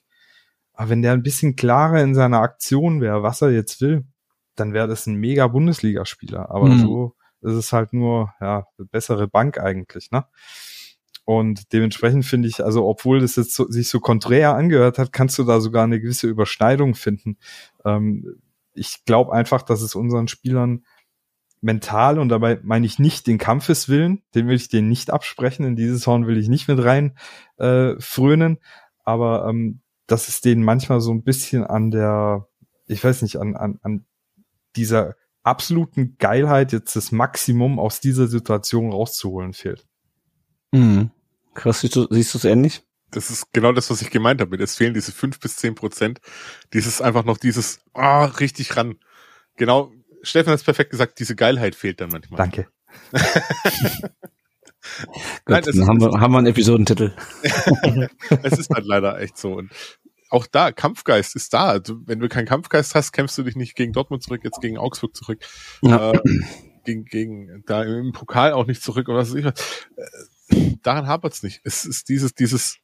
ah, wenn der ein bisschen klarer in seiner Aktion wäre, was er jetzt will, dann wäre das ein mega Bundesligaspieler. Aber mhm. so ist es halt nur, ja, eine bessere Bank eigentlich, ne? Und dementsprechend finde ich, also obwohl das jetzt so, sich so konträr angehört hat, kannst du da sogar eine gewisse Überschneidung finden. Ähm, ich glaube einfach, dass es unseren Spielern mental und dabei meine ich nicht den Kampfeswillen, den will ich denen nicht absprechen, in dieses Horn will ich nicht mit rein äh, frönen, aber ähm, dass es denen manchmal so ein bisschen an der, ich weiß nicht, an, an, an dieser absoluten Geilheit, jetzt das Maximum aus dieser Situation rauszuholen, fehlt. Mhm. Chris, siehst du siehst du es ähnlich? Das ist genau das, was ich gemeint habe. Es fehlen diese fünf bis zehn Prozent. Dieses einfach noch dieses, ah, richtig ran. Genau, Stefan hat es perfekt gesagt, diese Geilheit fehlt dann manchmal. Danke. [laughs] Gut, Nein, dann haben wir, haben wir einen Episodentitel. [laughs] es ist halt leider echt so. Und auch da, Kampfgeist ist da. Du, wenn du keinen Kampfgeist hast, kämpfst du dich nicht gegen Dortmund zurück, jetzt gegen Augsburg zurück. Ja. Äh, gegen, gegen, da im Pokal auch nicht zurück oder was weiß ich was. Äh, daran hapert's nicht. Es ist dieses, dieses,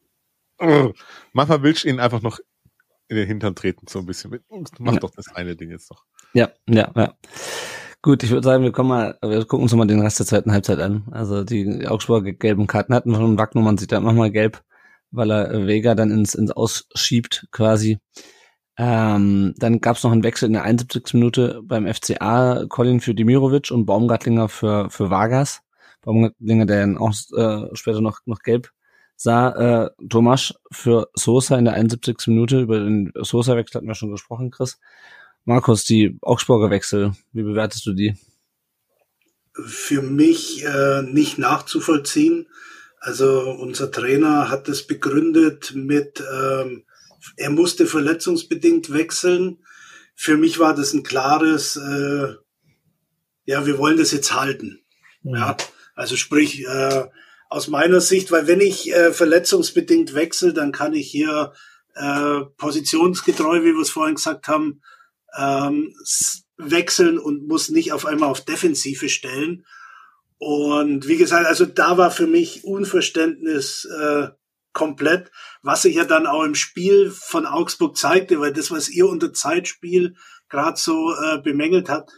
manchmal willst du ihn einfach noch in den Hintern treten, so ein bisschen. Mit, Mach Ja. doch das eine Ding jetzt noch. Ja, ja, ja. Gut, ich würde sagen, wir kommen mal, wir gucken uns mal den Rest der zweiten Halbzeit an. Also die Augsburger gelben Karten hatten von Wagner, man sieht da manchmal gelb, weil er Vega dann ins, ins Ausschiebt quasi. Ähm, dann gab es noch einen Wechsel in der 71. Minute beim FCA, Colin für Dimirovic und Baumgartlinger für, für Vargas. Baumgartlinger, der dann auch äh, später noch, noch gelb sah. Äh, Tomasch für Sosa in der 71. Minute. Über den Sosa-Wechsel hatten wir schon gesprochen, Chris. Markus, die Augsburger Wechsel, wie bewertest du die? für mich äh, nicht nachzuvollziehen. Also unser Trainer hat das begründet mit, ähm, er musste verletzungsbedingt wechseln. Für mich war das ein klares, äh, ja, wir wollen das jetzt halten. Ja, also sprich, äh, aus meiner Sicht, weil wenn ich äh, verletzungsbedingt wechsle, dann kann ich hier äh, positionsgetreu, wie wir es vorhin gesagt haben, ähm, wechseln und muss nicht auf einmal auf Defensive stellen. Und wie gesagt, also da war für mich Unverständnis äh, komplett, was sich ja dann auch im Spiel von Augsburg zeigte, weil das, was ihr unter Zeitspiel gerade so äh, bemängelt habt,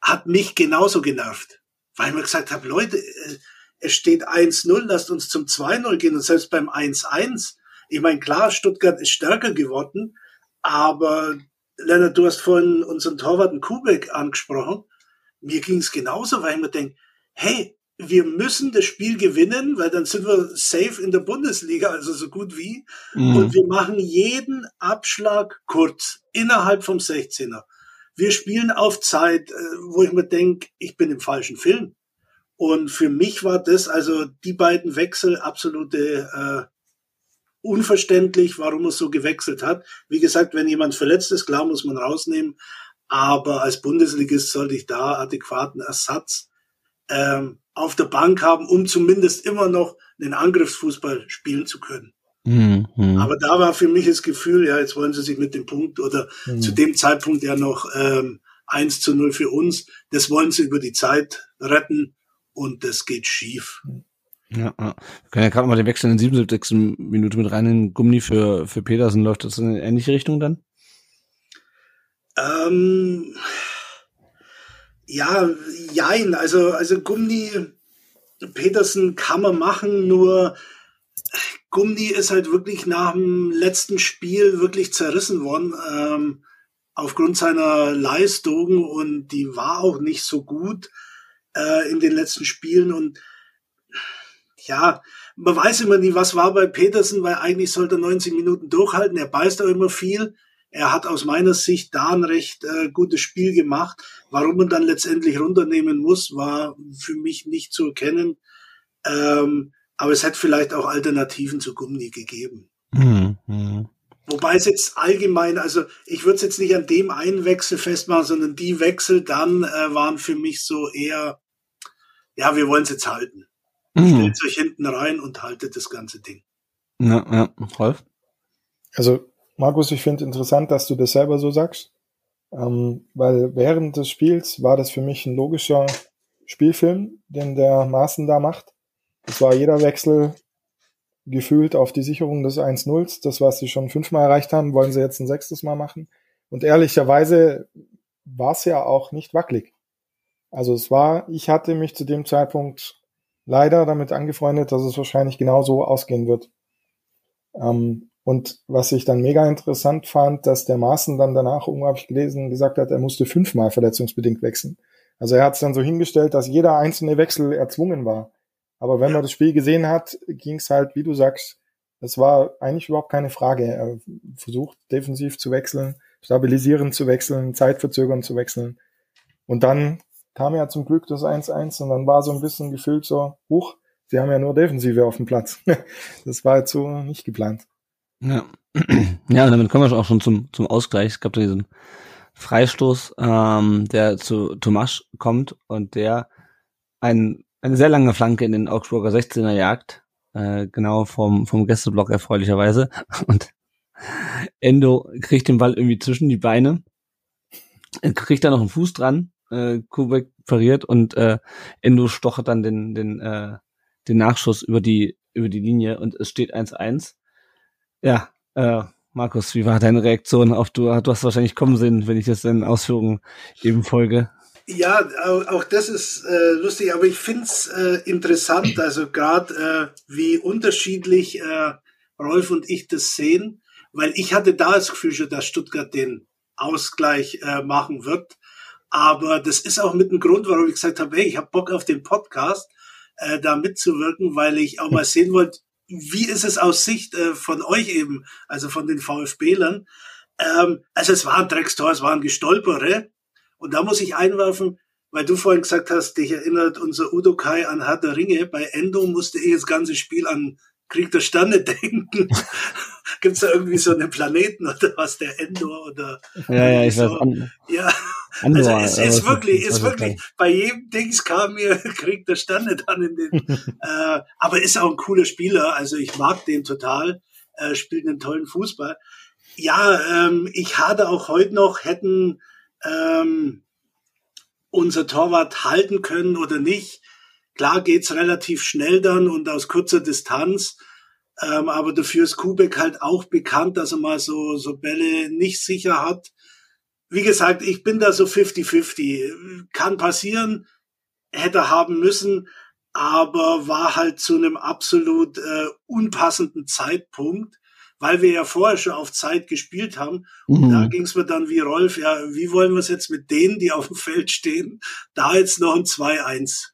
hat mich genauso genervt. Weil mir gesagt habe, Leute, äh, es steht 1-0, lasst uns zum 2-0 gehen und selbst beim 1-1. Ich meine, klar, Stuttgart ist stärker geworden, aber Lennart, du hast vorhin unseren Torwart Kubek angesprochen. Mir ging es genauso, weil ich mir denke, hey, wir müssen das Spiel gewinnen, weil dann sind wir safe in der Bundesliga, also so gut wie. Und wir machen jeden Abschlag kurz, innerhalb vom 16er. Wir spielen auf Zeit, äh, wo ich mir denke, ich bin im falschen Film. Und für mich war das, also die beiden Wechsel, absolute äh, unverständlich, warum er so gewechselt hat. Wie gesagt, wenn jemand verletzt ist, klar muss man rausnehmen. Aber als Bundesligist sollte ich da adäquaten Ersatz ähm, auf der Bank haben, um zumindest immer noch einen Angriffsfußball spielen zu können. Mhm. Mhm. Aber da war für mich das Gefühl, ja, jetzt wollen sie sich mit dem Punkt oder Mhm. zu dem Zeitpunkt ja noch ähm, 1 zu 0 für uns. Das wollen sie über die Zeit retten und das geht schief. Ja. Wir können ja gerade mal den Wechsel in der 77. Minute mit rein in Gummi für, für Petersen. Läuft das in eine ähnliche Richtung dann? Ähm, ja, jein, also, also Gummi, Petersen kann man machen, nur Gummi ist halt wirklich nach dem letzten Spiel wirklich zerrissen worden, ähm, aufgrund seiner Leistung und die war auch nicht so gut äh, in den letzten Spielen und ja, man weiß immer nie, was war bei Petersen, weil eigentlich sollte er 90 Minuten durchhalten. Er beißt auch immer viel. Er hat aus meiner Sicht da ein recht äh, gutes Spiel gemacht. Warum man dann letztendlich runternehmen muss, war für mich nicht zu erkennen. Ähm, aber es hätte vielleicht auch Alternativen zu Gummi gegeben. Mhm. Mhm. Wobei es jetzt allgemein, also ich würde es jetzt nicht an dem einen Wechsel festmachen, sondern die Wechsel dann äh, waren für mich so eher, ja, wir wollen es jetzt halten. Mhm. Stellt euch hinten rein und haltet das ganze Ding. Ja, ja. Rolf? Also, Markus, ich finde interessant, dass du das selber so sagst, ähm, weil während des Spiels war das für mich ein logischer Spielfilm, den der Maaßen da macht. Es war jeder Wechsel gefühlt auf die Sicherung des 1-0. Das, was sie schon fünfmal erreicht haben, wollen sie jetzt ein sechstes Mal machen. Und ehrlicherweise war es ja auch nicht wackelig. Also es war, ich hatte mich zu dem Zeitpunkt leider damit angefreundet, dass es wahrscheinlich genau so ausgehen wird. Ähm, und was ich dann mega interessant fand, dass der Maaßen dann danach, irgendwo habe ich gelesen, gesagt hat, er musste fünfmal verletzungsbedingt wechseln. Also er hat es dann so hingestellt, dass jeder einzelne Wechsel erzwungen war. Aber wenn man das Spiel gesehen hat, ging es halt, wie du sagst, es war eigentlich überhaupt keine Frage. Er versucht defensiv zu wechseln, stabilisierend zu wechseln, zeitverzögernd zu wechseln. Und dann kam ja zum Glück das 1-1 und dann war so ein bisschen gefühlt so, huch, sie haben ja nur Defensive auf dem Platz. [laughs] das war jetzt so nicht geplant. Ja. [clears throat] ja, damit kommen wir auch schon zum, zum Ausgleich. Es gab da diesen Freistoß, ähm, der zu Tomasch kommt und der ein, eine sehr lange Flanke in den Augsburger 16er jagt, äh, genau vom, vom Gästeblock erfreulicherweise. [laughs] Und Endo kriegt den Ball irgendwie zwischen die Beine, kriegt da noch einen Fuß dran, äh, Kubek pariert und äh, Endo stochert dann den, den, äh, den Nachschuss über die, über die Linie und es steht 1-1. Ja, äh, Markus, wie war deine Reaktion auf du? Du hast wahrscheinlich kommen sehen, wenn ich das in Ausführungen eben folge. Ja, auch das ist äh, lustig, aber ich find's äh, interessant, also gerade äh, wie unterschiedlich äh, Rolf und ich das sehen, weil ich hatte da das Gefühl schon, dass Stuttgart den Ausgleich äh, machen wird. Aber das ist auch mit dem Grund, warum ich gesagt habe, hey, ich habe Bock auf den Podcast, äh, da mitzuwirken, weil ich auch mal sehen wollte, wie ist es aus Sicht äh, von euch eben, also von den VfB-Lern? Ähm, also es war ein Dreckstor, es war ein Gestolpere. Und da muss ich einwerfen, weil du vorhin gesagt hast, dich erinnert unser Udo Kai an der Ringe. Bei Endo musste ich das ganze Spiel an Krieg der Sterne [laughs] denken. Gibt's da irgendwie so einen Planeten oder was, der Endor oder ja, ja, ich so. weiß. An, ja, also es ist wirklich, ist wirklich, bei jedem Dings kam mir [laughs] Krieg der Sterne dann in den, [laughs] äh, aber ist auch ein cooler Spieler, also ich mag den total, äh, spielt einen tollen Fußball. Ja, ähm, ich hatte auch heute noch, hätten ähm, unser Torwart halten können oder nicht. Klar geht's relativ schnell dann und aus kurzer Distanz. Ähm, aber dafür ist Kubek halt auch bekannt, dass er mal so, so Bälle nicht sicher hat. Wie gesagt, ich bin da so 50-50. Kann passieren, hätte haben müssen, aber war halt zu einem absolut äh, unpassenden Zeitpunkt, weil wir ja vorher schon auf Zeit gespielt haben. Und Mhm. da ging es mir dann wie Rolf, ja, wie wollen wir es jetzt mit denen, die auf dem Feld stehen, da jetzt noch ein 2-1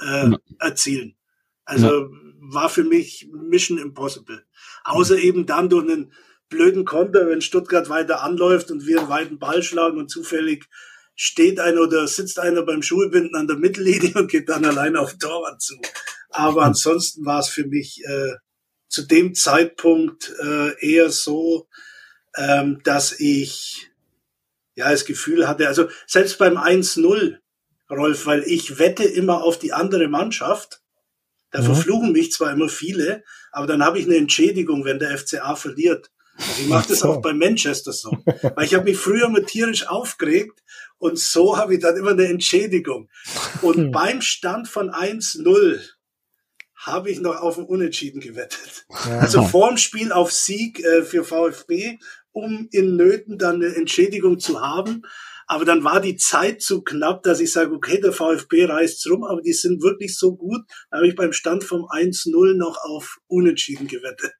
äh, Ja. erzielen. Also war für mich Mission Impossible. Außer eben dann durch einen blöden Konter, wenn Stuttgart weiter anläuft und wir einen weiten Ball schlagen und zufällig steht einer oder sitzt einer beim Schulbinden an der Mittellinie [laughs] und geht dann allein auf den Torwart zu. Aber ansonsten war es für mich äh, zu dem Zeitpunkt äh, eher so, ähm, dass ich ja das Gefühl hatte, also selbst beim 1-0, Rolf, weil ich wette immer auf die andere Mannschaft. Da Mhm. verfluchen mich zwar immer viele, aber dann habe ich eine Entschädigung, wenn der FCA verliert. Also ich mache das so. auch bei Manchester so. Weil ich habe mich früher mal tierisch aufgeregt und so habe ich dann immer eine Entschädigung. Und Hm. beim Stand von 1-0 habe ich noch auf ein Unentschieden gewettet. Ja. Also vorm Spiel auf Sieg äh, für VfB, um in Nöten dann eine Entschädigung zu haben. Aber dann war die Zeit zu knapp, dass ich sage, okay, der VfB reißt rum, aber die sind wirklich so gut. Da habe ich beim Stand vom 1-0 noch auf Unentschieden gewettet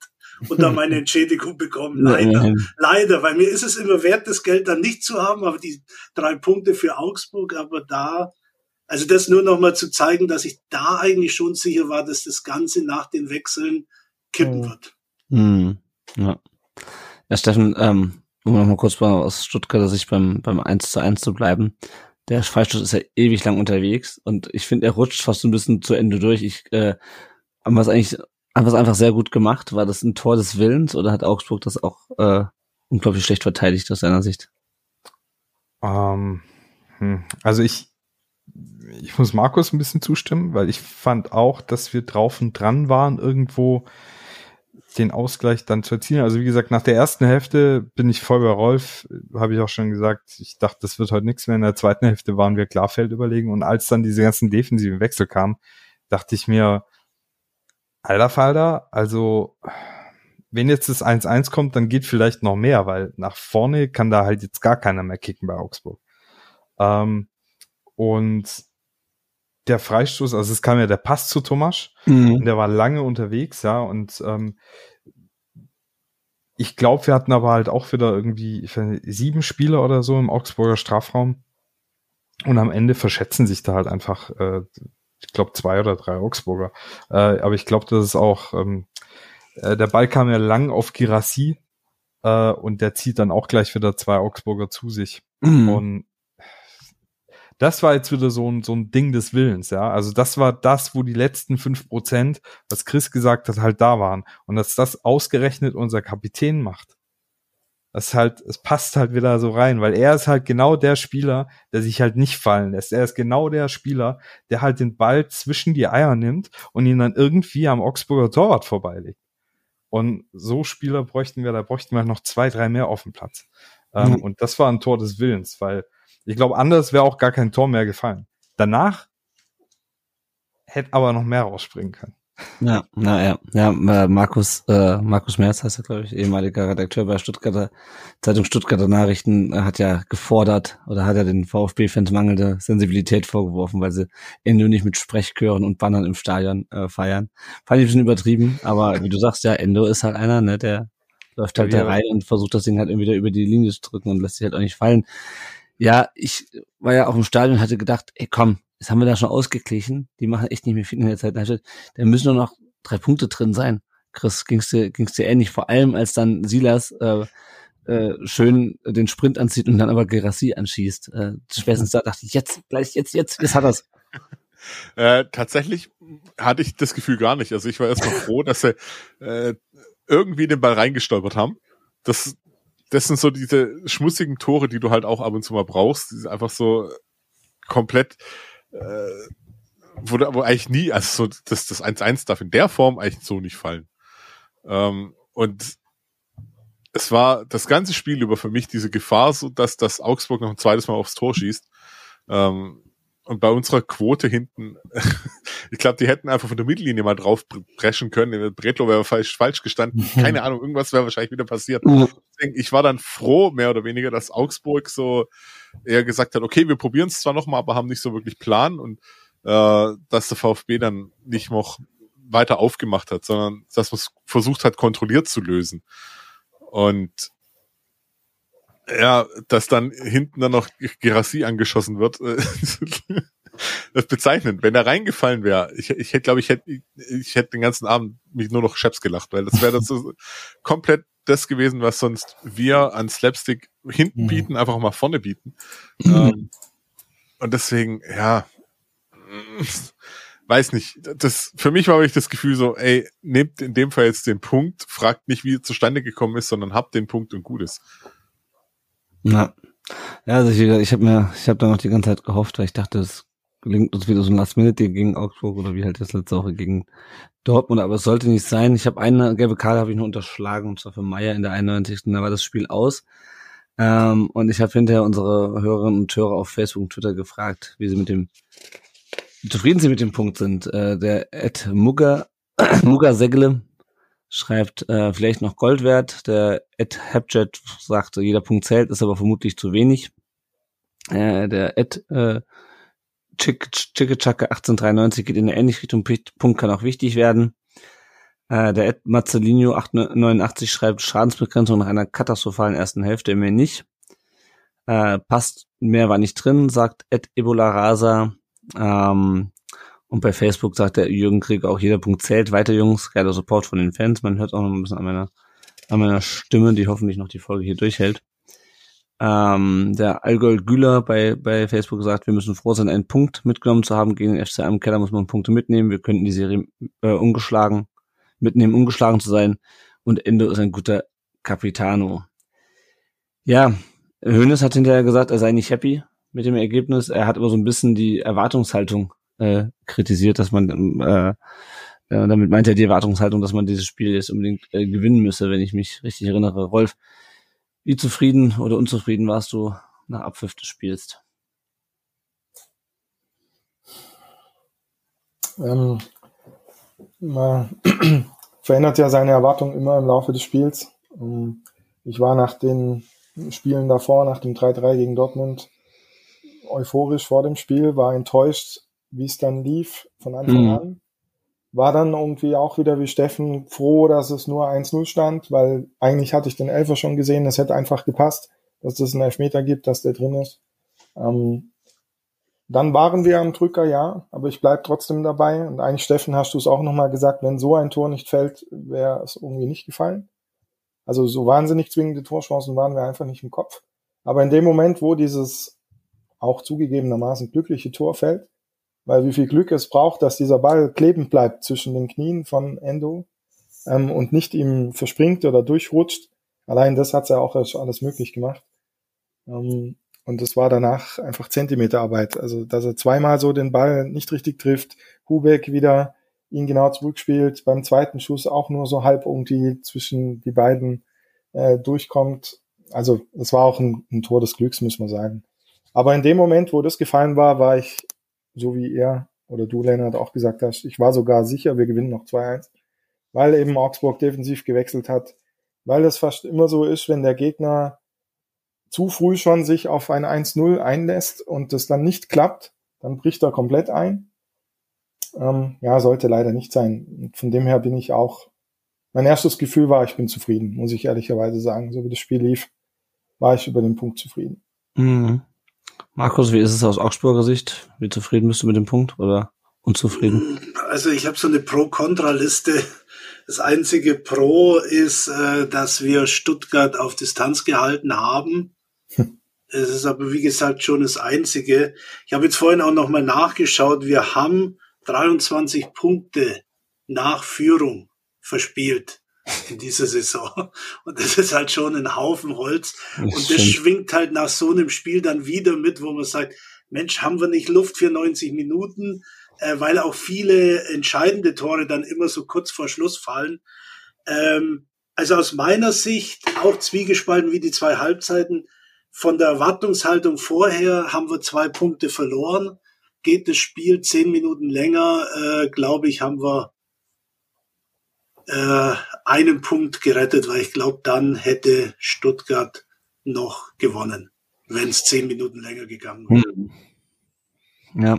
und dann meine Entschädigung bekommen. Leider. Leider, weil mir ist es immer wert, das Geld dann nicht zu haben, aber die drei Punkte für Augsburg, aber da, also das nur noch mal zu zeigen, dass ich da eigentlich schon sicher war, dass das Ganze nach den Wechseln kippen Mhm. wird. Hm, ja. ja, Steffen, ähm, um noch mal kurz mal aus Stuttgarter Sicht beim, beim 1 zu 1 zu bleiben. Der Freistoß ist ja ewig lang unterwegs und ich finde, er rutscht fast so ein bisschen zu Ende durch. Ich, äh, haben wir es eigentlich, es einfach sehr gut gemacht. War das ein Tor des Willens oder hat Augsburg das auch äh, unglaublich schlecht verteidigt aus seiner Sicht? Ähm, hm, also ich, ich muss Markus ein bisschen zustimmen, weil ich fand auch, dass wir drauf und dran waren, irgendwo den Ausgleich dann zu erzielen. Also wie gesagt, nach der ersten Hälfte bin ich voll bei Rolf, habe ich auch schon gesagt. Ich dachte, das wird heute nichts mehr. In der zweiten Hälfte waren wir Klarfeld überlegen und als dann diese ganzen defensiven Wechsel kamen, dachte ich mir, alter Falter, also wenn jetzt das 1-1 kommt, dann geht vielleicht noch mehr, weil nach vorne kann da halt jetzt gar keiner mehr kicken bei Augsburg. Ähm, und der Freistoß, also es kam ja der Pass zu Tomasch, und der war lange unterwegs, ja, und ähm, ich glaube, wir hatten aber halt auch wieder irgendwie nicht, sieben Spieler oder so im Augsburger Strafraum. Und am Ende verschätzen sich da halt einfach, äh, ich glaube, zwei oder drei Augsburger. Äh, aber ich glaube, das ist auch, ähm, äh, der Ball kam ja lang auf Girassi äh, und der zieht dann auch gleich wieder zwei Augsburger zu sich. Mhm. Und das war jetzt wieder so ein, so ein Ding des Willens, ja. Also das war das, wo die letzten fünf Prozent, was Chris gesagt hat, halt da waren. Und dass das ausgerechnet unser Kapitän macht. Das halt, es passt halt wieder so rein, weil er ist halt genau der Spieler, der sich halt nicht fallen lässt. Er ist genau der Spieler, der halt den Ball zwischen die Eier nimmt und ihn dann irgendwie am Augsburger Torwart vorbeilegt. Und so Spieler bräuchten wir, da bräuchten wir noch zwei, drei mehr auf dem Platz. Ähm, mhm. Und das war ein Tor des Willens, weil ich glaube, anders wäre auch gar kein Tor mehr gefallen. Danach hätte aber noch mehr rausspringen können. Ja, na ja, ja, äh, Markus, äh, Markus Merz heißt er, glaube ich, ehemaliger Redakteur bei Stuttgarter Zeitung Stuttgarter Nachrichten, äh, hat ja gefordert oder hat ja den VfB-Fans mangelnde Sensibilität vorgeworfen, weil sie Endo nicht mit Sprechchören und Bannern im Stadion äh, feiern. Fand ich ein bisschen übertrieben, aber wie du sagst, ja, Endo ist halt einer, ne, der läuft halt ja, da rein und versucht das Ding halt irgendwie wieder über die Linie zu drücken und lässt sich halt auch nicht fallen. Ja, ich war ja auch im Stadion und hatte gedacht, ey komm, das haben wir da schon ausgeglichen. Die machen echt nicht mehr viel in der Zeit. Da müssen nur noch drei Punkte drin sein. Chris, ging's dir, ging's dir ähnlich, vor allem als dann Silas äh, äh, schön den Sprint anzieht und dann aber Gerassi anschießt. Äh, spätestens da dachte ich, jetzt, gleich, jetzt, jetzt, jetzt hat er's. [laughs] Äh, tatsächlich hatte ich das Gefühl gar nicht. Also ich war erstmal froh, dass sie äh, irgendwie den Ball reingestolpert haben. Das, das sind so diese schmussigen Tore, die du halt auch ab und zu mal brauchst. Die sind einfach so komplett äh, wurde aber eigentlich nie, also so, das, das 1-1 darf in der Form eigentlich so nicht fallen. Ähm, und es war das ganze Spiel über für mich diese Gefahr, so dass das Augsburg noch ein zweites Mal aufs Tor schießt. Ähm, und bei unserer Quote hinten, [laughs] ich glaube, die hätten einfach von der Mittellinie mal drauf preschen können. Bretlo wäre falsch, falsch gestanden. [laughs] Keine Ahnung, irgendwas wäre wahrscheinlich wieder passiert. Deswegen, ich war dann froh, mehr oder weniger, dass Augsburg so eher gesagt hat, okay, wir probieren es zwar nochmal, aber haben nicht so wirklich Plan und äh, dass der VfB dann nicht noch weiter aufgemacht hat, sondern dass man versucht hat, kontrolliert zu lösen. Und ja, dass dann hinten dann noch Gerassi angeschossen wird, äh, [laughs] das bezeichnend. Wenn er reingefallen wäre, ich, ich hätte, glaube ich, hätte, ich hätte den ganzen Abend mich nur noch Scheps gelacht, weil das wäre das so komplett das gewesen, was sonst wir an Slapstick hinten mhm. bieten, einfach mal vorne bieten. Mhm. Ähm, und deswegen, ja, [laughs] weiß nicht. Das, für mich war wirklich das Gefühl so, ey, nehmt in dem Fall jetzt den Punkt, fragt nicht, wie er zustande gekommen ist, sondern habt den Punkt und gut ist. Na. Ja, also ich, ich habe mir, ich habe da noch die ganze Zeit gehofft, weil ich dachte, es gelingt uns wieder so ein Last Minute gegen Augsburg oder wie halt das letzte Woche gegen Dortmund, aber es sollte nicht sein. Ich habe eine gelbe Karte habe ich nur unterschlagen und zwar für Meier in der 91. Da war das Spiel aus. Ähm, und ich habe hinterher unsere Hörerinnen und Hörer auf Facebook und Twitter gefragt, wie sie mit dem wie zufrieden sie mit dem Punkt sind. Äh, der Ed Mugger [clears throat] Mugger Segle schreibt äh, vielleicht noch Gold wert. Der Ed Hapjet sagt, jeder Punkt zählt, ist aber vermutlich zu wenig. Äh, der Ed äh, Chickachaka 1893 geht in eine ähnliche Richtung. Punkt kann auch wichtig werden. Äh, der Ed Mazzolino 889 schreibt Schadensbegrenzung nach einer katastrophalen ersten Hälfte immer nicht. Äh, passt, mehr war nicht drin, sagt Ed Ebola Rasa. Ähm, und bei Facebook sagt der Jürgen Krieg auch, jeder Punkt zählt. Weiter, Jungs, geiler Support von den Fans. Man hört auch noch ein bisschen an meiner, an meiner Stimme, die hoffentlich noch die Folge hier durchhält. Ähm, der Allgäu Güler bei, bei Facebook sagt, wir müssen froh sein, einen Punkt mitgenommen zu haben. Gegen den FCM im Keller muss man Punkte mitnehmen. Wir könnten die Serie äh, ungeschlagen mitnehmen, ungeschlagen zu sein. Und Endo ist ein guter Capitano. Ja, Hönes hat hinterher gesagt, er sei nicht happy mit dem Ergebnis. Er hat aber so ein bisschen die Erwartungshaltung äh, kritisiert, dass man äh, äh, damit meint er die Erwartungshaltung, dass man dieses Spiel jetzt unbedingt äh, gewinnen müsse, wenn ich mich richtig erinnere. Rolf, wie zufrieden oder unzufrieden warst du nach Abpfiff des Spiels? Ähm, man [clears throat] verändert ja seine Erwartungen immer im Laufe des Spiels. Ähm, ich war nach den Spielen davor, nach dem 3-3 gegen Dortmund, euphorisch vor dem Spiel, war enttäuscht, wie es dann lief von Anfang mhm. an. War dann irgendwie auch wieder wie Steffen froh, dass es nur 1-0 stand, weil eigentlich hatte ich den Elfer schon gesehen, es hätte einfach gepasst, dass es einen Elfmeter gibt, dass der drin ist. Ähm, dann waren wir am Drücker, ja, aber ich bleib trotzdem dabei. Und eigentlich, Steffen, hast du es auch nochmal gesagt, wenn so ein Tor nicht fällt, wäre es irgendwie nicht gefallen. Also so wahnsinnig zwingende Torchancen waren wir einfach nicht im Kopf. Aber in dem Moment, wo dieses auch zugegebenermaßen glückliche Tor fällt, weil wie viel Glück es braucht, dass dieser Ball kleben bleibt zwischen den Knien von Endo ähm, und nicht ihm verspringt oder durchrutscht. Allein das hat er auch alles möglich gemacht. Ähm, und es war danach einfach Zentimeterarbeit. Also, dass er zweimal so den Ball nicht richtig trifft, Hubeck wieder ihn genau zurückspielt, beim zweiten Schuss auch nur so halb irgendwie zwischen die beiden äh, durchkommt. Also, es war auch ein, ein Tor des Glücks, muss man sagen. Aber in dem Moment, wo das gefallen war, war ich, so wie er oder du, Lennart, auch gesagt hast, ich war sogar sicher, wir gewinnen noch 2-1, weil eben Augsburg defensiv gewechselt hat, weil es fast immer so ist, wenn der Gegner zu früh schon sich auf ein 1-0 einlässt und das dann nicht klappt, dann bricht er komplett ein. Ähm, ja, sollte leider nicht sein. Von dem her bin ich auch, mein erstes Gefühl war, ich bin zufrieden, muss ich ehrlicherweise sagen. So wie das Spiel lief, war ich über den Punkt zufrieden. Mhm. Markus, wie ist es aus Augsburger Sicht? Wie zufrieden bist du mit dem Punkt oder unzufrieden? Also ich habe so eine Pro-Kontra-Liste. Das einzige Pro ist, äh, dass wir Stuttgart auf Distanz gehalten haben. Es ist aber, wie gesagt, schon das Einzige. Ich habe jetzt vorhin auch nochmal nachgeschaut. Wir haben 23 Punkte nach Führung verspielt [laughs] in dieser Saison. Und das ist halt schon ein Haufen Holz. Das und das stimmt. schwingt halt nach so einem Spiel dann wieder mit, wo man sagt, Mensch, haben wir nicht Luft für 90 Minuten? Äh, weil auch viele entscheidende Tore dann immer so kurz vor Schluss fallen. Ähm, also aus meiner Sicht auch zwiegespalten wie die zwei Halbzeiten von der Erwartungshaltung vorher haben wir zwei Punkte verloren. Geht das Spiel zehn Minuten länger, äh, glaube ich, haben wir äh, einen Punkt gerettet, weil ich glaube, dann hätte Stuttgart noch gewonnen, wenn es zehn Minuten länger gegangen wäre. Hm. Ja.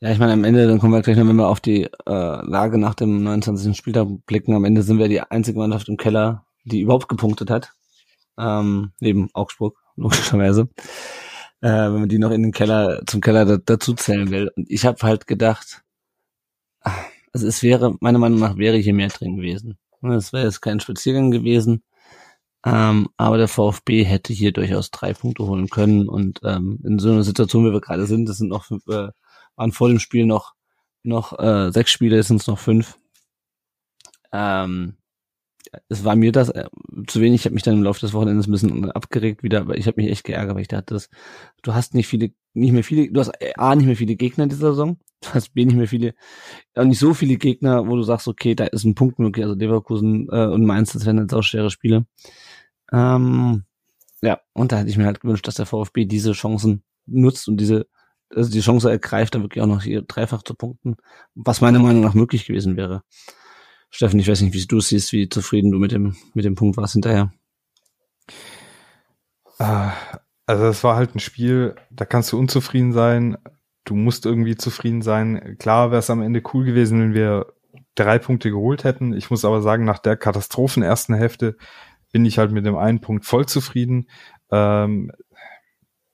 Ja, ich meine, am Ende, dann kommen wir gleich noch, wenn wir auf die äh, Lage nach dem 29. Spieltag blicken, am Ende sind wir die einzige Mannschaft im Keller, die überhaupt gepunktet hat ähm, neben Augsburg, [laughs] logischerweise. Äh, wenn man die noch in den Keller, zum Keller da, dazu zählen will. Und ich habe halt gedacht, also es wäre, meiner Meinung nach wäre hier mehr drin gewesen. Es wäre jetzt kein Spaziergang gewesen. Ähm, aber der VfB hätte hier durchaus drei Punkte holen können. Und ähm, in so einer Situation, wie wir gerade sind, das sind noch fünf, äh, waren vor dem Spiel noch noch äh, sechs Spiele, jetzt sind es noch fünf. Ähm, es war mir das äh, zu wenig. Ich habe mich dann im Laufe des Wochenendes ein bisschen abgeregt wieder, aber ich habe mich echt geärgert, weil ich dachte, das, du hast nicht viele, nicht mehr viele, du hast A, nicht mehr viele Gegner in dieser Saison, [laughs] hast nicht mehr viele, auch nicht so viele Gegner, wo du sagst, okay, da ist ein Punkt möglich, also Leverkusen äh, und Mainz, das wären jetzt auch schwere Spiele. Ähm, ja, und da hätte ich mir halt gewünscht, dass der VfB diese Chancen nutzt und diese, also die Chance ergreift, da wirklich auch noch hier dreifach zu punkten, was meiner Meinung nach möglich gewesen wäre. Steffen, ich weiß nicht, wie du siehst, wie zufrieden du mit dem, mit dem Punkt warst hinterher. Ah, also es war halt ein Spiel, da kannst du unzufrieden sein, du musst irgendwie zufrieden sein. Klar wäre es am Ende cool gewesen, wenn wir drei Punkte geholt hätten. Ich muss aber sagen, nach der Katastrophen ersten Hälfte bin ich halt mit dem einen Punkt voll zufrieden. Ähm,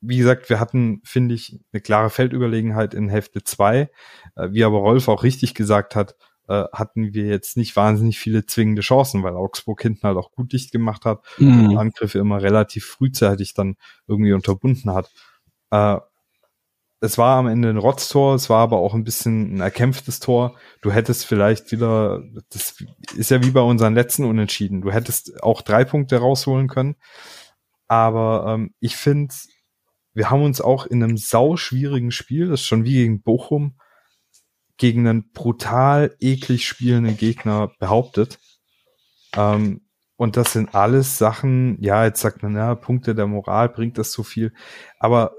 wie gesagt, wir hatten, finde ich, eine klare Feldüberlegenheit in Hälfte zwei. Äh, wie aber Rolf auch richtig gesagt hat, äh, hatten wir jetzt nicht wahnsinnig viele zwingende Chancen, weil Augsburg hinten halt auch gut dicht gemacht hat mhm. und Angriffe immer relativ frühzeitig dann irgendwie unterbunden hat. Äh, es war am Ende ein Rotztor, es war aber auch ein bisschen ein erkämpftes Tor. Du hättest vielleicht wieder, das ist ja wie bei unseren letzten Unentschieden, du hättest auch drei Punkte rausholen können. Aber ähm, ich finde, wir haben uns auch in einem sau schwierigen Spiel, das ist schon wie gegen Bochum, gegen einen brutal eklig spielenden Gegner behauptet. Ähm, und das sind alles Sachen, ja, jetzt sagt man, ja, Punkte der Moral bringt das so viel. Aber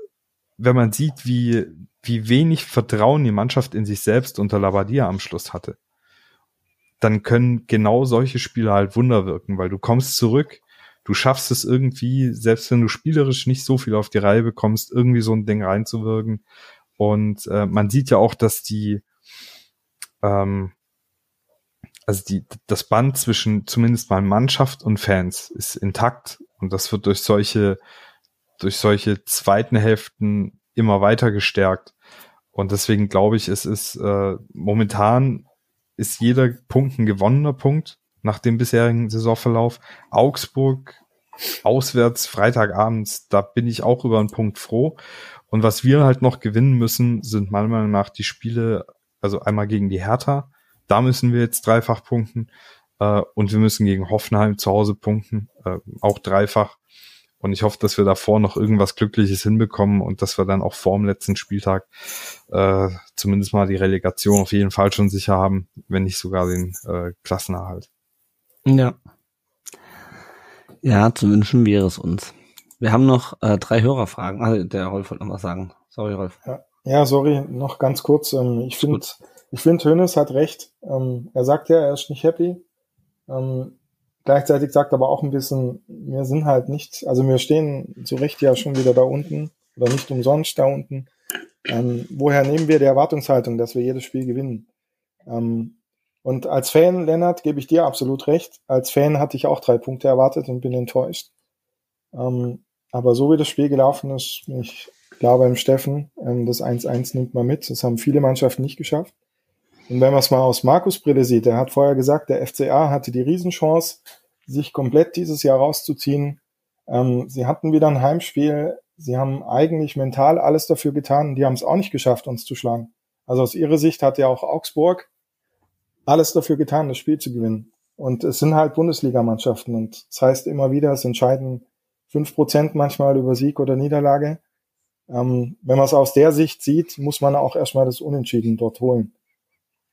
wenn man sieht, wie, wie wenig Vertrauen die Mannschaft in sich selbst unter Labadia am Schluss hatte, dann können genau solche Spiele halt Wunder wirken, weil du kommst zurück, du schaffst es irgendwie, selbst wenn du spielerisch nicht so viel auf die Reihe bekommst, irgendwie so ein Ding reinzuwirken. Und äh, man sieht ja auch, dass die, ähm, also die, das Band zwischen zumindest mal Mannschaft und Fans ist intakt und das wird durch solche, durch solche zweiten Hälften immer weiter gestärkt. Und deswegen glaube ich, es ist äh, momentan ist jeder Punkt ein gewonnener Punkt nach dem bisherigen Saisonverlauf. Augsburg auswärts Freitagabends, da bin ich auch über einen Punkt froh. Und was wir halt noch gewinnen müssen, sind meiner Meinung nach die Spiele, also einmal gegen die Hertha, da müssen wir jetzt dreifach punkten äh, und wir müssen gegen Hoffenheim zu Hause punkten, äh, auch dreifach. Und ich hoffe, dass wir davor noch irgendwas Glückliches hinbekommen und dass wir dann auch vor dem letzten Spieltag äh, zumindest mal die Relegation auf jeden Fall schon sicher haben, wenn nicht sogar den äh, Klassenerhalt. Ja. Ja, zu wünschen wäre es uns. Wir haben noch äh, drei Hörerfragen. Also, der Rolf wollte noch was sagen. Sorry, Rolf. Ja, ja sorry, noch ganz kurz. Ähm, ich finde, ich finde, Hönes hat recht. Ähm, er sagt ja, er ist nicht happy. Ähm, Gleichzeitig sagt aber auch ein bisschen, wir sind halt nicht, also wir stehen zu Recht ja schon wieder da unten oder nicht umsonst da unten. Ähm, woher nehmen wir die Erwartungshaltung, dass wir jedes Spiel gewinnen? Ähm, und als Fan, Lennart, gebe ich dir absolut recht. Als Fan hatte ich auch drei Punkte erwartet und bin enttäuscht. Ähm, aber so wie das Spiel gelaufen ist, ich glaube im Steffen, ähm, das 1-1 nimmt man mit. Das haben viele Mannschaften nicht geschafft. Und wenn man es mal aus Markus Brille sieht, er hat vorher gesagt, der FCA hatte die Riesenchance, sich komplett dieses Jahr rauszuziehen. Ähm, sie hatten wieder ein Heimspiel. Sie haben eigentlich mental alles dafür getan. Die haben es auch nicht geschafft, uns zu schlagen. Also aus ihrer Sicht hat ja auch Augsburg alles dafür getan, das Spiel zu gewinnen. Und es sind halt Bundesligamannschaften. Und das heißt immer wieder, es entscheiden fünf Prozent manchmal über Sieg oder Niederlage. Ähm, wenn man es aus der Sicht sieht, muss man auch erstmal das Unentschieden dort holen.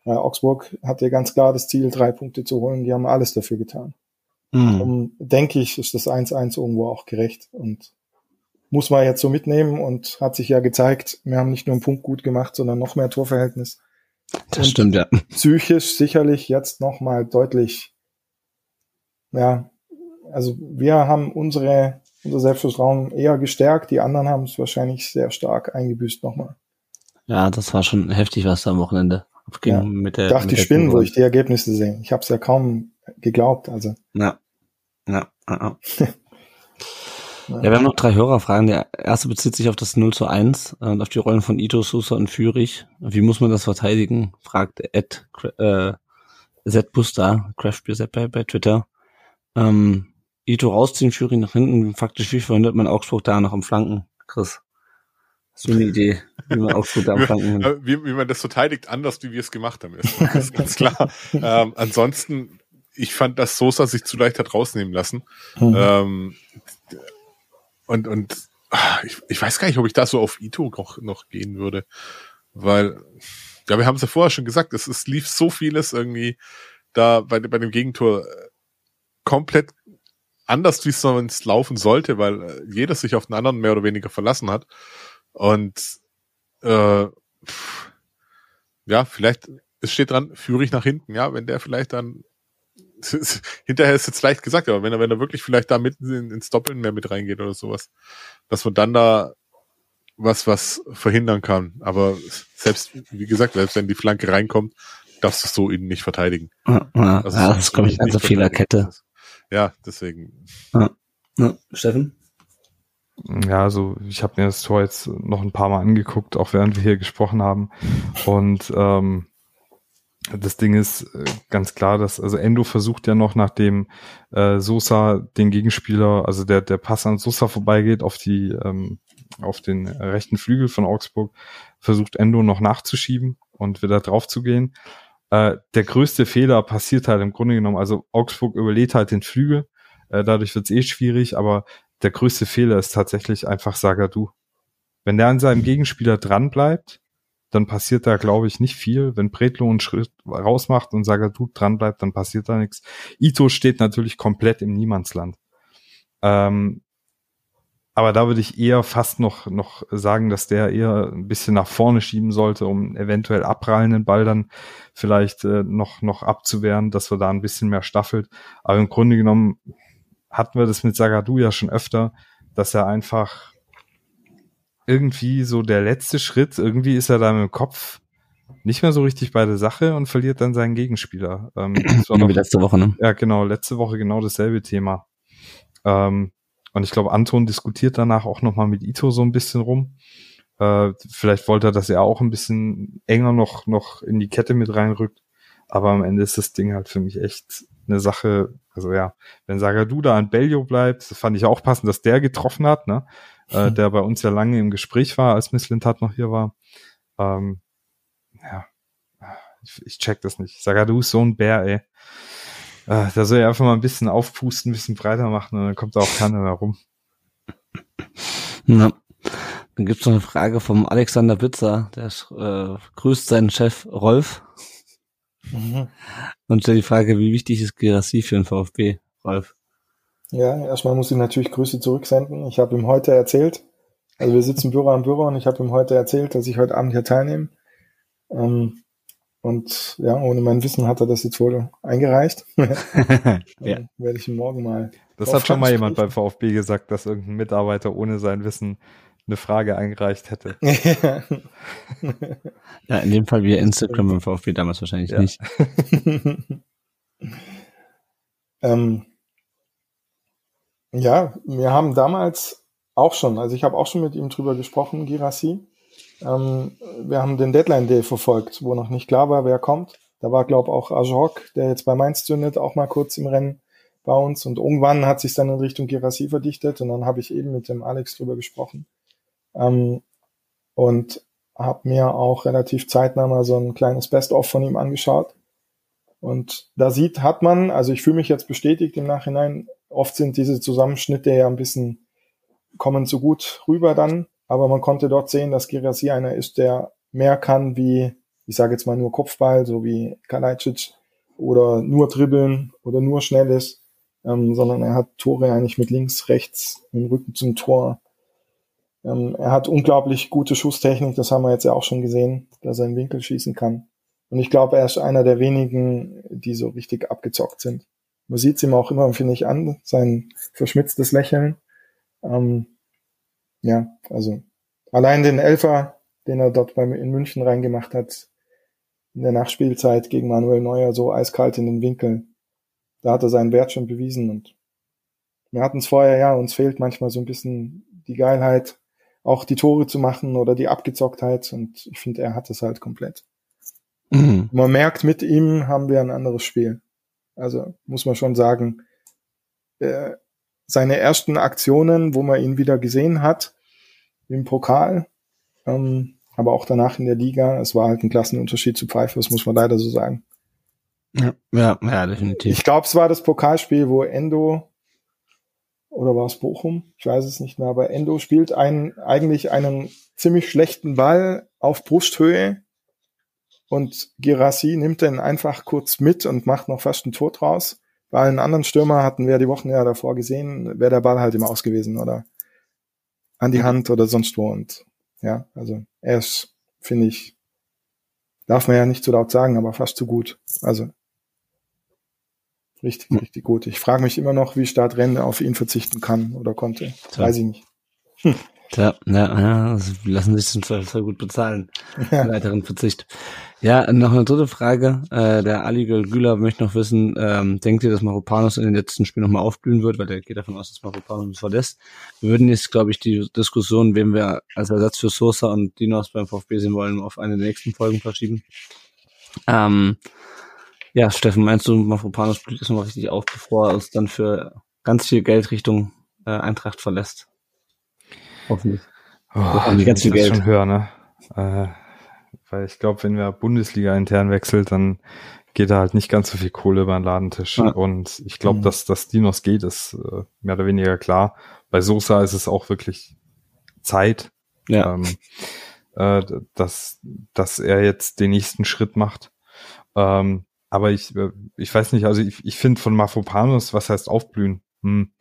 Äh, Augsburg hatte ganz klar das Ziel, drei Punkte zu holen. Die haben alles dafür getan. Mhm. Um, denke ich, ist das 1-1 irgendwo auch gerecht und muss man jetzt so mitnehmen und hat sich ja gezeigt, wir haben nicht nur einen Punkt gut gemacht, sondern noch mehr Torverhältnis. Das und stimmt, ja. Psychisch sicherlich jetzt noch mal deutlich, ja, also wir haben unsere, unser Selbstvertrauen eher gestärkt, die anderen haben es wahrscheinlich sehr stark eingebüßt nochmal. Ja, das war schon heftig, was da am Wochenende abging ja. mit der. Dachte ich spinnen, wo ich die Ergebnisse sehe. Ich habe es ja kaum geglaubt. Also. Ja. Ja. [laughs] ja. Ja, wir haben noch drei Hörerfragen. Der erste bezieht sich auf das 0 zu 1 äh, und auf die Rollen von Ito, Sousa und Führig. Wie muss man das verteidigen? fragt Ed äh, Z Buster, Crash bei, bei Twitter. Ähm, Ito rausziehen, Führig nach hinten. Faktisch, wie verhindert man Augsburg da noch am Flanken? Chris. So eine Idee, wie man Augsburg da am Flanken wie, wie man das verteidigt, anders wie wir es gemacht haben. Ist ganz klar. ähm, ansonsten, ich fand, dass Sosa sich zu leicht hat rausnehmen lassen. Mhm. Ähm, und und ah, ich, ich weiß gar nicht, ob ich da so auf Ito noch, noch gehen würde. Weil, ja, wir haben es ja vorher schon gesagt, es, es lief so vieles irgendwie da bei, bei dem Gegentor äh, komplett anders, wie es sonst laufen sollte, weil äh, jeder sich auf den anderen mehr oder weniger verlassen hat. Und äh, ja, vielleicht, es steht dran, führe ich nach hinten, ja, wenn der vielleicht dann [laughs] hinterher ist jetzt leicht gesagt, aber wenn er, wenn er wirklich vielleicht da mitten in, ins Doppeln mehr mit reingeht oder sowas, dass man dann da was, was verhindern kann. Aber selbst, wie gesagt, selbst wenn die Flanke reinkommt, darfst du so ihn nicht verteidigen. Ja, ja, also ja das kommt also Fehlerkette. Ja, deswegen. Ja. Ja. Steffen? Ja, also ich habe mir das Tor jetzt noch ein paar Mal angeguckt, auch während wir hier gesprochen haben. Und ähm, das Ding ist äh, ganz klar, dass also Endo versucht ja noch, nachdem äh, Sosa den Gegenspieler, also der der Pass an Sosa vorbeigeht auf die ähm, auf den rechten Flügel von Augsburg, versucht Endo noch nachzuschieben und wieder drauf zu gehen. Äh, der größte Fehler passiert halt im Grunde genommen, also Augsburg überlädt halt den Flügel, äh, dadurch wird's eh schwierig, aber der größte Fehler ist tatsächlich einfach Sagadu. Wenn der an seinem Gegenspieler dran bleibt, dann passiert da, glaube ich, nicht viel. Wenn Bretlo einen Schritt rausmacht und Sagadu dran bleibt, dann passiert da nichts. Ito steht natürlich komplett im Niemandsland. Ähm, aber da würde ich eher fast noch, noch sagen, dass der eher ein bisschen nach vorne schieben sollte, um eventuell abprallenden Ball dann vielleicht äh, noch, noch abzuwehren, dass wir da ein bisschen mehr staffelt. Aber im Grunde genommen hatten wir das mit Sagadu ja schon öfter, dass er einfach irgendwie so der letzte Schritt, irgendwie ist er da mit dem Kopf nicht mehr so richtig bei der Sache und verliert dann seinen Gegenspieler. Ähm, [clears throat] das war noch, letzte Woche, ne? Ja, genau, letzte Woche genau dasselbe Thema. Ähm, und ich glaube, Anton diskutiert danach auch nochmal mit Ito so ein bisschen rum. Äh, vielleicht wollte er, dass er auch ein bisschen enger noch, noch in die Kette mit reinrückt. Aber am Ende ist das Ding halt für mich echt eine Sache, also ja, wenn Sagadu da an Bellio bleibt, das fand ich auch passend, dass der getroffen hat, ne? Äh, der bei uns ja lange im Gespräch war, als Miss Lintat noch hier war. Ähm, ja, ich, ich check das nicht. Sagadu ist so ein Bär, ey. Äh, da soll er einfach mal ein bisschen aufpusten, ein bisschen breiter machen und dann kommt da auch keiner mehr rum. Ja. Dann gibt's noch eine Frage vom Alexander Witzer, der äh, grüßt seinen Chef Rolf Mhm. und stellt die Frage, wie wichtig ist Gerassi für den VfB, Rolf? Ja, erstmal muss ich natürlich Grüße zurücksenden. Ich habe ihm heute erzählt, also wir sitzen Büro am Büro und ich habe ihm heute erzählt, dass ich heute Abend hier teilnehme. Ähm, und ja, ohne mein Wissen hat er das jetzt wohl eingereicht. [laughs] ja. Werde ich ihn morgen mal. Das hat schon mal jemand beim. VfB gesagt, dass irgendein Mitarbeiter ohne sein Wissen eine Frage eingereicht hätte. [laughs] ja, in dem Fall via [laughs] Instagram beim VfB damals wahrscheinlich Ja. nicht. [laughs] ähm, ja, wir haben damals auch schon, also ich habe auch schon mit ihm drüber gesprochen, Girassi. Ähm, wir haben den Deadline Day verfolgt, wo noch nicht klar war, wer kommt. Da war, glaube auch Ajok, der jetzt bei Mainz zündet, auch mal kurz im Rennen bei uns. Und irgendwann hat sich dann in Richtung Girassi verdichtet und dann habe ich eben mit dem Alex drüber gesprochen. Ähm, und habe mir auch relativ zeitnah mal so ein kleines Best-of von ihm angeschaut. Und da sieht, hat man, also ich fühle mich jetzt bestätigt im Nachhinein, oft sind diese Zusammenschnitte ja ein bisschen, kommen so gut rüber dann, aber man konnte dort sehen, dass Girassi einer ist, der mehr kann wie, ich sage jetzt mal nur Kopfball, so wie Kalajdzic oder nur dribbeln oder nur schnell ist, ähm, sondern er hat Tore eigentlich mit links, rechts, mit dem Rücken zum Tor. Ähm, er hat unglaublich gute Schusstechnik, das haben wir jetzt ja auch schon gesehen, dass er in Winkel schießen kann. Und ich glaube, er ist einer der wenigen, die so richtig abgezockt sind. Man sieht es ihm auch immer, finde ich, an, sein verschmitztes Lächeln. Ähm, ja, also allein den Elfer, den er dort beim, in München reingemacht hat, in der Nachspielzeit gegen Manuel Neuer, so eiskalt in den Winkel, da hat er seinen Wert schon bewiesen. Und wir hatten es vorher, ja, uns fehlt manchmal so ein bisschen die Geilheit, auch die Tore zu machen oder die Abgezocktheit. Und ich finde, er hat es halt komplett. Mhm. Man merkt, mit ihm haben wir ein anderes Spiel. Also muss man schon sagen, äh, seine ersten Aktionen, wo man ihn wieder gesehen hat, im Pokal, ähm, aber auch danach in der Liga, es war halt ein Klassenunterschied zu Pfeiffer, das muss man leider so sagen. Ja, ja, ja, definitiv. Ich glaube, es war das Pokalspiel, wo Endo oder war es Bochum? Ich weiß es nicht mehr, aber Endo spielt einen, eigentlich einen ziemlich schlechten Ball auf Brusthöhe und Girassi nimmt den einfach kurz mit und macht noch fast ein Tor draus. Bei allen anderen Stürmer hatten wir die Wochen ja davor gesehen, wäre der Ball halt immer aus gewesen oder an die Hand oder sonst wo. Und ja, also er ist, finde ich, darf man ja nicht zu laut sagen, aber fast zu gut. Also richtig, Hm. richtig gut. Ich frage mich immer noch, wie Startrende auf ihn verzichten kann oder konnte. Tja. Weiß ich nicht. Ja, ja, ja, also lassen sich zum Zweifel gut bezahlen. [laughs] Ja. Weiteren Verzicht. Ja, noch eine dritte Frage. Äh, der Ali Güler möchte noch wissen, ähm, denkt ihr, dass Maropanos in den letzten Spielen nochmal aufblühen wird? Weil der geht davon aus, dass Maropanos uns verlässt. Wir würden jetzt, glaube ich, die Diskussion, wen wir als Ersatz für Sosa und Dinos beim VfB sehen wollen, auf eine der nächsten Folgen verschieben. Ähm, ja, Steffen, meinst du, Mafropanos blüht nochmal richtig auf, bevor er uns dann für ganz viel Geld Richtung äh, Eintracht verlässt? Hoffentlich. Oh, haben die ich ganz viel Geld. schon hören, ne? Äh, weil ich glaube, wenn wir Bundesliga intern wechselt, dann geht da halt nicht ganz so viel Kohle über den Ladentisch. Ja. Und ich glaube, Mhm. dass das Dinos geht, ist äh, mehr oder weniger klar. Bei Sosa ist es auch wirklich Zeit, Ja. ähm, äh, dass, dass er jetzt den nächsten Schritt macht. Ähm, aber ich, äh, ich weiß nicht, also ich, ich finde von Mafropanos, was heißt aufblühen? Hm.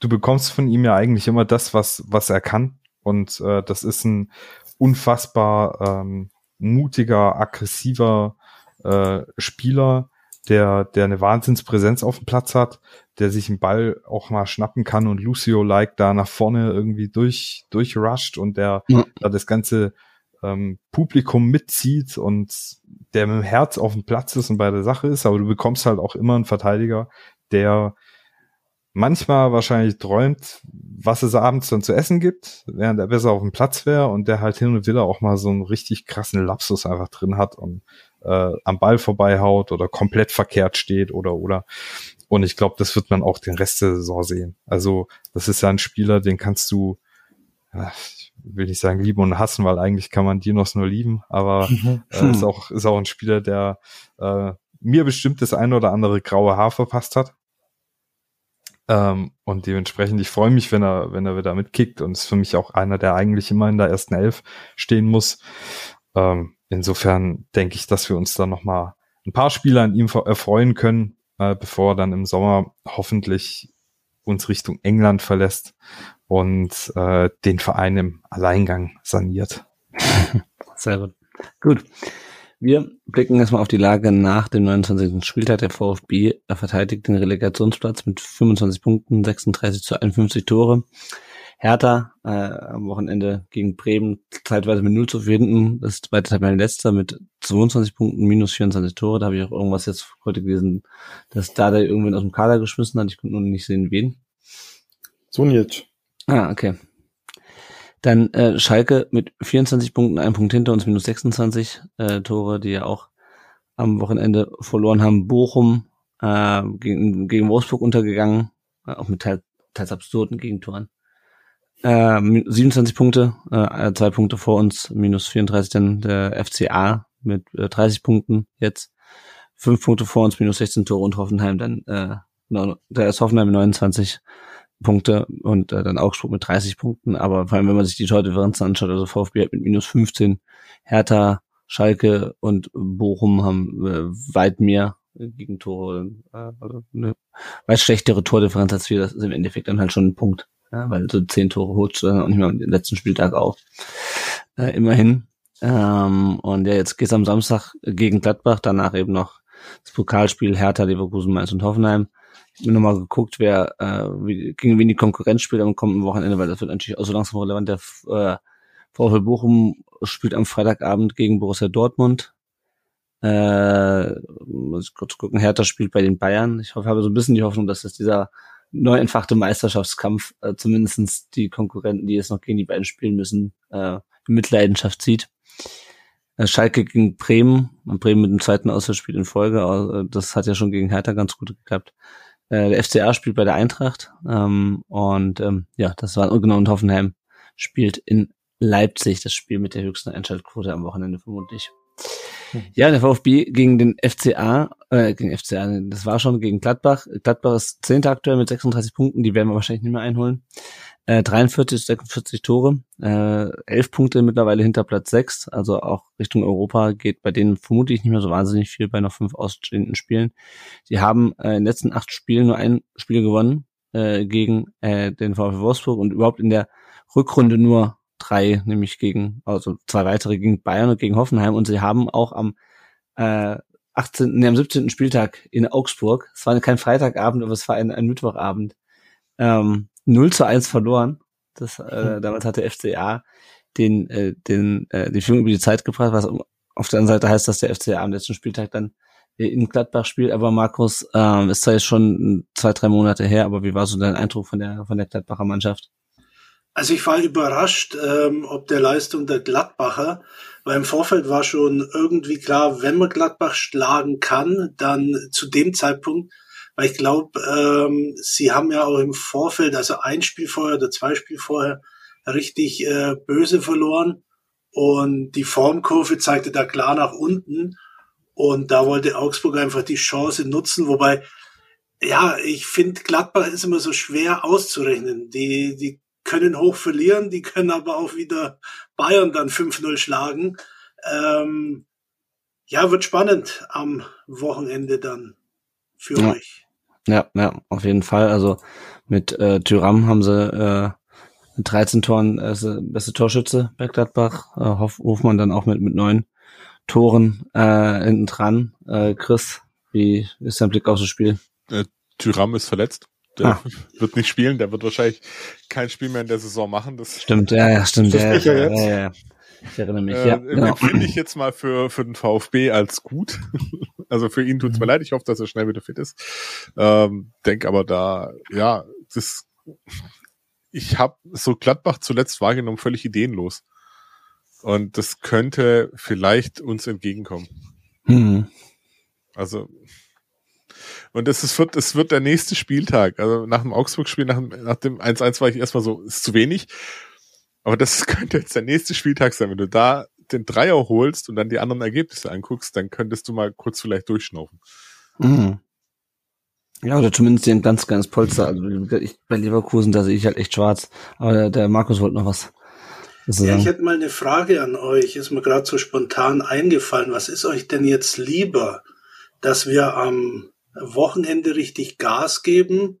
Du bekommst von ihm ja eigentlich immer das, was, was er kann. Und äh, das ist ein unfassbar ähm, mutiger, aggressiver äh, Spieler, der, der eine Wahnsinnspräsenz auf dem Platz hat, der sich einen Ball auch mal schnappen kann und Lucio-like da nach vorne irgendwie durch, durchrusht und der Ja. da das ganze ähm, Publikum mitzieht und der mit dem Herz auf dem Platz ist und bei der Sache ist, aber du bekommst halt auch immer einen Verteidiger, der manchmal wahrscheinlich träumt, was es abends dann zu essen gibt, während er besser auf dem Platz wäre und der halt hin und wieder auch mal so einen richtig krassen Lapsus einfach drin hat und äh, am Ball vorbeihaut oder komplett verkehrt steht oder oder. Und ich glaube, das wird man auch den Rest der Saison sehen. Also das ist ja ein Spieler, den kannst du, ich will nicht sagen lieben und hassen, weil eigentlich kann man Dinos nur lieben, aber [laughs] äh, ist auch ist auch ein Spieler, der äh, mir bestimmt das eine oder andere graue Haar verpasst hat. Ähm, und dementsprechend, ich freue mich, wenn er, wenn er wieder mitkickt und ist für mich auch einer, der eigentlich immer in der ersten Elf stehen muss. Ähm, insofern denke ich, dass wir uns da nochmal ein paar Spiele an ihm erfreuen können, äh, bevor er dann im Sommer hoffentlich uns Richtung England verlässt und äh, den Verein im Alleingang saniert. [laughs] Sehr gut. Gut. Wir blicken erstmal auf die Lage nach dem 29. Spieltag. Der VfB verteidigt den Relegationsplatz mit 25 Punkten, 36 zu 51 Tore. Hertha äh, am Wochenende gegen Bremen zeitweise mit 0 zu finden. Das ist zweite Tabellenletzter mit 22 Punkten, minus 24 Tore. Da habe ich auch irgendwas jetzt heute gelesen, dass da der irgendwen aus dem Kader geschmissen hat. Ich konnte nur nicht sehen, wen. Sunic. Ah, okay. Dann äh, Schalke mit 24 Punkten, ein Punkt hinter uns, minus 26 äh, Tore, die ja auch am Wochenende verloren haben. Bochum äh, gegen, gegen Wolfsburg untergegangen, äh, auch mit teils, teils absurden Gegentoren. Äh, 27 Punkte, äh, zwei Punkte vor uns, minus 34 dann der FCA mit äh, 30 Punkten jetzt. Fünf Punkte vor uns, minus 16 Tore und Hoffenheim dann, äh, der ist Hoffenheim mit 29 Punkte und äh, dann Augsburg mit 30 Punkten. Aber vor allem, wenn man sich die Tordifferenzen anschaut, also VfB hat mit minus 15, Hertha, Schalke und Bochum haben äh, weit mehr Gegentore, äh, also eine weit schlechtere Tordifferenz als wir. Das ist im Endeffekt dann halt schon ein Punkt, ja, weil so zehn Tore du dann auch nicht mehr am letzten Spieltag auf. Äh, immerhin. Ähm, und ja, jetzt geht's am Samstag gegen Gladbach, danach eben noch das Pokalspiel Hertha, Leverkusen, Mainz und Hoffenheim. Ich habe mir nochmal geguckt, wer äh, wie, gegen wen die Konkurrenz spielt am kommenden Wochenende, weil das wird natürlich auch so langsam relevant. Der äh, VfL Bochum spielt am Freitagabend gegen Borussia Dortmund. Äh, muss ich kurz gucken, Hertha spielt bei den Bayern. Ich hoffe, habe so ein bisschen die Hoffnung, dass es dieser neu entfachte Meisterschaftskampf äh, zumindestens die Konkurrenten, die jetzt noch gegen die beiden spielen müssen, äh, in Mitleidenschaft zieht. Äh, Schalke gegen Bremen, Bremen mit dem zweiten Auswärtsspiel in Folge, äh, das hat ja schon gegen Hertha ganz gut geklappt. Äh, der FCA spielt bei der Eintracht ähm, und ähm, ja, das war genau und Hoffenheim spielt in Leipzig das Spiel mit der höchsten Einschaltquote am Wochenende vermutlich. Ja, der VfB gegen den FCA, äh, gegen FCA, das war schon gegen Gladbach. Gladbach ist zehnter aktuell mit 36 Punkten, die werden wir wahrscheinlich nicht mehr einholen. Äh, 43, 46 Tore, äh, 11 Punkte mittlerweile hinter Platz 6, also auch Richtung Europa geht bei denen vermutlich nicht mehr so wahnsinnig viel bei noch fünf ausstehenden Spielen. Die haben äh, in den letzten acht Spielen nur ein Spiel gewonnen äh, gegen äh, den VfL Wolfsburg und überhaupt in der Rückrunde nur drei, nämlich gegen, also zwei weitere gegen Bayern und gegen Hoffenheim und sie haben auch am äh, 18., nee, am 17. Spieltag in Augsburg, es war kein Freitagabend, aber es war ein, ein Mittwochabend, ähm, 0 zu 1 verloren. Das, äh, hm. damals hatte FCA den, äh, den, äh, die Führung über die Zeit gebracht, was auf der anderen Seite heißt, dass der FCA am letzten Spieltag dann äh, in Gladbach spielt. Aber Markus, ähm, ist zwar jetzt schon zwei, drei Monate her, aber wie war so dein Eindruck von der, von der Gladbacher Mannschaft? Also ich war überrascht, ähm, ob der Leistung der Gladbacher, weil im Vorfeld war schon irgendwie klar, wenn man Gladbach schlagen kann, dann zu dem Zeitpunkt weil ich glaube, ähm, sie haben ja auch im Vorfeld, also ein Spiel vorher oder zwei Spiele vorher, richtig äh, böse verloren. Und die Formkurve zeigte da klar nach unten. Und da wollte Augsburg einfach die Chance nutzen. Wobei, ja, ich finde, Gladbach ist immer so schwer auszurechnen. Die, die können hoch verlieren, die können aber auch wieder Bayern dann 5-0 schlagen. Ähm, ja, wird spannend am Wochenende dann für ja. euch. Ja, ja, auf jeden Fall. Also mit äh, Tyram haben sie äh, mit 13 Toren äh, beste Torschütze bei Gladbach. Äh, Hof, Hofmann dann auch mit mit neun Toren äh, hinten dran. Äh, Chris, wie ist dein Blick auf das Spiel? Äh, Tyram ist verletzt. Der ah. [laughs] wird nicht spielen, der wird wahrscheinlich kein Spiel mehr in der Saison machen. Das stimmt, ja, ja, stimmt. Ja, ja, ja, ja, Ich erinnere mich, äh, ja. Genau. Finde ich jetzt mal für, für den VfB als gut. [laughs] Also für ihn tut's mir mhm. leid. Ich hoffe, dass er schnell wieder fit ist. Ähm, denk aber da, ja, das, ich habe so Gladbach zuletzt wahrgenommen, völlig ideenlos. Und das könnte vielleicht uns entgegenkommen. Hm. Also, und es ist, wird, es wird der nächste Spieltag. Also nach dem Augsburg-Spiel, nach, dem- nach dem 1-1 war ich erstmal so, ist zu wenig. Aber das [laughs] könnte jetzt der nächste Spieltag sein. Wenn du da den Dreier holst und dann die anderen Ergebnisse anguckst, dann könntest du mal kurz vielleicht durchschnaufen. Mhm. Ja, oder zumindest hier ein ganz kleines Polster. Also ich, bei Leverkusen, da sehe ich halt echt schwarz. Aber der, der Markus wollte noch was. was Ja, sagen. ich hätte mal eine Frage an euch. Ist mir gerade so spontan eingefallen. Was ist euch denn jetzt lieber, dass wir am Wochenende richtig Gas geben,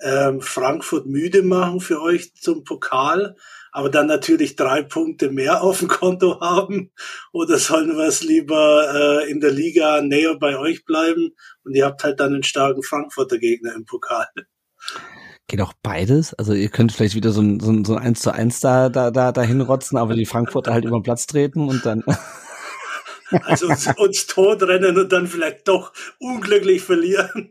ähm, Frankfurt müde machen für euch zum Pokal, aber dann natürlich drei Punkte mehr [laughs] auf dem Konto haben? Oder sollen wir es lieber äh, in der Liga näher bei euch bleiben und ihr habt halt dann einen starken Frankfurter Gegner im Pokal? Geht auch beides. Also ihr könnt vielleicht wieder so ein, so ein, so ein 1 zu 1 da, da, da, da hinrotzen, aber die Frankfurter halt über den Platz treten und dann. [laughs] Also uns, uns totrennen und dann vielleicht doch unglücklich verlieren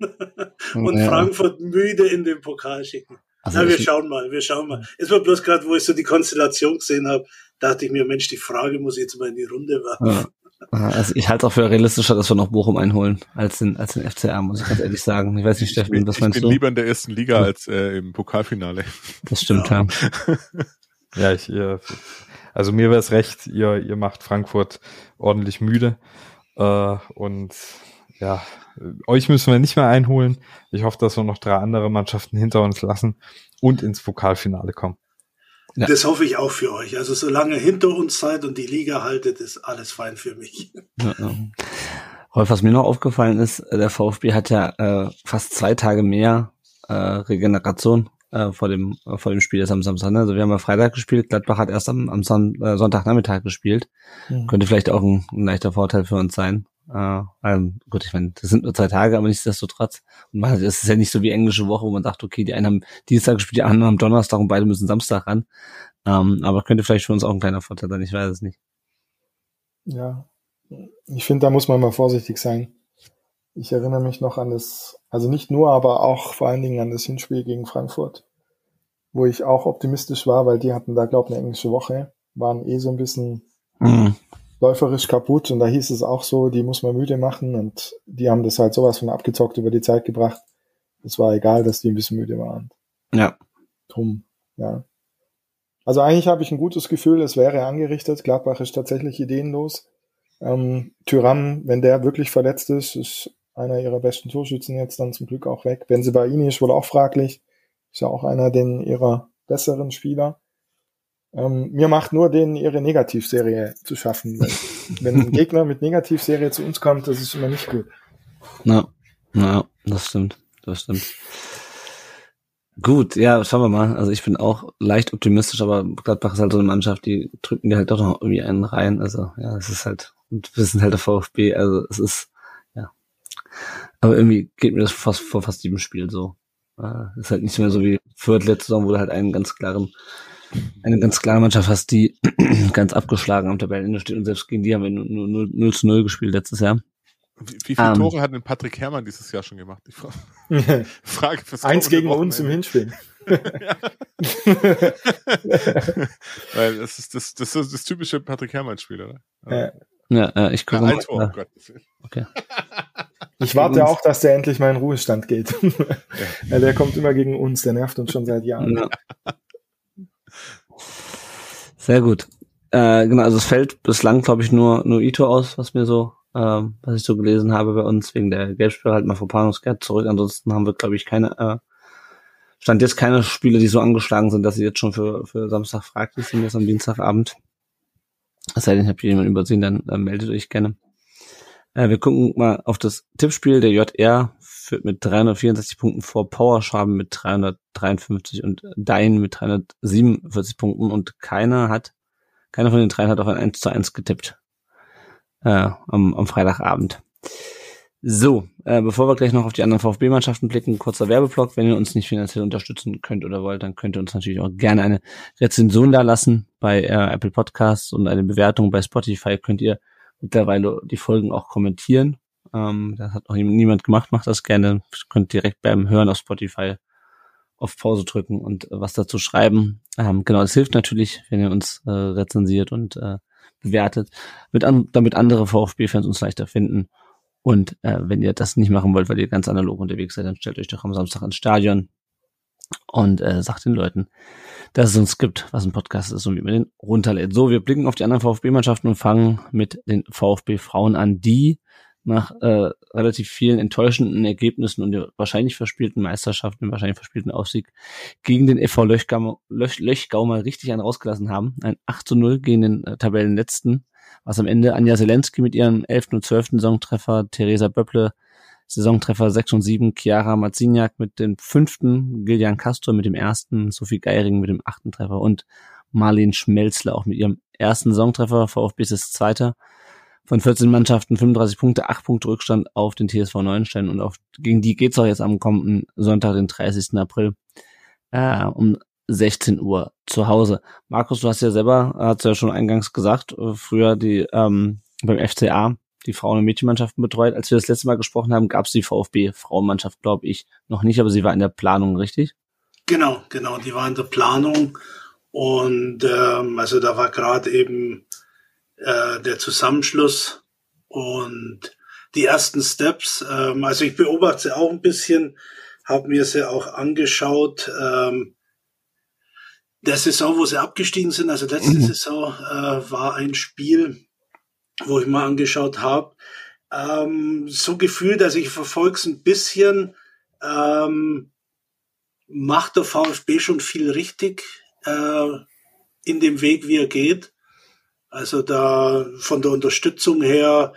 und Ja. Frankfurt müde in den Pokal schicken. Also Na, wir schauen mal, wir schauen mal. Es war bloß gerade, wo ich so die Konstellation gesehen habe, dachte ich mir, Mensch, die Frage muss ich jetzt mal in die Runde werfen. Ja. Also ich halte es auch für realistischer, dass wir noch Bochum einholen, als den, als den FCA, muss ich ganz ehrlich sagen. Ich weiß nicht, Ich bin, Steffen, was ich meinst bin du? lieber in der ersten Liga als äh, im Pokalfinale. Das stimmt, ja. Ja, [laughs] ich, ihr, also mir wäre es recht, ihr, ihr macht Frankfurt ordentlich müde. Äh, und ja, euch müssen wir nicht mehr einholen. Ich hoffe, dass wir noch drei andere Mannschaften hinter uns lassen und ins Pokalfinale kommen. Ja. Das hoffe ich auch für euch. Also solange ihr hinter uns seid und die Liga haltet, ist alles fein für mich. Ja, ja. Rolf, was mir noch aufgefallen ist, der VfB hat ja äh, fast zwei Tage mehr äh, Regeneration äh, vor dem äh, vor dem Spiel als am Samstag. Ne? Also wir haben ja Freitag gespielt, Gladbach hat erst am, am Son äh, Sonntagnachmittag gespielt. Mhm. Könnte vielleicht auch ein, ein leichter Vorteil für uns sein. Äh, ähm, gut, ich meine, das sind nur zwei Tage, aber nichtsdestotrotz. Und man, es ist ja nicht so wie englische Woche, wo man sagt, okay, die einen haben Dienstag gespielt, die anderen haben Donnerstag und beide müssen Samstag ran. Ähm, aber könnte vielleicht für uns auch ein kleiner Vorteil sein, ich weiß es nicht. Ja, ich finde, da muss man mal vorsichtig sein. Ich erinnere mich noch an das, also nicht nur, aber auch vor allen Dingen an das Hinspiel gegen Frankfurt, wo ich auch optimistisch war, weil die hatten da, glaube ich, eine englische Woche, waren eh so ein bisschen Mhm. läuferisch kaputt und da hieß es auch so, die muss man müde machen und die haben das halt sowas von abgezockt über die Zeit gebracht. Es war egal, dass die ein bisschen müde waren. Ja. Drum, ja. Also eigentlich habe ich ein gutes Gefühl, es wäre angerichtet. Gladbach ist tatsächlich ideenlos. Ähm, Tyram, wenn der wirklich verletzt ist, ist einer ihrer besten Torschützen jetzt dann zum Glück auch weg. Benzebaini ist wohl auch fraglich. Ist ja auch einer den ihrer besseren Spieler. Ähm, mir macht nur denen ihre Negativserie zu schaffen. Wenn, ein [laughs] Gegner mit Negativserie zu uns kommt, das ist immer nicht gut. Na, na, das stimmt, das stimmt. Gut, ja, schauen wir mal. Also ich bin auch leicht optimistisch, aber Gladbach ist halt so eine Mannschaft, die drücken dir halt doch noch irgendwie einen rein. Also ja, es ist halt, und wir sind halt der VfB, also es ist. Aber irgendwie geht mir das fast vor fast jedem Spiel so. Äh, ist halt nicht mehr so wie Fürth letzte Saison, wo du halt einen ganz klaren, eine ganz klare Mannschaft hast, die [clears throat] ganz abgeschlagen am Tabellenende steht und selbst gegen die haben wir nur, nur 0, 0 zu 0 gespielt letztes Jahr. Wie, wie viele Ähm. Tore hat denn Patrick Herrmann dieses Jahr schon gemacht? Ich fra- [laughs] Frage fürs Eins gegen uns im. Hinspiel. [laughs] Weil das ist das, das ist das typische Patrick Herrmann-Spiel, oder? Ja. Ja, ich Ja, gucke ein mal. Tor, um Gottes Willen. [laughs] Ich warte auch, dass der endlich mal in Ruhestand geht. ja, der kommt immer gegen uns, der nervt uns schon seit Jahren. Ja. Sehr gut. Äh, genau, also es fällt bislang, glaube ich, nur, nur Ito aus, was mir so, ähm, was ich so gelesen habe bei uns, wegen der Gelbsperre halt mal Fopanos Gerd zurück. Ansonsten haben wir, glaube ich, keine, äh, stand jetzt keine Spiele, die so angeschlagen sind, dass sie jetzt schon für, für Samstag fraglich sind, jetzt am Dienstagabend. Es sei denn, habt ihr jemanden übersehen, dann äh, meldet euch gerne. Äh, wir gucken mal auf das Tippspiel. Der JR führt mit 364 Punkten vor Powerschaben mit 353 und Dein mit 347 Punkten und keiner hat, keiner von den dreien hat auf ein 1 zu 1 getippt. Äh, am, am Freitagabend. So, äh, bevor wir gleich noch auf die anderen VfB-Mannschaften blicken, kurzer Werbeblock. Wenn ihr uns nicht finanziell unterstützen könnt oder wollt, dann könnt ihr uns natürlich auch gerne eine Rezension da lassen bei äh, Apple Podcasts und eine Bewertung bei Spotify könnt ihr mittlerweile die Folgen auch kommentieren. Ähm, das hat noch niemand gemacht, macht das gerne. Ihr könnt direkt beim Hören auf Spotify auf Pause drücken und äh, was dazu schreiben. Ähm, genau, es hilft natürlich, wenn ihr uns äh, rezensiert und äh, bewertet, mit an, damit andere VfB-Fans uns leichter finden. Und äh, wenn ihr das nicht machen wollt, weil ihr ganz analog unterwegs seid, dann stellt euch doch am Samstag ins Stadion und äh, sagt den Leuten, dass es uns gibt, was ein Podcast ist und wie man den runterlädt. So, wir blicken auf die anderen VfB-Mannschaften und fangen mit den VfB-Frauen an, die nach äh, relativ vielen enttäuschenden Ergebnissen und der wahrscheinlich verspielten Meisterschaft, dem wahrscheinlich verspielten Aufsieg gegen den FV Löchgau, Löch, Löchgau mal richtig einen rausgelassen haben. Ein 8 zu 0 gegen den äh, Tabellenletzten, was am Ende Anja Zelensky mit ihrem 11. und 12. Saisontreffer, Theresa Böpple Saisontreffer 6 und 7, Chiara Marziniak mit dem fünften, Gillian Castro mit dem ersten, Sophie Geiring mit dem achten Treffer. Und Marlene Schmelzler auch mit ihrem ersten Saisontreffer, VfB ist es Zweiter. Von 14 Mannschaften 35 Punkte, 8 Punkte Rückstand auf den TSV Neuenstein. Und auf, gegen die geht's auch jetzt am kommenden Sonntag, den 30. April, äh, um 16 Uhr zu Hause. Markus, du hast ja selber, hast ja schon eingangs gesagt, äh, früher die ähm, beim FCA die Frauen- und Mädchenmannschaften betreut. Als wir das letzte Mal gesprochen haben, gab es die VfB-Frauenmannschaft, glaube ich, noch nicht, aber sie war in der Planung, richtig? Genau, genau, die war in der Planung und ähm, also da war gerade eben äh, der Zusammenschluss und die ersten Steps. Ähm, also ich beobachte sie auch ein bisschen, habe mir sie auch angeschaut. Ähm, der Saison, wo sie abgestiegen sind, also letzte mhm. Saison, äh, war ein Spiel, wo ich mal angeschaut habe. Ähm, so gefühlt, dass ich verfolge ein bisschen, ähm, macht der VfB schon viel richtig äh, in dem Weg, wie er geht. Also da von der Unterstützung her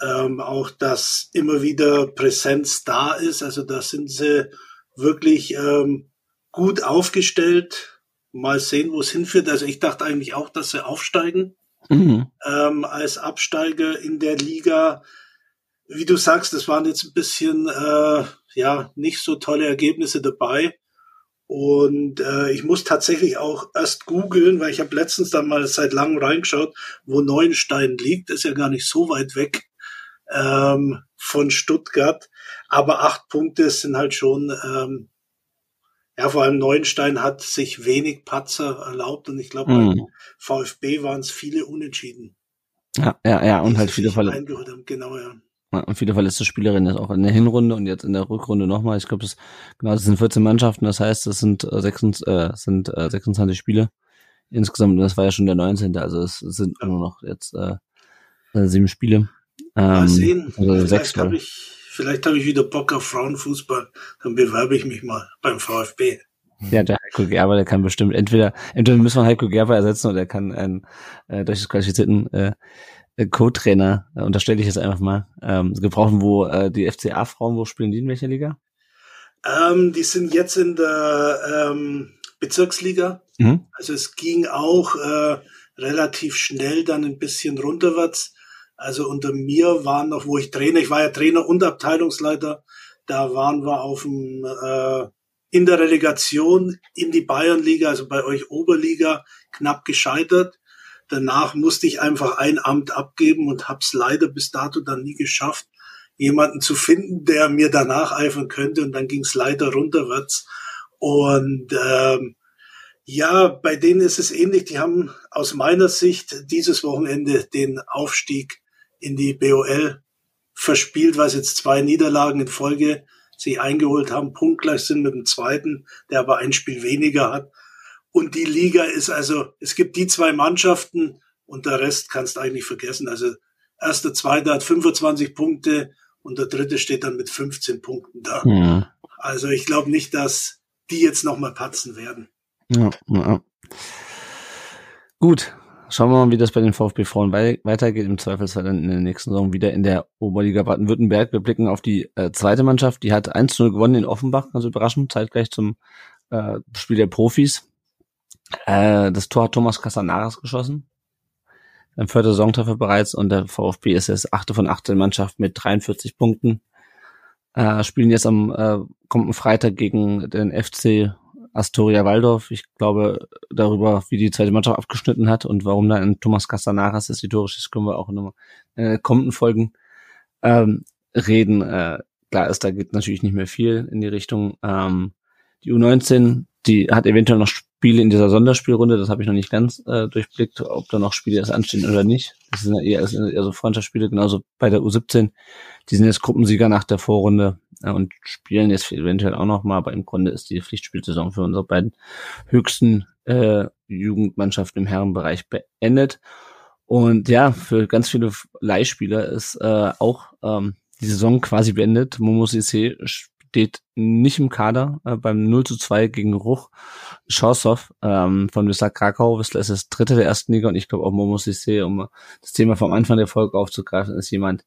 ähm, auch, dass immer wieder Präsenz da ist. Also da sind sie wirklich ähm, gut aufgestellt. Mal sehen, wo es hinführt. Also ich dachte eigentlich auch, dass sie aufsteigen mhm. ähm, als Absteiger in der Liga. Wie du sagst, es waren jetzt ein bisschen äh, ja nicht so tolle Ergebnisse dabei. Und äh, ich muss tatsächlich auch erst googeln, weil ich habe letztens dann mal seit langem reingeschaut, wo Neuenstein liegt. Ist ja gar nicht so weit weg ähm, von Stuttgart. Aber acht Punkte sind halt schon ähm, ja, vor allem Neuenstein hat sich wenig Patzer erlaubt und ich glaube, mhm. VfB waren es viele Unentschieden. Ja, ja, ja, und halt viele Fälle. Genau, ja. ja. Und viele verletzte Spielerinnen ist auch in der Hinrunde und jetzt in der Rückrunde nochmal. Ich glaube, das, genau, das sind 14 Mannschaften, das heißt, das sind, äh, 26, äh, sind äh, 26 Spiele insgesamt. Und das war ja schon der 19. Also es sind nur noch jetzt äh, sieben Spiele. Ähm, Mal sehen. Also sechs, habe ich Vielleicht habe ich wieder Bock auf Frauenfußball, dann bewerbe ich mich mal beim VfB. Ja, der Heiko Gerber, der kann bestimmt entweder, entweder müssen wir Heiko Gerber ersetzen oder er kann einen äh, durch das qualifizierten äh, äh, Co-Trainer, äh, unterstelle ich jetzt einfach mal, ähm, gebrauchen, wo äh, die FCA-Frauen, wo spielen die in welcher Liga? Ähm, die sind jetzt in der ähm, Bezirksliga. Mhm. Also es ging auch äh, relativ schnell dann ein bisschen runterwärts. Also unter mir waren noch, wo ich Trainer, ich war ja Trainer und Abteilungsleiter, da waren wir auf dem, äh, in der Relegation in die Bayernliga, also bei euch Oberliga, knapp gescheitert. Danach musste ich einfach ein Amt abgeben und hab's leider bis dato dann nie geschafft, jemanden zu finden, der mir danach eifern könnte. Und dann ging's leider runterwärts. Und ähm, ja, bei denen ist es ähnlich. Die haben aus meiner Sicht dieses Wochenende den Aufstieg in die BOL verspielt, was jetzt zwei Niederlagen in Folge sich eingeholt haben, punktgleich sind mit dem zweiten, der aber ein Spiel weniger hat. Und die Liga ist also, es gibt die zwei Mannschaften und der Rest kannst du eigentlich vergessen. Also erster, zweiter hat 25 Punkte und der dritte steht dann mit 15 Punkten da. Ja. Also ich glaube nicht, dass die jetzt nochmal patzen werden. Ja, ja. Gut, Schauen wir mal, wie das bei den VfB Frauen weitergeht. Im Zweifelsfall dann in der nächsten Saison wieder in der Oberliga Baden-Württemberg. Wir blicken auf die äh, zweite Mannschaft. Die hat 1-0 gewonnen in Offenbach, ganz überraschend, zeitgleich zum äh, Spiel der Profis. Äh, das Tor hat Thomas Casanaras geschossen. Ein vierter Saisontreffer bereits und der VfB ist jetzt achte von 18 Mannschaft mit 43 Punkten. Äh, spielen jetzt am äh, kommenden Freitag gegen den FC Astoria Waldorf. Ich glaube, darüber, wie die zweite Mannschaft abgeschnitten hat und warum da ein Thomas Castanaras historisch ist, können wir auch in äh, kommenden Folgen ähm, reden. Äh, klar ist, da geht natürlich nicht mehr viel in die Richtung. Ähm, die U19, die hat eventuell noch Spiele in dieser Sonderspielrunde. Das habe ich noch nicht ganz äh, durchblickt, ob da noch Spiele erst anstehen oder nicht. Das sind ja eher, eher so Freundschaftsspiele, genauso bei der U17. Die sind jetzt Gruppensieger nach der Vorrunde äh, und spielen jetzt eventuell auch noch mal, aber im Grunde ist die Pflichtspielsaison für unsere beiden höchsten äh, Jugendmannschaften im Herrenbereich beendet. Und ja, für ganz viele Leihspieler ist äh, auch ähm, die Saison quasi beendet. Momo Sissé steht nicht im Kader äh, beim 0 zu 2 gegen Ruch Schorsow ähm, von Wisla Krakau. Wisla ist das dritte der ersten Liga und ich glaube auch Momo Sissé, um das Thema vom Anfang der Folge aufzugreifen, ist jemand,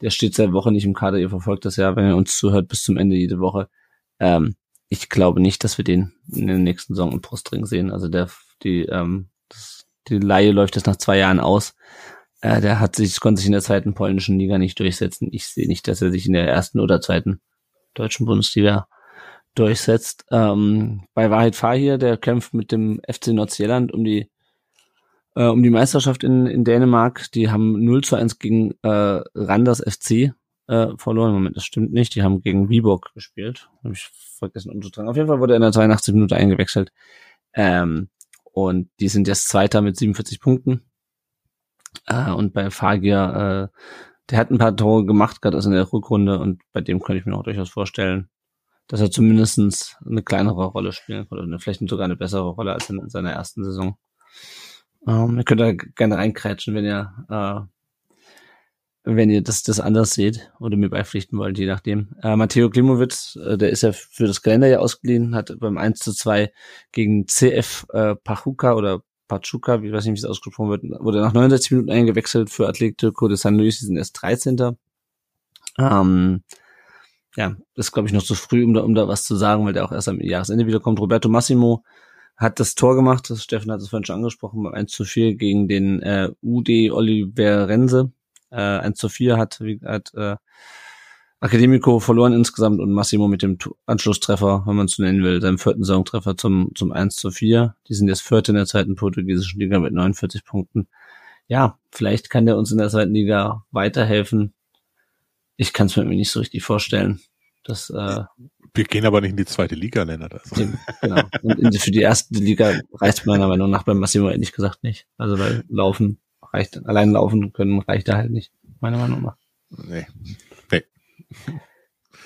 der steht seit Wochen nicht im Kader. Ihr verfolgt das ja, wenn ihr uns zuhört, bis zum Ende jede Woche. Ähm, ich glaube nicht, dass wir den in der nächsten Saison im Brustring sehen. Also der, die, ähm, das, die Laie läuft jetzt nach zwei Jahren aus. Äh, der hat sich, konnte sich in der zweiten polnischen Liga nicht durchsetzen. Ich sehe nicht, dass er sich in der ersten oder zweiten deutschen Bundesliga durchsetzt. Ähm, bei Wahrheit Fahir, der kämpft mit dem FC Nordsjælland um die äh, um die Meisterschaft in, in Dänemark. Die haben 0 zu 1 gegen äh, Randers FC äh, verloren. Moment, das stimmt nicht. Die haben gegen Viborg gespielt. Habe ich vergessen umzutragen. Auf jeden Fall wurde er in der 82 Minute eingewechselt. Ähm, und die sind jetzt Zweiter mit 47 Punkten. Äh, und bei Fagir, äh, der hat ein paar Tore gemacht, gerade also in der Rückrunde. Und bei dem könnte ich mir auch durchaus vorstellen, dass er zumindestens eine kleinere Rolle spielen kann oder vielleicht sogar eine bessere Rolle als in seiner ersten Saison. Ähm, ihr könnt da gerne reinkrätschen, wenn ihr, äh, wenn ihr das, das anders seht oder mir beipflichten wollt, je nachdem. Äh, Matteo Klimowitz, äh, der ist ja für das Kalender ja ausgeliehen, hat beim 1 zu 2 gegen CF äh, Pachuca oder Pachuca, wie weiß nicht, wie es ausgesprochen wird, wurde nach 69 Minuten eingewechselt für Atletico de San Luis, die sind erst 13. Ähm, ja, ist glaube ich noch zu früh, um da, um da was zu sagen, weil der auch erst am Jahresende wiederkommt. Roberto Massimo hat das Tor gemacht, das Steffen hat es vorhin schon angesprochen, beim 1 zu 4 gegen den äh, UD Oliverense. Äh, 1 zu 4 hat, hat äh, Academico verloren insgesamt und Massimo mit dem Anschlusstreffer, wenn man es so nennen will, seinem vierten Saisontreffer zum, zum 1 zu 4. Die sind jetzt vierte in der zweiten portugiesischen Liga mit 49 Punkten. Ja, vielleicht kann der uns in der zweiten Liga weiterhelfen. Ich kann es mir nicht so richtig vorstellen. Das, äh, wir gehen aber nicht in die zweite Liga, Lennart. Also. Genau. Und für die erste Liga reicht meiner Meinung nach beim Massimo ehrlich gesagt nicht. Also weil Laufen reicht, allein laufen können reicht da halt nicht, meiner Meinung nach. Nee.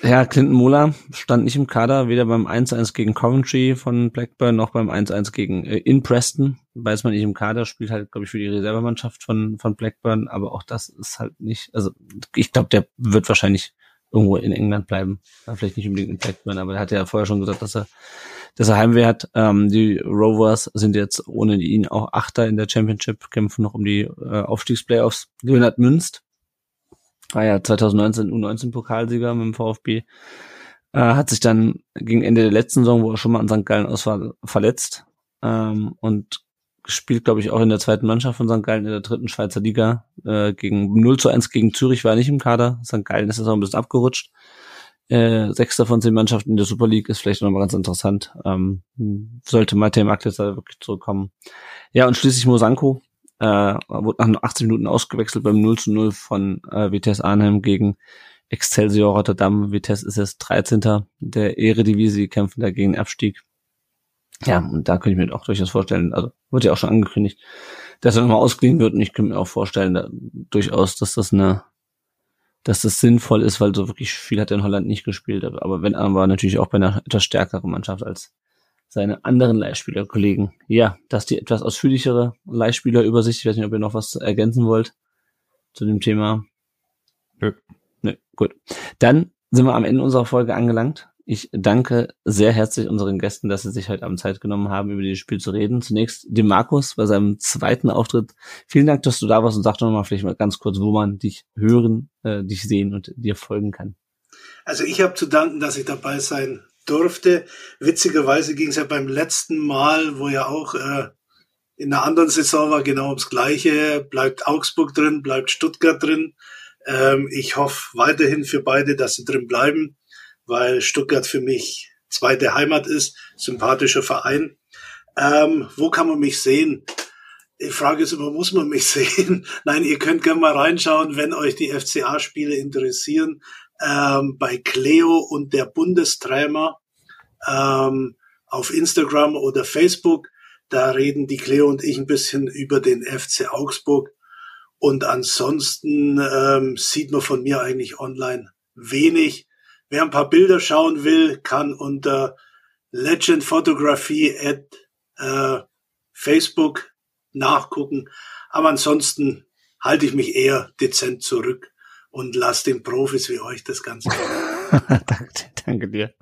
Ja, Clinton Mola stand nicht im Kader, weder beim 1-1 gegen Coventry von Blackburn noch beim 1-1 gegen äh, in Preston. Weiß man nicht im Kader, spielt halt, glaube ich, für die Reservemannschaft von, von Blackburn, aber auch das ist halt nicht, also ich glaube, der wird wahrscheinlich irgendwo in England bleiben. Vielleicht nicht unbedingt in Blackburn, aber er hat ja vorher schon gesagt, dass er, dass er Heimweh hat. Ähm, die Rovers sind jetzt ohne ihn auch Achter in der Championship, kämpfen noch um die äh, Aufstiegsplayoffs. Leonard Münst war ja 2019 U19 Pokalsieger mit dem VfB. Äh, hat sich dann gegen Ende der letzten Saison, wo er schon mal an St. Gallen aus war, verletzt ähm, und spielt, glaube ich, auch in der zweiten Mannschaft von St. Gallen in der dritten Schweizer Liga. Äh, gegen 0 zu 1 gegen Zürich war er nicht im Kader. St. Gallen ist jetzt auch ein bisschen abgerutscht. Äh, sechster von zehn Mannschaften in der Super League ist vielleicht nochmal ganz interessant. Ähm, sollte Matej Magdes da wirklich zurückkommen. Ja, und schließlich Mosanko. Äh, wurde nach 18 Minuten ausgewechselt beim 0 zu 0 von äh, Vitesse Arnhem gegen Excelsior Rotterdam. Vitesse ist jetzt 13. der Eredivisie, kämpfen da gegen Abstieg. Ja, und da könnte ich mir auch durchaus vorstellen, also wurde ja auch schon angekündigt, dass er nochmal ausgeliehen wird und ich könnte mir auch vorstellen, da, durchaus, dass das eine, dass das sinnvoll ist, weil so wirklich viel hat er in Holland nicht gespielt, aber wenn aber natürlich auch bei einer etwas stärkeren Mannschaft als seine anderen Leihspielerkollegen. Ja, das die etwas ausführlichere Leihspielerübersicht. Ich weiß nicht, ob ihr noch was ergänzen wollt zu dem Thema. Nö. Nö, gut. Dann sind wir am Ende unserer Folge angelangt. Ich danke sehr herzlich unseren Gästen, dass sie sich heute Abend Zeit genommen haben, über dieses Spiel zu reden. Zunächst dem Markus bei seinem zweiten Auftritt. Vielen Dank, dass du da warst und sag doch nochmal vielleicht mal ganz kurz, wo man dich hören, äh, dich sehen und dir folgen kann. Also ich habe zu danken, dass ich dabei sein durfte. Witzigerweise ging es ja beim letzten Mal, wo ja auch äh, in einer anderen Saison war, genau ums Gleiche. Bleibt Augsburg drin, bleibt Stuttgart drin. Ähm, ich hoffe weiterhin für beide, dass sie drin bleiben weil Stuttgart für mich zweite Heimat ist, sympathischer Verein. Ähm, wo kann man mich sehen? Die Frage ist immer, muss man mich [laughs] sehen? Nein, ihr könnt gerne mal reinschauen, wenn euch die FCA-Spiele interessieren. Ähm, bei Cleo und der Bundestrainer ähm, auf Instagram oder Facebook. Da reden die Cleo und ich ein bisschen über den FC Augsburg. Und ansonsten ähm, sieht man von mir eigentlich online wenig. Wer ein paar Bilder schauen will, kann unter Legend at äh, Facebook nachgucken. Aber ansonsten halte ich mich eher dezent zurück und lasse den Profis wie euch das Ganze. [laughs] danke, danke dir.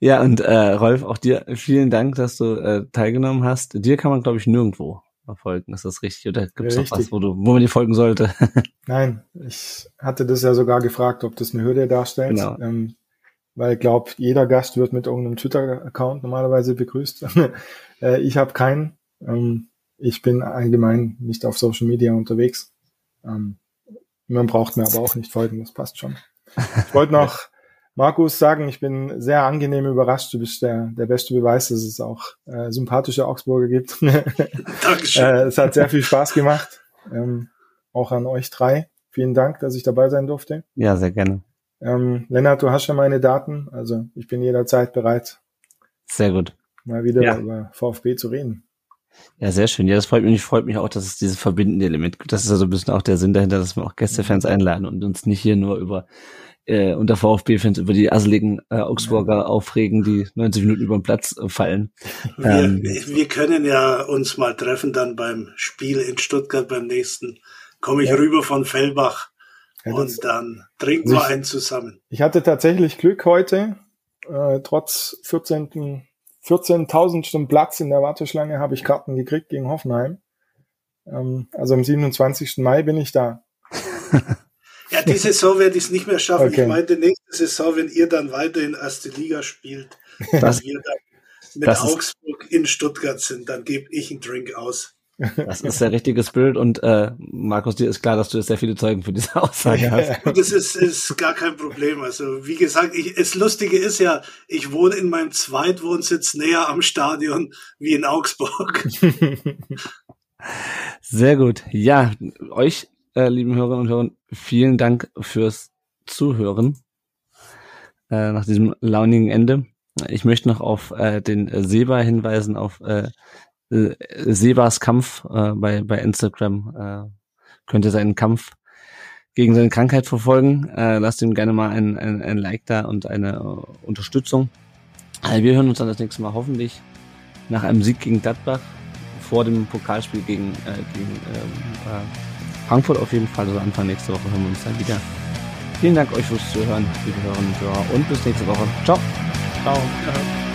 Ja, und äh, Rolf, auch dir vielen Dank, dass du äh, teilgenommen hast. Dir kann man, glaube ich, nirgendwo verfolgen. Ist das richtig? Oder gibt es noch was, wo, du, wo man dir folgen sollte? [laughs] Nein, ich hatte das ja sogar gefragt, ob das eine Hürde darstellt. Genau. Ähm, weil ich glaube, jeder Gast wird mit irgendeinem Twitter-Account normalerweise begrüßt. [laughs] äh, ich habe keinen. Ähm, ich bin allgemein nicht auf Social Media unterwegs. Ähm, man braucht mir aber auch nicht folgen, das passt schon. Ich wollte noch Markus sagen, ich bin sehr angenehm überrascht. Du bist der, der beste Beweis, dass es auch äh, sympathische Augsburger gibt. [laughs] Dankeschön. äh, es hat sehr viel Spaß gemacht. Ähm, auch an euch drei. Vielen Dank, dass ich dabei sein durfte. Ja, sehr gerne. Ähm, Lennart, du hast ja meine Daten, also ich bin jederzeit bereit. Sehr gut. Mal wieder ja. über VfB zu reden. Ja, sehr schön. Ja, das freut mich. Freut mich auch, dass es dieses verbindende Element gibt. Das ist also ein bisschen auch der Sinn dahinter, dass wir auch Gästefans einladen und uns nicht hier nur über äh, unter VfB-Fans über die asseligen äh, Augsburger ja. aufregen, die 90 Minuten über den Platz äh, fallen. Wir, ähm, wir können ja uns mal treffen dann beim Spiel in Stuttgart beim nächsten. Komme ich ja. rüber von Fellbach ja, und dann trinken wir einen zusammen. Ich hatte tatsächlich Glück heute, äh, trotz 14. 14.000 Stunden Platz in der Warteschlange habe ich Karten gekriegt gegen Hoffenheim. Ähm, also am 27. Mai bin ich da. ja, die Saison werde ich es nicht mehr schaffen. Okay. Ich meinte nächste Saison, wenn ihr dann weiter in erste Liga spielt, das, wir dann mit Augsburg in Stuttgart sind, dann gebe ich einen Drink aus. Das ist der richtige Spirit und äh, Markus, dir ist klar, dass du sehr viele Zeugen für diese Aussage hast. [laughs] das ist, ist gar kein Problem. Also wie gesagt, ich, das Lustige ist ja, ich wohne in meinem Zweitwohnsitz näher am Stadion wie in Augsburg. [laughs] Sehr gut. Ja, euch, äh, lieben Hörerinnen und Hörer, vielen Dank fürs Zuhören äh, nach diesem launigen Ende. Ich möchte noch auf äh, den Seba hinweisen, auf äh, äh, Sebas Kampf äh, bei, bei Instagram. Äh, könnt ihr seinen Kampf gegen seine Krankheit verfolgen. Äh, lasst ihm gerne mal ein, ein, ein Like da und eine uh, Unterstützung. Also wir hören uns dann das nächste Mal hoffentlich nach einem Sieg gegen Gladbach vor dem Pokalspiel gegen, äh, gegen ähm, äh, Frankfurt auf jeden Fall. Also Anfang nächste Woche hören wir uns dann wieder. Vielen Dank euch fürs Zuhören, liebe Hörerinnen und Hörer und bis nächste Woche. Ciao. Ciao.